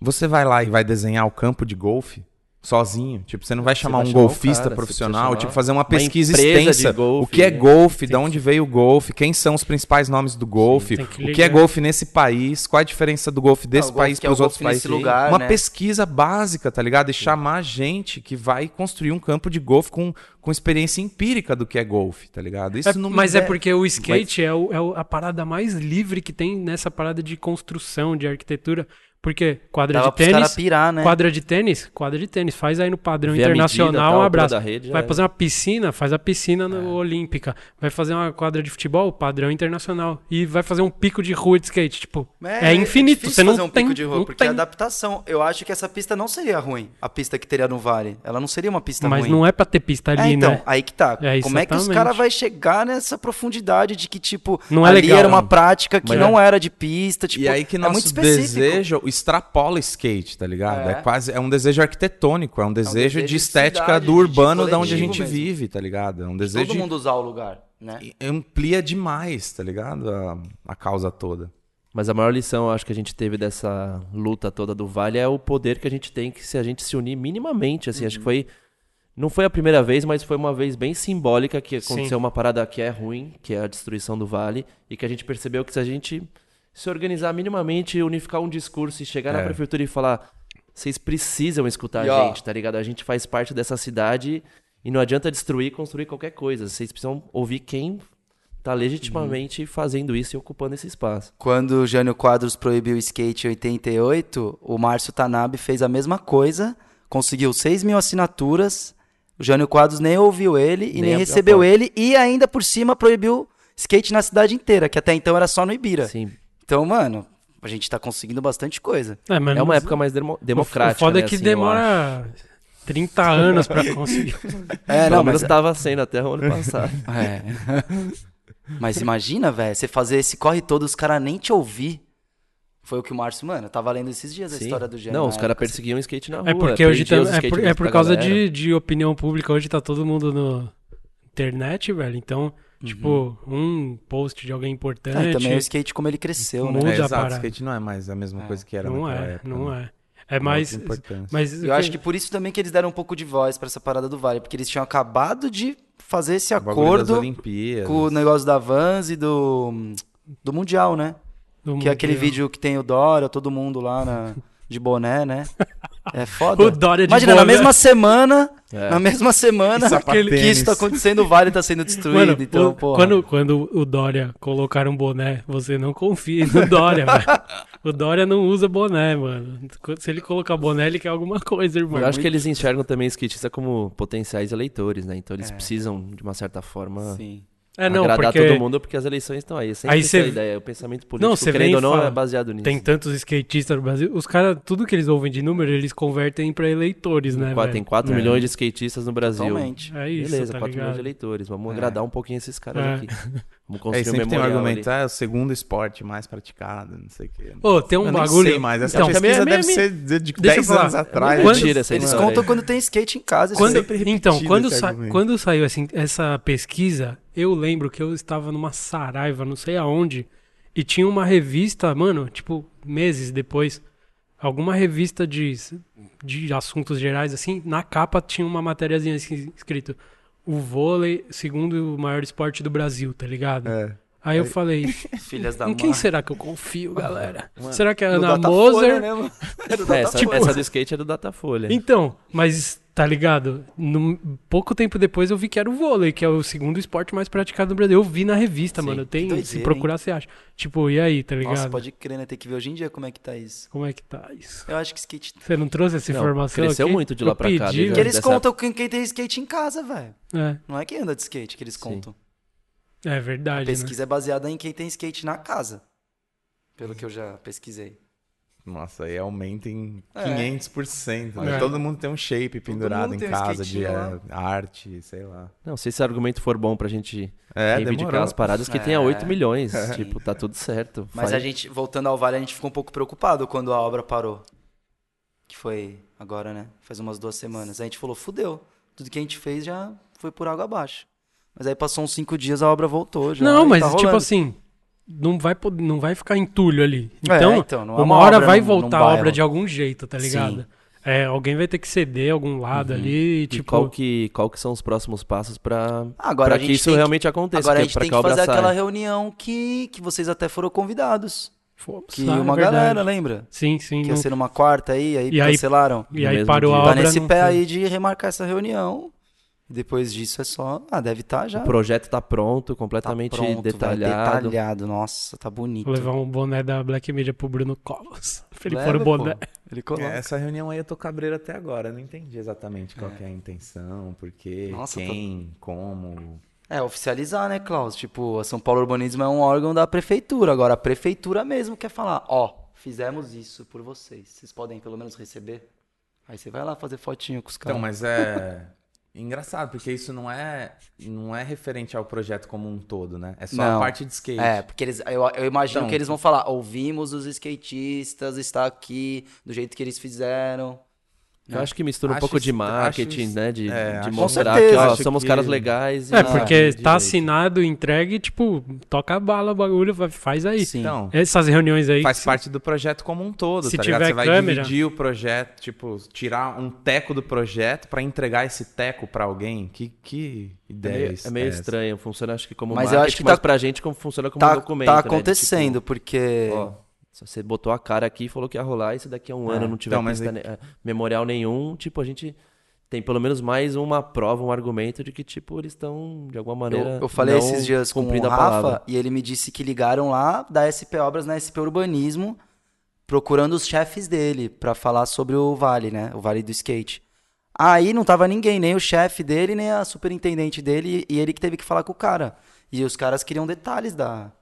Speaker 2: você vai lá e vai desenhar o campo de golfe sozinho. Tipo, você não vai chamar
Speaker 4: vai
Speaker 2: um
Speaker 4: chamar
Speaker 2: golfista
Speaker 4: cara,
Speaker 2: profissional, tipo, fazer uma
Speaker 4: uma
Speaker 2: pesquisa
Speaker 4: de
Speaker 2: extensa.
Speaker 4: golfe,
Speaker 2: o que é
Speaker 4: né?
Speaker 2: golfe, de onde veio o golfe, quem são os principais nomes do golfe,
Speaker 3: tem que
Speaker 2: o que é golfe nesse país, qual a diferença do golfe desse
Speaker 5: Ah, golfe
Speaker 2: país
Speaker 5: que é
Speaker 2: para os outros
Speaker 5: golfe nesse
Speaker 2: países.
Speaker 5: lugar,
Speaker 2: uma
Speaker 5: né?
Speaker 2: pesquisa básica, tá ligado? E chamar gente que vai construir um campo de golfe com, com experiência empírica do que é golfe, tá ligado? Isso
Speaker 3: É,
Speaker 2: não
Speaker 3: mas é
Speaker 2: der-
Speaker 3: porque o skate é, o- é a parada mais livre que tem nessa parada de construção, de arquitetura. Porque quadra
Speaker 5: Dava
Speaker 3: de tênis.
Speaker 5: pirar, né?
Speaker 3: Quadra de tênis, quadra de tênis. Faz aí no padrão
Speaker 4: Vê medida,
Speaker 3: internacional,
Speaker 4: tal,
Speaker 3: um abraço.
Speaker 4: da rede,
Speaker 3: Vai
Speaker 4: era.
Speaker 3: fazer uma piscina, faz a piscina no Olímpica. Vai fazer uma quadra de futebol, padrão internacional. E vai fazer um pico de rua de skate. Tipo, é, infinito.
Speaker 5: difícil
Speaker 3: Você não
Speaker 5: fazer um
Speaker 3: tem.
Speaker 5: pico de rua, porque
Speaker 3: tem.
Speaker 5: é adaptação. Eu acho que essa pista não seria ruim. A pista que teria no Vale. Ela não seria uma pista
Speaker 3: Mas
Speaker 5: ruim.
Speaker 3: não é pra ter pista ali,
Speaker 5: É, então,
Speaker 3: né?
Speaker 5: aí que tá.
Speaker 3: É,
Speaker 5: Como é que os caras vão chegar nessa profundidade de que, tipo,
Speaker 3: Não é
Speaker 5: ali
Speaker 3: legal,
Speaker 5: era uma
Speaker 3: não.
Speaker 5: prática que
Speaker 4: Mas
Speaker 5: não era de pista, tipo,
Speaker 2: e aí que
Speaker 5: é muito
Speaker 2: nosso
Speaker 5: específico.
Speaker 2: desejo extrapola skate, tá ligado? É.
Speaker 5: É.
Speaker 2: quase é um desejo arquitetônico, é um desejo,
Speaker 5: desejo
Speaker 2: de
Speaker 5: de
Speaker 2: estética
Speaker 5: cidade,
Speaker 2: do
Speaker 5: de
Speaker 2: urbano da onde a gente
Speaker 5: mesmo.
Speaker 2: vive, tá ligado? É um
Speaker 5: De
Speaker 2: desejo
Speaker 5: todo
Speaker 2: de-
Speaker 5: mundo usar o lugar, né?
Speaker 2: e amplia demais, tá ligado? A, a causa toda.
Speaker 4: Mas a maior lição, eu acho que a gente teve dessa luta toda do Vale é o poder que a gente tem que se a gente se unir minimamente, assim, acho
Speaker 3: Uhum.
Speaker 4: que foi não foi a primeira vez, mas foi uma vez bem simbólica que
Speaker 3: Sim.
Speaker 4: aconteceu uma parada que é ruim, que é a destruição do Vale, e que a gente percebeu que se a gente se organizar minimamente, unificar um discurso e chegar na
Speaker 2: É.
Speaker 4: prefeitura e falar vocês precisam escutar
Speaker 5: E,
Speaker 4: a
Speaker 5: ó,
Speaker 4: gente, tá ligado? A gente faz parte dessa cidade e não adianta destruir e construir qualquer coisa. Vocês precisam ouvir quem tá legitimamente fazendo isso e ocupando esse espaço.
Speaker 5: Quando o Jânio Quadros proibiu o skate em 88, o Márcio Tanabe fez a mesma coisa, conseguiu 6 mil assinaturas, o Jânio Quadros nem ouviu ele e
Speaker 4: Nem
Speaker 5: nem, recebeu ele, e ainda por cima proibiu skate na cidade inteira, que até então era só no Ibira.
Speaker 4: Sim.
Speaker 5: Então, mano, a gente tá conseguindo bastante coisa.
Speaker 3: É, mas
Speaker 4: É uma época mais demo- democrática.
Speaker 3: O foda
Speaker 4: né,
Speaker 3: é que
Speaker 4: assim,
Speaker 3: demora 30 anos pra conseguir. [LAUGHS]
Speaker 5: É,
Speaker 4: Pelo
Speaker 5: não,
Speaker 4: menos
Speaker 5: mas
Speaker 4: tava sendo até o ano passado. [LAUGHS]
Speaker 5: É. Mas imagina, velho, você fazer esse corre todo, os caras nem te ouvir. Foi o que o Márcio, mano, eu tava lendo esses dias a
Speaker 4: Sim.
Speaker 5: história do Gênio.
Speaker 4: Não, os caras
Speaker 5: assim.
Speaker 4: perseguiam o skate na rua.
Speaker 3: É porque hoje
Speaker 4: os
Speaker 3: é por, é por causa
Speaker 4: galera.
Speaker 3: de, de opinião pública. Hoje tá todo mundo no internet, velho. Então, tipo, um post de alguém importante.
Speaker 5: e também o skate como ele cresceu, né?
Speaker 2: É, exato,
Speaker 3: parada.
Speaker 2: skate não é mais a mesma coisa que era
Speaker 3: não
Speaker 2: naquela
Speaker 3: é,
Speaker 2: época.
Speaker 3: não
Speaker 2: né?
Speaker 3: é. É mais. Mas
Speaker 5: Eu acho que por isso também que eles deram um pouco de voz pra essa parada do Vale, porque eles tinham acabado de fazer esse
Speaker 2: O
Speaker 5: acordo com o negócio da Vans e do, do Mundial, né?
Speaker 3: do
Speaker 5: Que é aquele
Speaker 3: Mundial.
Speaker 5: vídeo que tem o Dória, todo mundo lá na, [LAUGHS] de boné, né? [LAUGHS] É foda.
Speaker 3: O Dória de
Speaker 5: Imagina, na
Speaker 3: boné.
Speaker 5: mesma semana,
Speaker 4: É.
Speaker 5: na mesma semana que isso tá acontecendo, o Vale tá sendo destruído.
Speaker 3: Mano,
Speaker 5: então,
Speaker 3: o-
Speaker 5: porra.
Speaker 3: quando, quando o Dória colocar um boné, você não confie no Dória, velho. [LAUGHS] O Dória não usa boné, mano. Se ele colocar boné, ele quer alguma coisa, irmão.
Speaker 4: Eu acho que eles enxergam também o skatista como potenciais eleitores, né? Então eles
Speaker 5: É.
Speaker 4: precisam, de uma certa forma,
Speaker 5: Sim.
Speaker 3: É, não,
Speaker 4: agradar
Speaker 3: porque
Speaker 4: todo mundo, porque as eleições estão aí. Sempre
Speaker 3: Aí
Speaker 4: essa
Speaker 3: cê-
Speaker 4: é a ideia. O pensamento político,
Speaker 3: Não,
Speaker 4: querendo
Speaker 3: vem
Speaker 4: ou não,
Speaker 3: fala,
Speaker 4: é baseado nisso.
Speaker 3: tem tantos skatistas no Brasil. Os caras, tudo que eles ouvem de número, eles convertem pra eleitores, né,
Speaker 4: Qua-
Speaker 3: velho?
Speaker 4: Tem 4
Speaker 2: É.
Speaker 4: milhões de skatistas no Brasil.
Speaker 5: Totalmente.
Speaker 3: É isso,
Speaker 4: Beleza,
Speaker 3: tá
Speaker 4: 4 milhões
Speaker 3: ligado?
Speaker 4: de eleitores. Vamos
Speaker 5: É.
Speaker 4: agradar um pouquinho esses caras
Speaker 3: É.
Speaker 4: aqui. [LAUGHS]
Speaker 2: É,
Speaker 4: construir
Speaker 2: e sempre
Speaker 4: um
Speaker 2: tem um argumento,
Speaker 4: ali.
Speaker 2: ah, é o segundo esporte mais praticado, não sei o quê.
Speaker 3: Ô, tem um
Speaker 2: eu nem
Speaker 3: bagulho...
Speaker 2: sei mais, essa
Speaker 3: Então,
Speaker 2: pesquisa
Speaker 3: também é
Speaker 2: deve
Speaker 3: minha-
Speaker 2: ser de, de
Speaker 3: Deixa eu
Speaker 2: 10
Speaker 3: falar.
Speaker 2: anos atrás.
Speaker 3: Quando-
Speaker 4: Mentira, essa
Speaker 5: Eles
Speaker 4: história
Speaker 5: contam
Speaker 4: aí.
Speaker 5: quando tem skate em casa. isso
Speaker 3: Quando, então, quando, sa-
Speaker 2: argumento.
Speaker 3: quando saiu assim, essa pesquisa, eu lembro que eu estava numa saraiva, não sei aonde, e tinha uma revista, mano, tipo, meses depois, alguma revista de, de assuntos gerais, assim, na capa tinha uma matériazinha assim, escrito o vôlei, segundo o maior esporte do Brasil, tá ligado?
Speaker 2: É.
Speaker 3: Aí eu falei, [LAUGHS]
Speaker 5: Filhas da
Speaker 3: em quem será que eu confio, galera? Será que é a Ana
Speaker 5: Datafolha,
Speaker 3: Moser?
Speaker 5: né, mano?
Speaker 4: É, essa, [LAUGHS]
Speaker 3: Tipo-
Speaker 4: essa do skate é do Datafolha.
Speaker 3: Então, mas tá ligado? Num- pouco tempo depois eu vi que era o vôlei, que é o segundo esporte mais praticado no Brasil. Eu vi na revista,
Speaker 4: Sim,
Speaker 3: mano. Tem, se procurar, você acha. Tipo, e aí, tá ligado?
Speaker 5: Nossa, pode crer, né? Tem que ver hoje em dia como é que tá isso.
Speaker 3: Como é que tá isso?
Speaker 5: Eu acho que skate.
Speaker 3: Você não trouxe essa
Speaker 4: Não,
Speaker 3: informação
Speaker 4: cresceu
Speaker 3: aqui?
Speaker 4: muito de lá
Speaker 3: Eu
Speaker 4: pra cá,
Speaker 3: pedi,
Speaker 4: desde-
Speaker 5: Que eles
Speaker 4: dessa
Speaker 5: contam com quem tem skate em casa, velho.
Speaker 3: É,
Speaker 5: Não é quem anda de skate que eles
Speaker 4: Sim.
Speaker 5: contam.
Speaker 3: é
Speaker 5: A
Speaker 3: verdade, né?
Speaker 5: pesquisa é baseada em quem tem skate na casa. Pelo que eu já pesquisei.
Speaker 2: Nossa, aí aumenta em
Speaker 5: É.
Speaker 2: 500%. Né?
Speaker 3: É.
Speaker 2: Todo mundo tem um shape pendurado
Speaker 5: mundo
Speaker 2: em
Speaker 5: tem um
Speaker 2: casa de
Speaker 5: lá.
Speaker 2: é, arte, sei lá.
Speaker 4: Não, se esse argumento for bom pra gente
Speaker 2: É,
Speaker 4: reivindicar
Speaker 2: demorou.
Speaker 4: as paradas, que
Speaker 5: É.
Speaker 4: tenha 8 milhões. [LAUGHS] Tipo, tá tudo certo.
Speaker 5: Mas
Speaker 4: Faz-
Speaker 5: a gente, voltando ao Vale, a gente ficou um pouco preocupado quando a obra parou. Que foi agora, né? Faz umas duas semanas. A gente falou, fudeu. Tudo que a gente fez já foi por água abaixo. Mas aí passou uns cinco dias, a obra voltou já.
Speaker 3: Não, mas
Speaker 5: tá
Speaker 3: tipo assim, não vai, não vai ficar entulho ali.
Speaker 5: É,
Speaker 3: Então,
Speaker 5: então, não é
Speaker 3: uma,
Speaker 5: uma
Speaker 3: hora
Speaker 5: obra
Speaker 3: vai voltar a obra de algum jeito, tá ligado?
Speaker 5: Sim.
Speaker 3: É, alguém vai ter que ceder algum lado ali e,
Speaker 4: E
Speaker 3: tipo.
Speaker 4: qual que, qual que são os próximos passos pra,
Speaker 5: Agora
Speaker 4: pra
Speaker 5: a
Speaker 4: que isso
Speaker 5: tem que-
Speaker 4: realmente aconteça?
Speaker 5: Agora a
Speaker 4: que-
Speaker 5: gente
Speaker 4: pra
Speaker 5: tem
Speaker 4: que a
Speaker 5: fazer aquela reunião que, que vocês até foram convidados.
Speaker 3: Fomos
Speaker 5: Que
Speaker 3: lá, é
Speaker 5: uma
Speaker 3: verdade.
Speaker 5: galera, lembra?
Speaker 3: Sim, sim.
Speaker 5: Que
Speaker 3: não-
Speaker 5: ia ser numa quarta aí, aí
Speaker 3: E aí-
Speaker 5: cancelaram.
Speaker 3: E
Speaker 4: No
Speaker 3: aí parou a
Speaker 4: dia.
Speaker 5: Tá
Speaker 3: obra.
Speaker 5: nesse
Speaker 3: não
Speaker 5: pé
Speaker 3: foi.
Speaker 5: aí de remarcar essa reunião. Depois disso é só. Ah, deve estar já.
Speaker 4: O projeto tá pronto,
Speaker 5: Tá
Speaker 4: completamente
Speaker 5: pronto, velho,
Speaker 4: detalhado.
Speaker 5: detalhado. Nossa, tá bonito.
Speaker 3: Vou levar um boné da Black Media pro Bruno Colos. [LAUGHS] Ele
Speaker 5: Leva,
Speaker 3: pôr o boné.
Speaker 5: pô. Ele coloca.
Speaker 2: É, essa reunião aí eu tô cabreiro até agora. Eu não entendi exatamente qual que é a intenção, por quê,
Speaker 5: Nossa, tô-
Speaker 2: quem, como.
Speaker 5: É, oficializar, né, Klaus? Tipo, a São Paulo Urbanismo é um órgão da prefeitura. Agora, a prefeitura mesmo quer falar, ó, fizemos isso por vocês. Vocês podem pelo menos receber? Aí você vai lá fazer fotinho com os caras.
Speaker 2: Então, mas é engraçado, porque isso não é não é referente ao projeto como um todo, né? É só a
Speaker 5: Não.
Speaker 2: parte de skate.
Speaker 5: É, porque eles, eu, eu imagino
Speaker 2: Então,
Speaker 5: que eles vão falar, ouvimos os skatistas, está aqui, do jeito que eles fizeram.
Speaker 4: Eu acho que mistura um
Speaker 2: Acho
Speaker 4: pouco de marketing,
Speaker 2: isso-
Speaker 4: né? De,
Speaker 2: é,
Speaker 4: de mostrar
Speaker 5: certeza.
Speaker 4: que, ó, somos
Speaker 2: que-
Speaker 4: caras legais.
Speaker 3: É,
Speaker 4: e-
Speaker 3: porque
Speaker 4: direito.
Speaker 3: tá assinado, entregue, tipo, toca a bala o bagulho, vai- faz aí.
Speaker 5: Sim.
Speaker 2: Então,
Speaker 3: Essas reuniões aí.
Speaker 2: faz
Speaker 3: que-
Speaker 2: parte do projeto como um todo,
Speaker 3: Se
Speaker 2: tá ligado?
Speaker 3: tiver
Speaker 2: Você vai
Speaker 3: câmera-
Speaker 2: dividir o projeto, tipo, tirar um teco do projeto pra entregar esse teco pra alguém. Que, que
Speaker 4: É
Speaker 2: ideia
Speaker 4: meio,
Speaker 2: isso
Speaker 4: é meio estranho, funciona acho que como
Speaker 5: Mas
Speaker 4: mas
Speaker 5: eu acho que
Speaker 4: mas
Speaker 5: tá-
Speaker 4: pra gente como funciona como
Speaker 5: Tá,
Speaker 4: um documento.
Speaker 5: tá
Speaker 4: né? De, tipo,
Speaker 5: acontecendo, porque...
Speaker 4: ó, você botou a cara aqui e falou que ia rolar, e se daqui a um
Speaker 5: É,
Speaker 4: ano não tiver
Speaker 2: então,
Speaker 4: pista ne- eh, memorial nenhum, tipo, a gente tem pelo menos mais uma prova, um argumento de que, tipo, eles estão, de alguma maneira.
Speaker 5: Eu, eu falei
Speaker 4: não
Speaker 5: esses dias com o
Speaker 4: cumprindo a
Speaker 5: Rafa
Speaker 4: palavra.
Speaker 5: e ele me disse que ligaram lá da SP Obras na SP Urbanismo procurando os chefes dele pra falar sobre o Vale, né? O Vale do Skate. Aí não tava ninguém, nem o chefe dele, nem a superintendente dele, e ele que teve que falar com o cara. E os caras queriam detalhes da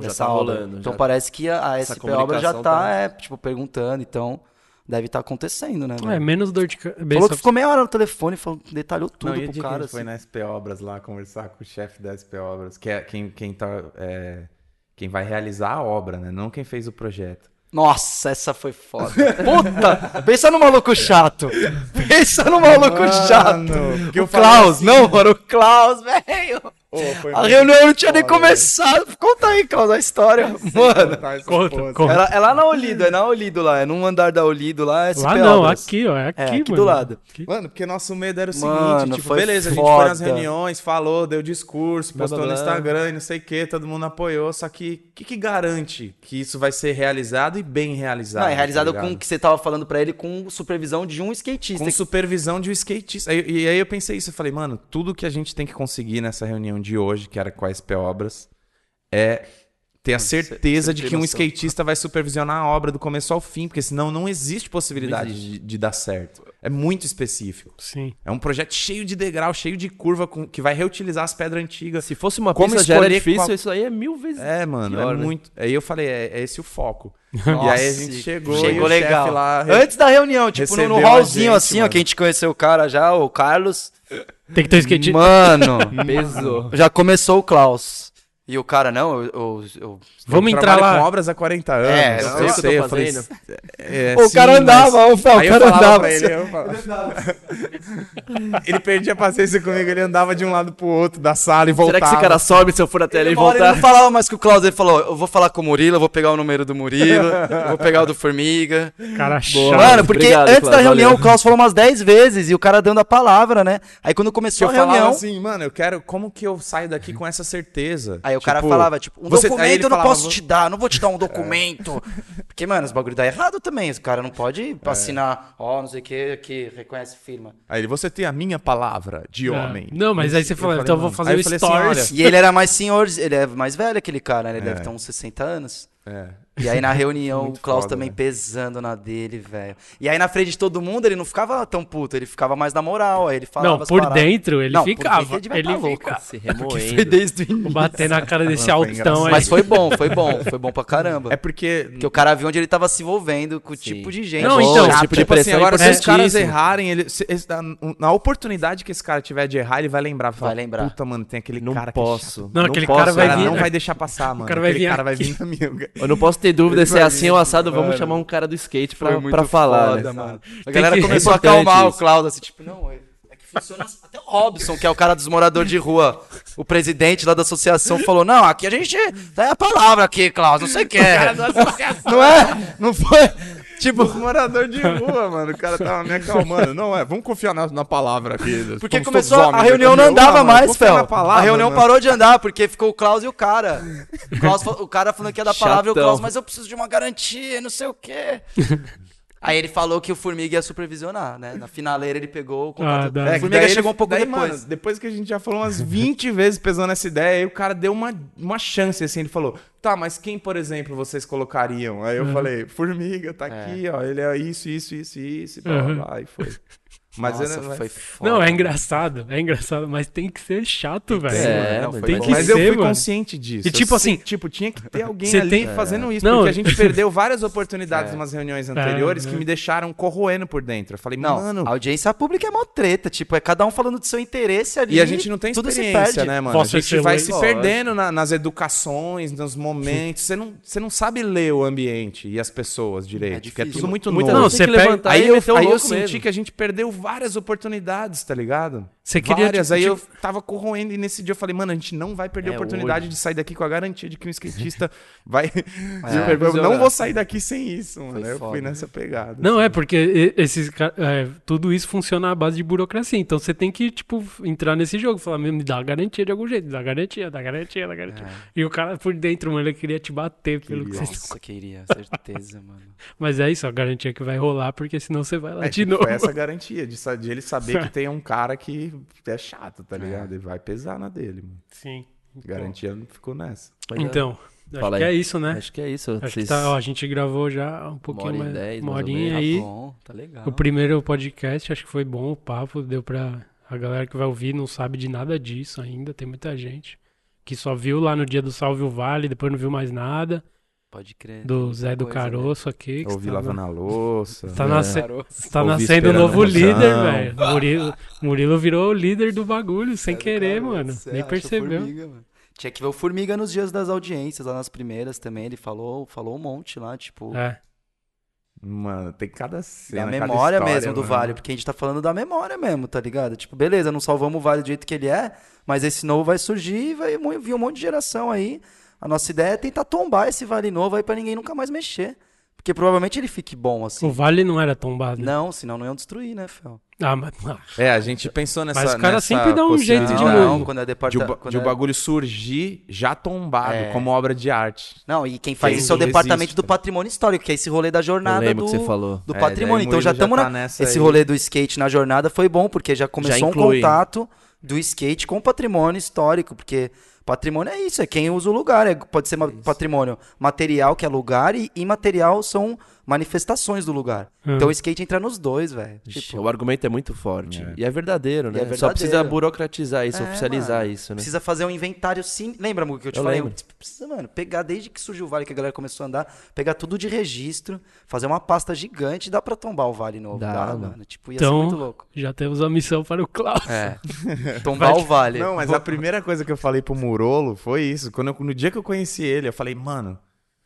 Speaker 4: Então já tá
Speaker 5: obra.
Speaker 4: rolando.
Speaker 5: Então
Speaker 4: já-
Speaker 5: parece que a, a
Speaker 4: essa
Speaker 5: SP Obras já tá,
Speaker 4: tá-
Speaker 5: é, tipo, perguntando, então deve estar acontecendo, né?
Speaker 3: É, menos dor de
Speaker 5: Falou
Speaker 3: cabeça.
Speaker 5: que ficou meia hora no telefone, falou, detalhou tudo
Speaker 2: Não, e o
Speaker 5: pro
Speaker 2: dia que a
Speaker 5: cara.
Speaker 2: gente foi
Speaker 5: assim.
Speaker 2: na SP Obras lá conversar com o chefe da SP Obras, que é quem, quem, tá, é, quem vai realizar a obra, né? Não quem fez o projeto.
Speaker 5: Nossa, essa foi foda. Puta! Pensa no maluco chato. Pensa no maluco chato.
Speaker 2: porque eu
Speaker 5: O Klaus,
Speaker 2: assim-
Speaker 5: não, mano, o Klaus, velho. A reunião não tinha nem começado. Conta aí, Klaus, a história. Mano,
Speaker 3: Conta, conta.
Speaker 5: ela, é lá na Olido, é na Olido lá, é num andar da Olido lá, é
Speaker 3: Lá não, aqui, ó. É aqui,
Speaker 5: É, aqui
Speaker 3: mano.
Speaker 5: do lado.
Speaker 2: Mano, porque nosso medo era o seguinte,
Speaker 5: Mano,
Speaker 2: tipo, beleza, a gente foi nas
Speaker 5: foda.
Speaker 2: reuniões, falou, deu discurso,
Speaker 4: Blá,
Speaker 2: postou
Speaker 4: blá,
Speaker 2: no
Speaker 4: blá.
Speaker 2: Instagram e não sei o que, todo mundo apoiou, só que o que, que garante que isso vai ser realizado e bem realizado?
Speaker 5: Não, é realizado
Speaker 2: tá
Speaker 5: com o que você tava falando pra ele com supervisão de um skatista.
Speaker 2: com supervisão de um skatista. Aí- E aí eu pensei isso, eu falei, mano, tudo que a gente tem que conseguir nessa reunião de hoje, que era a SP Obras, é ter a certeza de que um skatista vai supervisionar a obra do começo ao fim, porque senão não existe possibilidade
Speaker 4: Não
Speaker 2: de, de dar certo. É muito específico.
Speaker 3: Sim.
Speaker 2: É um projeto cheio de degrau, cheio de curva, com- que vai reutilizar as pedras antigas.
Speaker 4: Se fosse uma
Speaker 2: Como
Speaker 4: pista já era difícil,
Speaker 2: qual-
Speaker 4: isso aí é mil vezes.
Speaker 2: É, mano,
Speaker 4: Pior,
Speaker 2: é
Speaker 4: né?
Speaker 2: muito. Aí eu falei, é, é esse o foco.
Speaker 5: Nossa, [LAUGHS]
Speaker 2: e aí a gente chegou,
Speaker 5: chegou
Speaker 2: e o
Speaker 5: legal.
Speaker 2: lá
Speaker 5: Antes da reunião, tipo, no, no hallzinho
Speaker 2: gente,
Speaker 5: assim, ó,
Speaker 2: mano.
Speaker 5: que a gente conheceu o cara já, o Carlos.
Speaker 3: Tem que ter um skate.
Speaker 5: Mano, [LAUGHS]
Speaker 4: Pesou.
Speaker 5: já começou o Klaus. E o cara, não, eu. eu- eu-
Speaker 3: Vamos
Speaker 2: Eu
Speaker 3: entrar lá.
Speaker 2: com obras há 40 anos.
Speaker 5: É,
Speaker 2: eu,
Speaker 5: eu
Speaker 2: sei,
Speaker 4: sei o que eu tô
Speaker 2: falei,
Speaker 4: fazendo.
Speaker 2: é,
Speaker 5: o
Speaker 2: sim,
Speaker 5: cara
Speaker 2: mas-
Speaker 5: andava, o, Fel,
Speaker 2: Aí
Speaker 5: o
Speaker 2: eu
Speaker 5: cara andava.
Speaker 2: ele, eu falava- [LAUGHS] ele perdia a paciência comigo, ele andava de um lado pro outro da sala e voltava.
Speaker 4: Será que esse cara sobe se eu for até ali e
Speaker 5: hora ele
Speaker 4: voltar?
Speaker 5: não falava mais com o Klaus, ele falou: Eu vou falar com o Murilo, eu vou pegar o número do Murilo, eu vou pegar o do Formiga.
Speaker 3: Cara chato.
Speaker 5: Mano, porque
Speaker 4: Obrigado,
Speaker 5: antes da
Speaker 4: Klaus,
Speaker 5: reunião
Speaker 4: valeu.
Speaker 5: o Klaus falou umas 10 vezes e o cara dando a palavra, né? Aí quando começou
Speaker 2: eu
Speaker 5: a
Speaker 2: falava
Speaker 5: reunião.
Speaker 2: assim, mano, eu quero. Como que eu saio daqui com essa certeza?
Speaker 5: Aí o cara
Speaker 2: Tipo,
Speaker 5: falava, tipo, um
Speaker 2: você- aí
Speaker 5: documento eu não
Speaker 2: falava,
Speaker 5: posso te dar, não vou te dar um [LAUGHS] documento. Porque, mano, os bagulho dá errado também. O cara não pode
Speaker 2: É.
Speaker 5: assinar, ó, não sei o que, que reconhece firma.
Speaker 2: Aí ele, você tem a minha palavra de homem.
Speaker 3: Não, mas aí você
Speaker 2: falei,
Speaker 3: então eu vou fazer
Speaker 2: Aí
Speaker 3: o
Speaker 2: assim,
Speaker 3: stories.
Speaker 2: olha,
Speaker 5: E ele era mais senhor, ele é mais velho aquele cara, né? Ele
Speaker 2: É.
Speaker 5: deve ter uns 60 anos.
Speaker 2: É.
Speaker 5: E aí na [LAUGHS] reunião o Klaus
Speaker 2: foda,
Speaker 5: também
Speaker 2: né?
Speaker 5: pesando na dele, velho. E aí na frente de todo mundo ele não ficava tão puto, ele ficava mais na moral. Aí ele falava
Speaker 3: Não, por
Speaker 5: paradas.
Speaker 3: dentro ele
Speaker 5: Não,
Speaker 3: ficava.
Speaker 5: dentro ele
Speaker 3: Ele
Speaker 5: louco.
Speaker 3: ficava.
Speaker 4: Se [LAUGHS]
Speaker 5: Foi desde o início.
Speaker 3: Bater na cara desse
Speaker 2: Mano, foi
Speaker 3: altão aí.
Speaker 5: Mas foi bom, foi bom, foi bom pra caramba.
Speaker 2: É porque.
Speaker 5: Porque o cara viu onde ele tava se envolvendo com o
Speaker 4: Sim.
Speaker 5: tipo de gente.
Speaker 3: Não,
Speaker 5: Pô,
Speaker 3: então,
Speaker 5: chato.
Speaker 4: tipo de
Speaker 2: Tipo assim,
Speaker 4: pressão
Speaker 2: agora se os caras errarem, ele, se- na, na oportunidade que esse cara tiver de errar, ele vai lembrar. Vai,
Speaker 5: Vai lembrar.
Speaker 2: Puta, mano, tem aquele
Speaker 4: Não
Speaker 2: cara que é
Speaker 4: posso.
Speaker 3: Não, aquele cara vai
Speaker 2: O cara
Speaker 3: vir-
Speaker 2: não vai deixar passar, mano.
Speaker 3: cara vai
Speaker 2: aquele
Speaker 3: vir
Speaker 2: cara vai vir na minha.
Speaker 4: Eu não posso ter dúvida se é assim ou assado, vamos
Speaker 2: Mano.
Speaker 4: chamar um cara do skate pra, pra falar,
Speaker 5: foda,
Speaker 4: né?
Speaker 5: A galera começou a
Speaker 4: é
Speaker 5: acalmar o
Speaker 4: isso.
Speaker 5: Klaus, assim, tipo, não, é, é que funciona assim. Até o Robson, que é o cara dos moradores de rua, o presidente lá da associação, falou, não, aqui a gente tem a palavra aqui, Klaus, não sei o que. Não é? Não foi?
Speaker 2: Tipo, os moradores de [LAUGHS] rua, mano. O cara tava me acalmando. Não, é, vamos confiar na, na palavra aqui.
Speaker 5: Porque
Speaker 2: Somos
Speaker 5: começou, a reunião não andava
Speaker 2: mano,
Speaker 5: mais, Fel.
Speaker 2: palavra,
Speaker 5: A reunião
Speaker 2: né?
Speaker 5: parou de andar, porque ficou o Klaus e o cara. O, Klaus [LAUGHS] o cara falando que ia dar palavra e o. Klaus, mas eu preciso de uma garantia, não sei o quê. [LAUGHS] Aí ele falou que o Formiga ia supervisionar, né? Na finaleira ele pegou o contato.
Speaker 3: Ah,
Speaker 5: o
Speaker 2: É, que
Speaker 5: Formiga chegou
Speaker 2: ele-
Speaker 5: um pouco
Speaker 2: daí,
Speaker 5: depois.
Speaker 2: mano, depois que a gente já falou umas 20 vezes pesando essa ideia, aí o cara deu uma, uma chance, assim, ele falou, tá, mas quem, por exemplo, vocês colocariam? Aí eu falei, Formiga, tá aqui, ó, ele é isso, isso, isso, isso, e blá, blá,
Speaker 3: Uhum.
Speaker 2: blá, e foi. [LAUGHS] Mas
Speaker 5: Nossa,
Speaker 2: eu não-
Speaker 5: foi foda.
Speaker 3: Não, é engraçado, é engraçado, mas tem que ser chato, velho.
Speaker 4: É,
Speaker 5: não, foi
Speaker 3: tem que
Speaker 2: Mas eu
Speaker 3: ser,
Speaker 2: fui
Speaker 3: mano.
Speaker 2: consciente disso.
Speaker 3: E tipo
Speaker 2: Eu sei-
Speaker 3: assim,
Speaker 2: tipo, tinha que ter [LAUGHS] alguém ali
Speaker 3: tem-
Speaker 2: fazendo isso,
Speaker 3: Não,
Speaker 2: porque a gente perdeu várias oportunidades
Speaker 5: É.
Speaker 2: em umas reuniões anteriores
Speaker 3: É,
Speaker 2: que
Speaker 3: é.
Speaker 2: me deixaram corroendo por dentro. Eu falei,
Speaker 5: Não,
Speaker 2: mano,
Speaker 5: a audiência pública é mó treta, tipo, é cada um falando do seu interesse ali.
Speaker 2: E a gente não tem
Speaker 5: tudo se
Speaker 2: experiência,
Speaker 5: perde.
Speaker 2: né, mano?
Speaker 3: Posso
Speaker 2: a gente vai se
Speaker 5: Lógico.
Speaker 2: perdendo na- nas educações, nos momentos. Você não, você não sabe ler o ambiente e as pessoas direito.
Speaker 5: É
Speaker 2: porque é
Speaker 5: difícil.
Speaker 2: tudo muito novo.
Speaker 3: Não, você pega-
Speaker 4: levantar
Speaker 2: Aí
Speaker 4: e
Speaker 2: eu, eu senti que a gente perdeu várias oportunidades, tá ligado?
Speaker 3: Você queria,
Speaker 2: várias.
Speaker 3: tipo,
Speaker 2: aí eu tava corroendo e nesse dia eu falei, mano, a gente não vai perder
Speaker 4: É
Speaker 2: a oportunidade
Speaker 4: hoje.
Speaker 2: de sair daqui com a garantia de que um [LAUGHS] skatista vai.
Speaker 5: É.
Speaker 2: eu não vou sair daqui sem isso, mano.
Speaker 5: Foi
Speaker 2: eu fui nessa pegada.
Speaker 3: Não, é porque e- esses ca- é, tudo isso funciona à base de burocracia. Então você tem que, tipo, entrar nesse jogo, falar, "Meu, me dá garantia de algum jeito, me dá garantia, dá garantia, dá garantia. E o cara por dentro, mano, ele queria te bater pelo que estão.
Speaker 5: Nossa, [LAUGHS] queria, certeza, mano.
Speaker 3: Mas é isso, a garantia que vai rolar, porque senão você vai lá
Speaker 2: É,
Speaker 3: de
Speaker 2: tipo,
Speaker 3: novo.
Speaker 2: foi essa garantia de, de ele saber que [LAUGHS] tem um cara que é chato, tá ligado? Ele vai pesar na dele, mano.
Speaker 3: Sim.
Speaker 2: Garantia ficou nessa.
Speaker 4: Mas é,
Speaker 3: Então, acho
Speaker 4: Fala
Speaker 3: que é isso, né?
Speaker 4: Acho que é isso.
Speaker 3: Acho que
Speaker 4: Vocês-
Speaker 3: tá, ó, a gente gravou já um pouquinho
Speaker 4: e
Speaker 3: mais.
Speaker 4: dez,
Speaker 3: uma horinha
Speaker 4: menos.
Speaker 3: aí.
Speaker 5: Tá bom, tá legal.
Speaker 3: O primeiro podcast, acho que foi bom o papo, deu pra. A galera que vai ouvir não sabe de nada disso ainda, tem muita gente que só viu lá no dia do Salve o Vale, depois não viu mais nada.
Speaker 5: Pode crer.
Speaker 3: Do Zé do
Speaker 5: coisa, né?
Speaker 3: Caroço aqui. Que
Speaker 2: Ouvi
Speaker 3: está-
Speaker 2: lavando a louça.
Speaker 3: Tá, nasce- tá nascendo o novo líder, velho. Murilo, Murilo virou o líder do bagulho, sem
Speaker 5: Zé do
Speaker 3: querer,
Speaker 5: Caroço,
Speaker 3: mano. Nem percebeu.
Speaker 5: Formiga, mano. Tinha que ver o Formiga nos dias das audiências, lá nas primeiras também. Ele falou, falou um monte lá, tipo.
Speaker 3: É.
Speaker 2: Mano, tem cada cena.
Speaker 5: Da
Speaker 2: cada
Speaker 5: memória
Speaker 2: história,
Speaker 5: mesmo do
Speaker 2: mano.
Speaker 5: Vale, porque a gente tá falando da memória mesmo, tá ligado? Tipo, beleza, não salvamos o Vale do jeito que ele é, mas esse novo vai surgir e vai vir um monte de geração aí. A nossa ideia é tentar tombar esse Vale novo aí pra ninguém nunca mais mexer. Porque provavelmente ele fique bom assim.
Speaker 3: O Vale não era tombado. né?
Speaker 5: Não, senão não iam destruir, né, Fel?
Speaker 3: Ah, mas. ah,
Speaker 2: É, a gente pensou nessa.
Speaker 3: Mas o cara
Speaker 2: nessa
Speaker 3: sempre dá um jeito de
Speaker 5: não,
Speaker 3: novo.
Speaker 5: quando é
Speaker 2: De,
Speaker 5: departa...
Speaker 2: o, ba-
Speaker 5: quando
Speaker 2: de o
Speaker 5: é-
Speaker 2: bagulho surgir já tombado,
Speaker 5: É.
Speaker 2: como obra de arte.
Speaker 5: Não, e quem faz
Speaker 2: Quem
Speaker 5: isso é o departamento
Speaker 2: existe,
Speaker 5: do
Speaker 2: cara.
Speaker 5: patrimônio histórico, que é esse rolê da jornada
Speaker 4: lembro
Speaker 5: do,
Speaker 4: que você falou.
Speaker 5: do
Speaker 2: É,
Speaker 5: patrimônio.
Speaker 2: o
Speaker 5: Então já
Speaker 2: já
Speaker 5: estamos
Speaker 2: tá
Speaker 5: na...
Speaker 2: nessa
Speaker 5: Esse
Speaker 2: aí.
Speaker 5: rolê do skate na jornada foi bom, porque já começou um
Speaker 4: inclui.
Speaker 5: contato do skate com o patrimônio histórico, porque patrimônio é isso, é quem usa o lugar. É, pode ser ma- patrimônio material, que é lugar, e imaterial são manifestações do lugar.
Speaker 3: Hum.
Speaker 5: Então o skate entra nos dois, velho. Tipo,
Speaker 4: o argumento é muito forte.
Speaker 2: É.
Speaker 4: E é verdadeiro, né?
Speaker 5: É
Speaker 4: Só precisa
Speaker 5: verdadeiro.
Speaker 4: burocratizar isso,
Speaker 5: É,
Speaker 4: oficializar
Speaker 5: mano.
Speaker 4: isso, né?
Speaker 5: Precisa fazer um inventário sim. Lembra, Mugu, que eu te
Speaker 4: Eu
Speaker 5: falei?
Speaker 4: lembro.
Speaker 5: Precisa, mano, pegar desde que surgiu o Vale, que a galera começou a andar, pegar tudo de registro, fazer uma pasta gigante e dá pra tombar o Vale novo.
Speaker 4: Dá,
Speaker 5: Dá,
Speaker 4: mano.
Speaker 5: mano. Tipo, ia
Speaker 3: Então-
Speaker 5: ser muito louco.
Speaker 3: Já temos a missão para o Klaus.
Speaker 5: É. [LAUGHS] Tombar o Vale.
Speaker 2: Não, mas a primeira coisa que eu falei pro Murolo foi isso. Quando eu- no dia que eu conheci ele, eu falei, mano.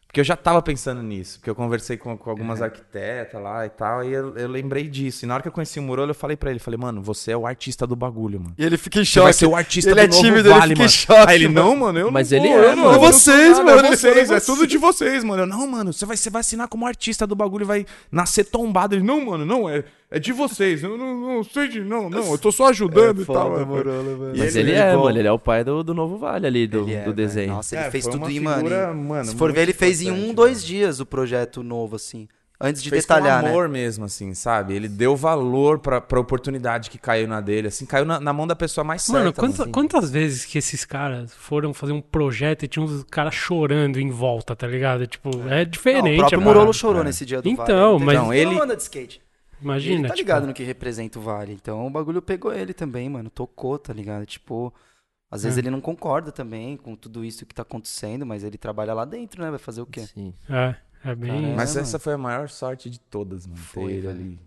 Speaker 2: Porque eu já tava pensando nisso. Porque eu conversei com, com
Speaker 5: É.
Speaker 2: algumas arquitetas lá e tal. E eu, eu lembrei disso. E na hora que eu conheci o Murolo, eu falei pra ele: falei, mano, você é o artista do bagulho, mano.
Speaker 5: E ele fica em
Speaker 2: Você vai ser o artista
Speaker 5: Ele
Speaker 2: do
Speaker 5: é
Speaker 2: novo
Speaker 5: tímido, ele
Speaker 2: Vale,
Speaker 5: fica em
Speaker 2: mano.
Speaker 5: choque,
Speaker 2: Aí ele,
Speaker 5: mano.
Speaker 2: não, mano, eu
Speaker 4: Mas
Speaker 2: não
Speaker 4: ele
Speaker 2: vou,
Speaker 4: é,
Speaker 2: eu não, não
Speaker 5: Vocês, mano,
Speaker 2: É
Speaker 5: ele
Speaker 2: vocês, é tudo de vocês, mano. Eu, não, mano, você vai, você vai assinar como artista do bagulho vai nascer tombado. Ele, não, mano, não, é, é de vocês. Eu não, não sei de. Não, não, eu tô só ajudando e tal. mano. E
Speaker 4: Mas
Speaker 2: ele-
Speaker 4: ele, é,
Speaker 5: bom.
Speaker 4: mano, ele é o pai do, do novo Vale ali, do,
Speaker 5: é,
Speaker 4: do desenho.
Speaker 5: Nossa, ele
Speaker 2: É,
Speaker 5: fez tudo em, mano.
Speaker 2: figura,
Speaker 5: e-
Speaker 2: mano,
Speaker 5: Se for ver, ele fez em um, dois dias o projeto novo, assim. Antes de
Speaker 2: fez
Speaker 5: detalhar,
Speaker 2: com
Speaker 5: né?
Speaker 2: amor mesmo, assim, sabe? Ele deu valor pra, pra oportunidade que caiu na dele, assim, caiu na, na mão da pessoa mais certa.
Speaker 3: Mano, quanta-
Speaker 2: assim.
Speaker 3: quantas vezes que esses caras foram fazer um projeto e tinha uns caras chorando em volta, tá ligado? Tipo, é diferente.
Speaker 5: Não, o próprio Murolo chorou
Speaker 2: É.
Speaker 5: nesse dia do
Speaker 3: Então,
Speaker 5: Vale.
Speaker 3: Mas-.
Speaker 2: Não,
Speaker 5: ele
Speaker 2: ele-
Speaker 5: não anda de skate.
Speaker 3: Imagina,
Speaker 5: ele tá
Speaker 3: tipo,
Speaker 5: ligado no que representa o Vale. Então o bagulho pegou ele também, mano. Tocou, tá ligado? Tipo, às vezes
Speaker 3: É.
Speaker 5: ele não concorda também com tudo isso que tá acontecendo, mas ele trabalha lá dentro, né? Vai fazer o quê?
Speaker 4: Sim.
Speaker 3: É, é bem.
Speaker 5: Caramba.
Speaker 2: Mas essa foi a maior sorte de todas, mano.
Speaker 5: Foi,
Speaker 2: ter ele ali.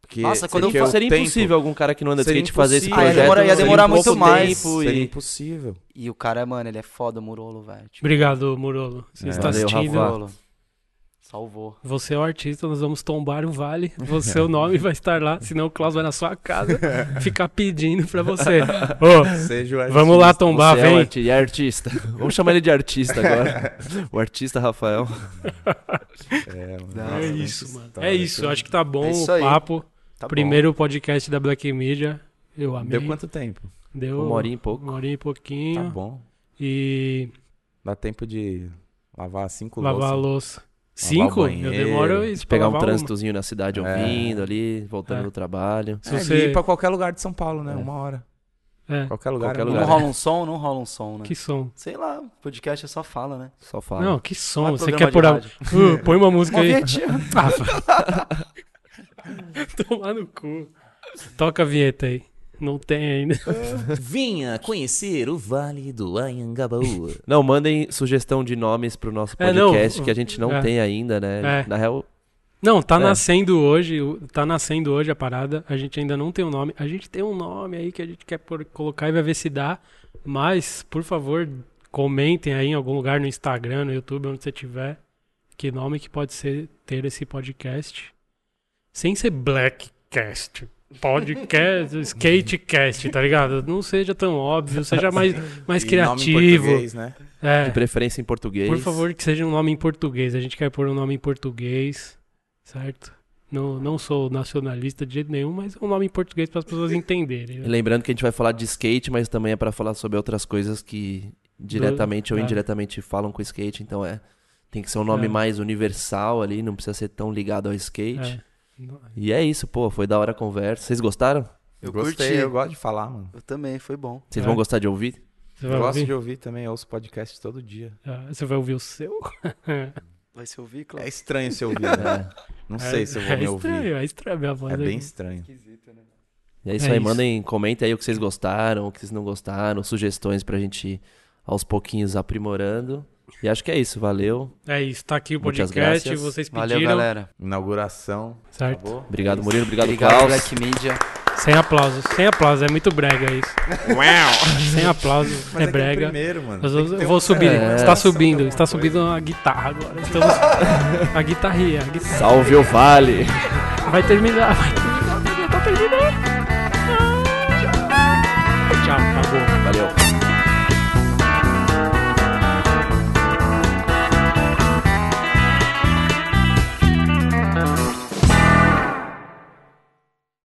Speaker 2: Porque,
Speaker 5: Nossa, quando eu-
Speaker 4: Seria
Speaker 2: tempo-
Speaker 4: impossível algum cara que não anda de
Speaker 2: Seria
Speaker 4: skate fazer esse projeto.
Speaker 5: Ia demorar- ia
Speaker 4: em
Speaker 5: demorar muito mais.
Speaker 4: tempo
Speaker 2: Seria
Speaker 4: e-
Speaker 2: impossível.
Speaker 5: E o cara, mano, ele é foda, o Murolo, velho. Tipo,
Speaker 3: Obrigado, Murolo. Você
Speaker 2: É,
Speaker 3: está
Speaker 4: valeu,
Speaker 3: assistindo.
Speaker 4: Rafa.
Speaker 5: Salvou.
Speaker 3: Você é o artista, nós vamos tombar o vale. Você, o nome vai estar lá, senão o Klaus vai na sua casa [LAUGHS] ficar pedindo pra você. [LAUGHS] Ô,
Speaker 2: Seja o
Speaker 3: vamos lá tombar,
Speaker 4: Você é, um
Speaker 3: vem.
Speaker 4: arti- e é artista. Vamos chamar ele de artista agora. [LAUGHS] o artista Rafael.
Speaker 2: É,
Speaker 3: É
Speaker 5: Nossa,
Speaker 3: isso, mano. É isso,
Speaker 2: eu-
Speaker 3: acho que tá bom
Speaker 5: É
Speaker 3: o papo.
Speaker 5: Tá bom.
Speaker 3: Primeiro podcast da Black Media. Eu amei.
Speaker 2: Deu quanto tempo?
Speaker 3: Deu
Speaker 4: Uma horinha e pouco.
Speaker 3: Uma horinha e pouquinho.
Speaker 2: Tá bom.
Speaker 3: E
Speaker 2: Dá tempo de lavar cinco
Speaker 3: lavar a
Speaker 2: louças.
Speaker 3: louça. Cinco? Eu
Speaker 2: banheiro,
Speaker 3: demoro isso
Speaker 4: pegar um trânsitozinho na cidade
Speaker 2: É.
Speaker 4: ouvindo ali, voltando
Speaker 3: É.
Speaker 4: do trabalho.
Speaker 3: Se
Speaker 2: É,
Speaker 3: você...
Speaker 2: ir pra qualquer lugar de São Paulo, né?
Speaker 4: É.
Speaker 2: Uma hora.
Speaker 3: É,
Speaker 2: Qualquer lugar.
Speaker 4: Qualquer
Speaker 2: é
Speaker 4: lugar.
Speaker 5: Não rola um som? Não rola um som, né?
Speaker 3: que som.
Speaker 5: Sei lá, podcast é só fala, né?
Speaker 4: Só fala.
Speaker 3: Não, que som.
Speaker 5: Não é
Speaker 3: Você quer pôr
Speaker 5: de
Speaker 3: a... Uh, põe uma música
Speaker 5: Uma
Speaker 3: aí. [LAUGHS] Ah, [LAUGHS] Tomar no cu. Toca a vinheta aí. Não tem ainda. [LAUGHS]
Speaker 1: Venha conhecer o Vale do Anhangabaú.
Speaker 4: Não, mandem sugestão de nomes pro nosso
Speaker 3: É, não,
Speaker 4: podcast que a gente não
Speaker 3: é.
Speaker 4: tem ainda, né?
Speaker 3: É.
Speaker 4: Na real,
Speaker 3: Não, tá
Speaker 4: É.
Speaker 3: nascendo hoje. Tá nascendo hoje a parada. A gente ainda não tem um nome. A gente tem um nome aí que a gente quer pôr- colocar e vai ver se dá. Mas, por favor, comentem aí em algum lugar no Instagram, no YouTube, onde você tiver. Que nome que pode ser ter esse podcast. Sem ser Blackcast. Podcast, Skatecast, tá ligado? Não seja tão óbvio, seja mais, mais
Speaker 2: E nome em
Speaker 3: criativo.
Speaker 2: português, né?
Speaker 3: É.
Speaker 4: de preferência em português.
Speaker 3: Por favor, que seja um nome em português. A gente quer pôr um nome em português, certo? Não, não sou nacionalista de jeito nenhum, mas um nome em português para as pessoas entenderem. Né?
Speaker 4: Lembrando que a gente vai falar de skate, mas também é pra falar sobre outras coisas que diretamente ou
Speaker 3: é.
Speaker 4: indiretamente falam com skate, então é tem que ser um nome
Speaker 3: É.
Speaker 4: mais universal ali, não precisa ser tão ligado ao skate.
Speaker 3: É.
Speaker 4: E é isso, pô, foi da hora a conversa. Vocês gostaram?
Speaker 5: Eu
Speaker 2: Gostei,
Speaker 5: curti.
Speaker 2: eu gosto de falar, mano.
Speaker 5: Eu também, foi bom.
Speaker 4: Vocês
Speaker 3: É.
Speaker 4: vão gostar de ouvir?
Speaker 3: Você
Speaker 2: Eu gosto
Speaker 3: ouvir?
Speaker 2: de ouvir também, eu ouço podcast todo dia.
Speaker 3: Ah, você vai ouvir o seu? [LAUGHS]
Speaker 5: Vai se ouvir,
Speaker 2: É
Speaker 5: Cláudio?
Speaker 2: estranho se ouvir, [LAUGHS] né? Não sei se eu vou
Speaker 3: é
Speaker 2: me
Speaker 3: estranho,
Speaker 2: ouvir.
Speaker 3: É estranho, minha voz
Speaker 2: É bem
Speaker 3: aqui.
Speaker 2: estranho.
Speaker 4: E é isso
Speaker 3: É
Speaker 4: aí,
Speaker 3: isso.
Speaker 4: mandem, comentem aí o que vocês gostaram, o que vocês não gostaram, sugestões pra gente ir aos pouquinhos aprimorando. E acho que é isso, valeu.
Speaker 3: É isso, tá aqui o podcast, vocês pediram,
Speaker 5: Valeu, galera.
Speaker 2: Inauguração.
Speaker 3: certo?
Speaker 2: Acabou?
Speaker 4: Obrigado, Murilo, obrigado,
Speaker 5: Obrigado,
Speaker 4: Klaus.
Speaker 5: Black Media.
Speaker 3: Sem aplausos, sem aplausos, é muito brega isso. [LAUGHS] sem aplausos,
Speaker 2: Mas
Speaker 3: é
Speaker 2: que
Speaker 3: brega.
Speaker 2: primeiro, mano.
Speaker 3: Eu, eu vou
Speaker 2: um-
Speaker 3: subir,
Speaker 4: É.
Speaker 3: está subindo, está subindo a guitarra agora. Estamos... [LAUGHS] a guitarrinha, a guitarra.
Speaker 4: Salve o Vale!
Speaker 3: Vai terminar, vai terminar, tá terminando. Tchau, acabou.
Speaker 4: Valeu.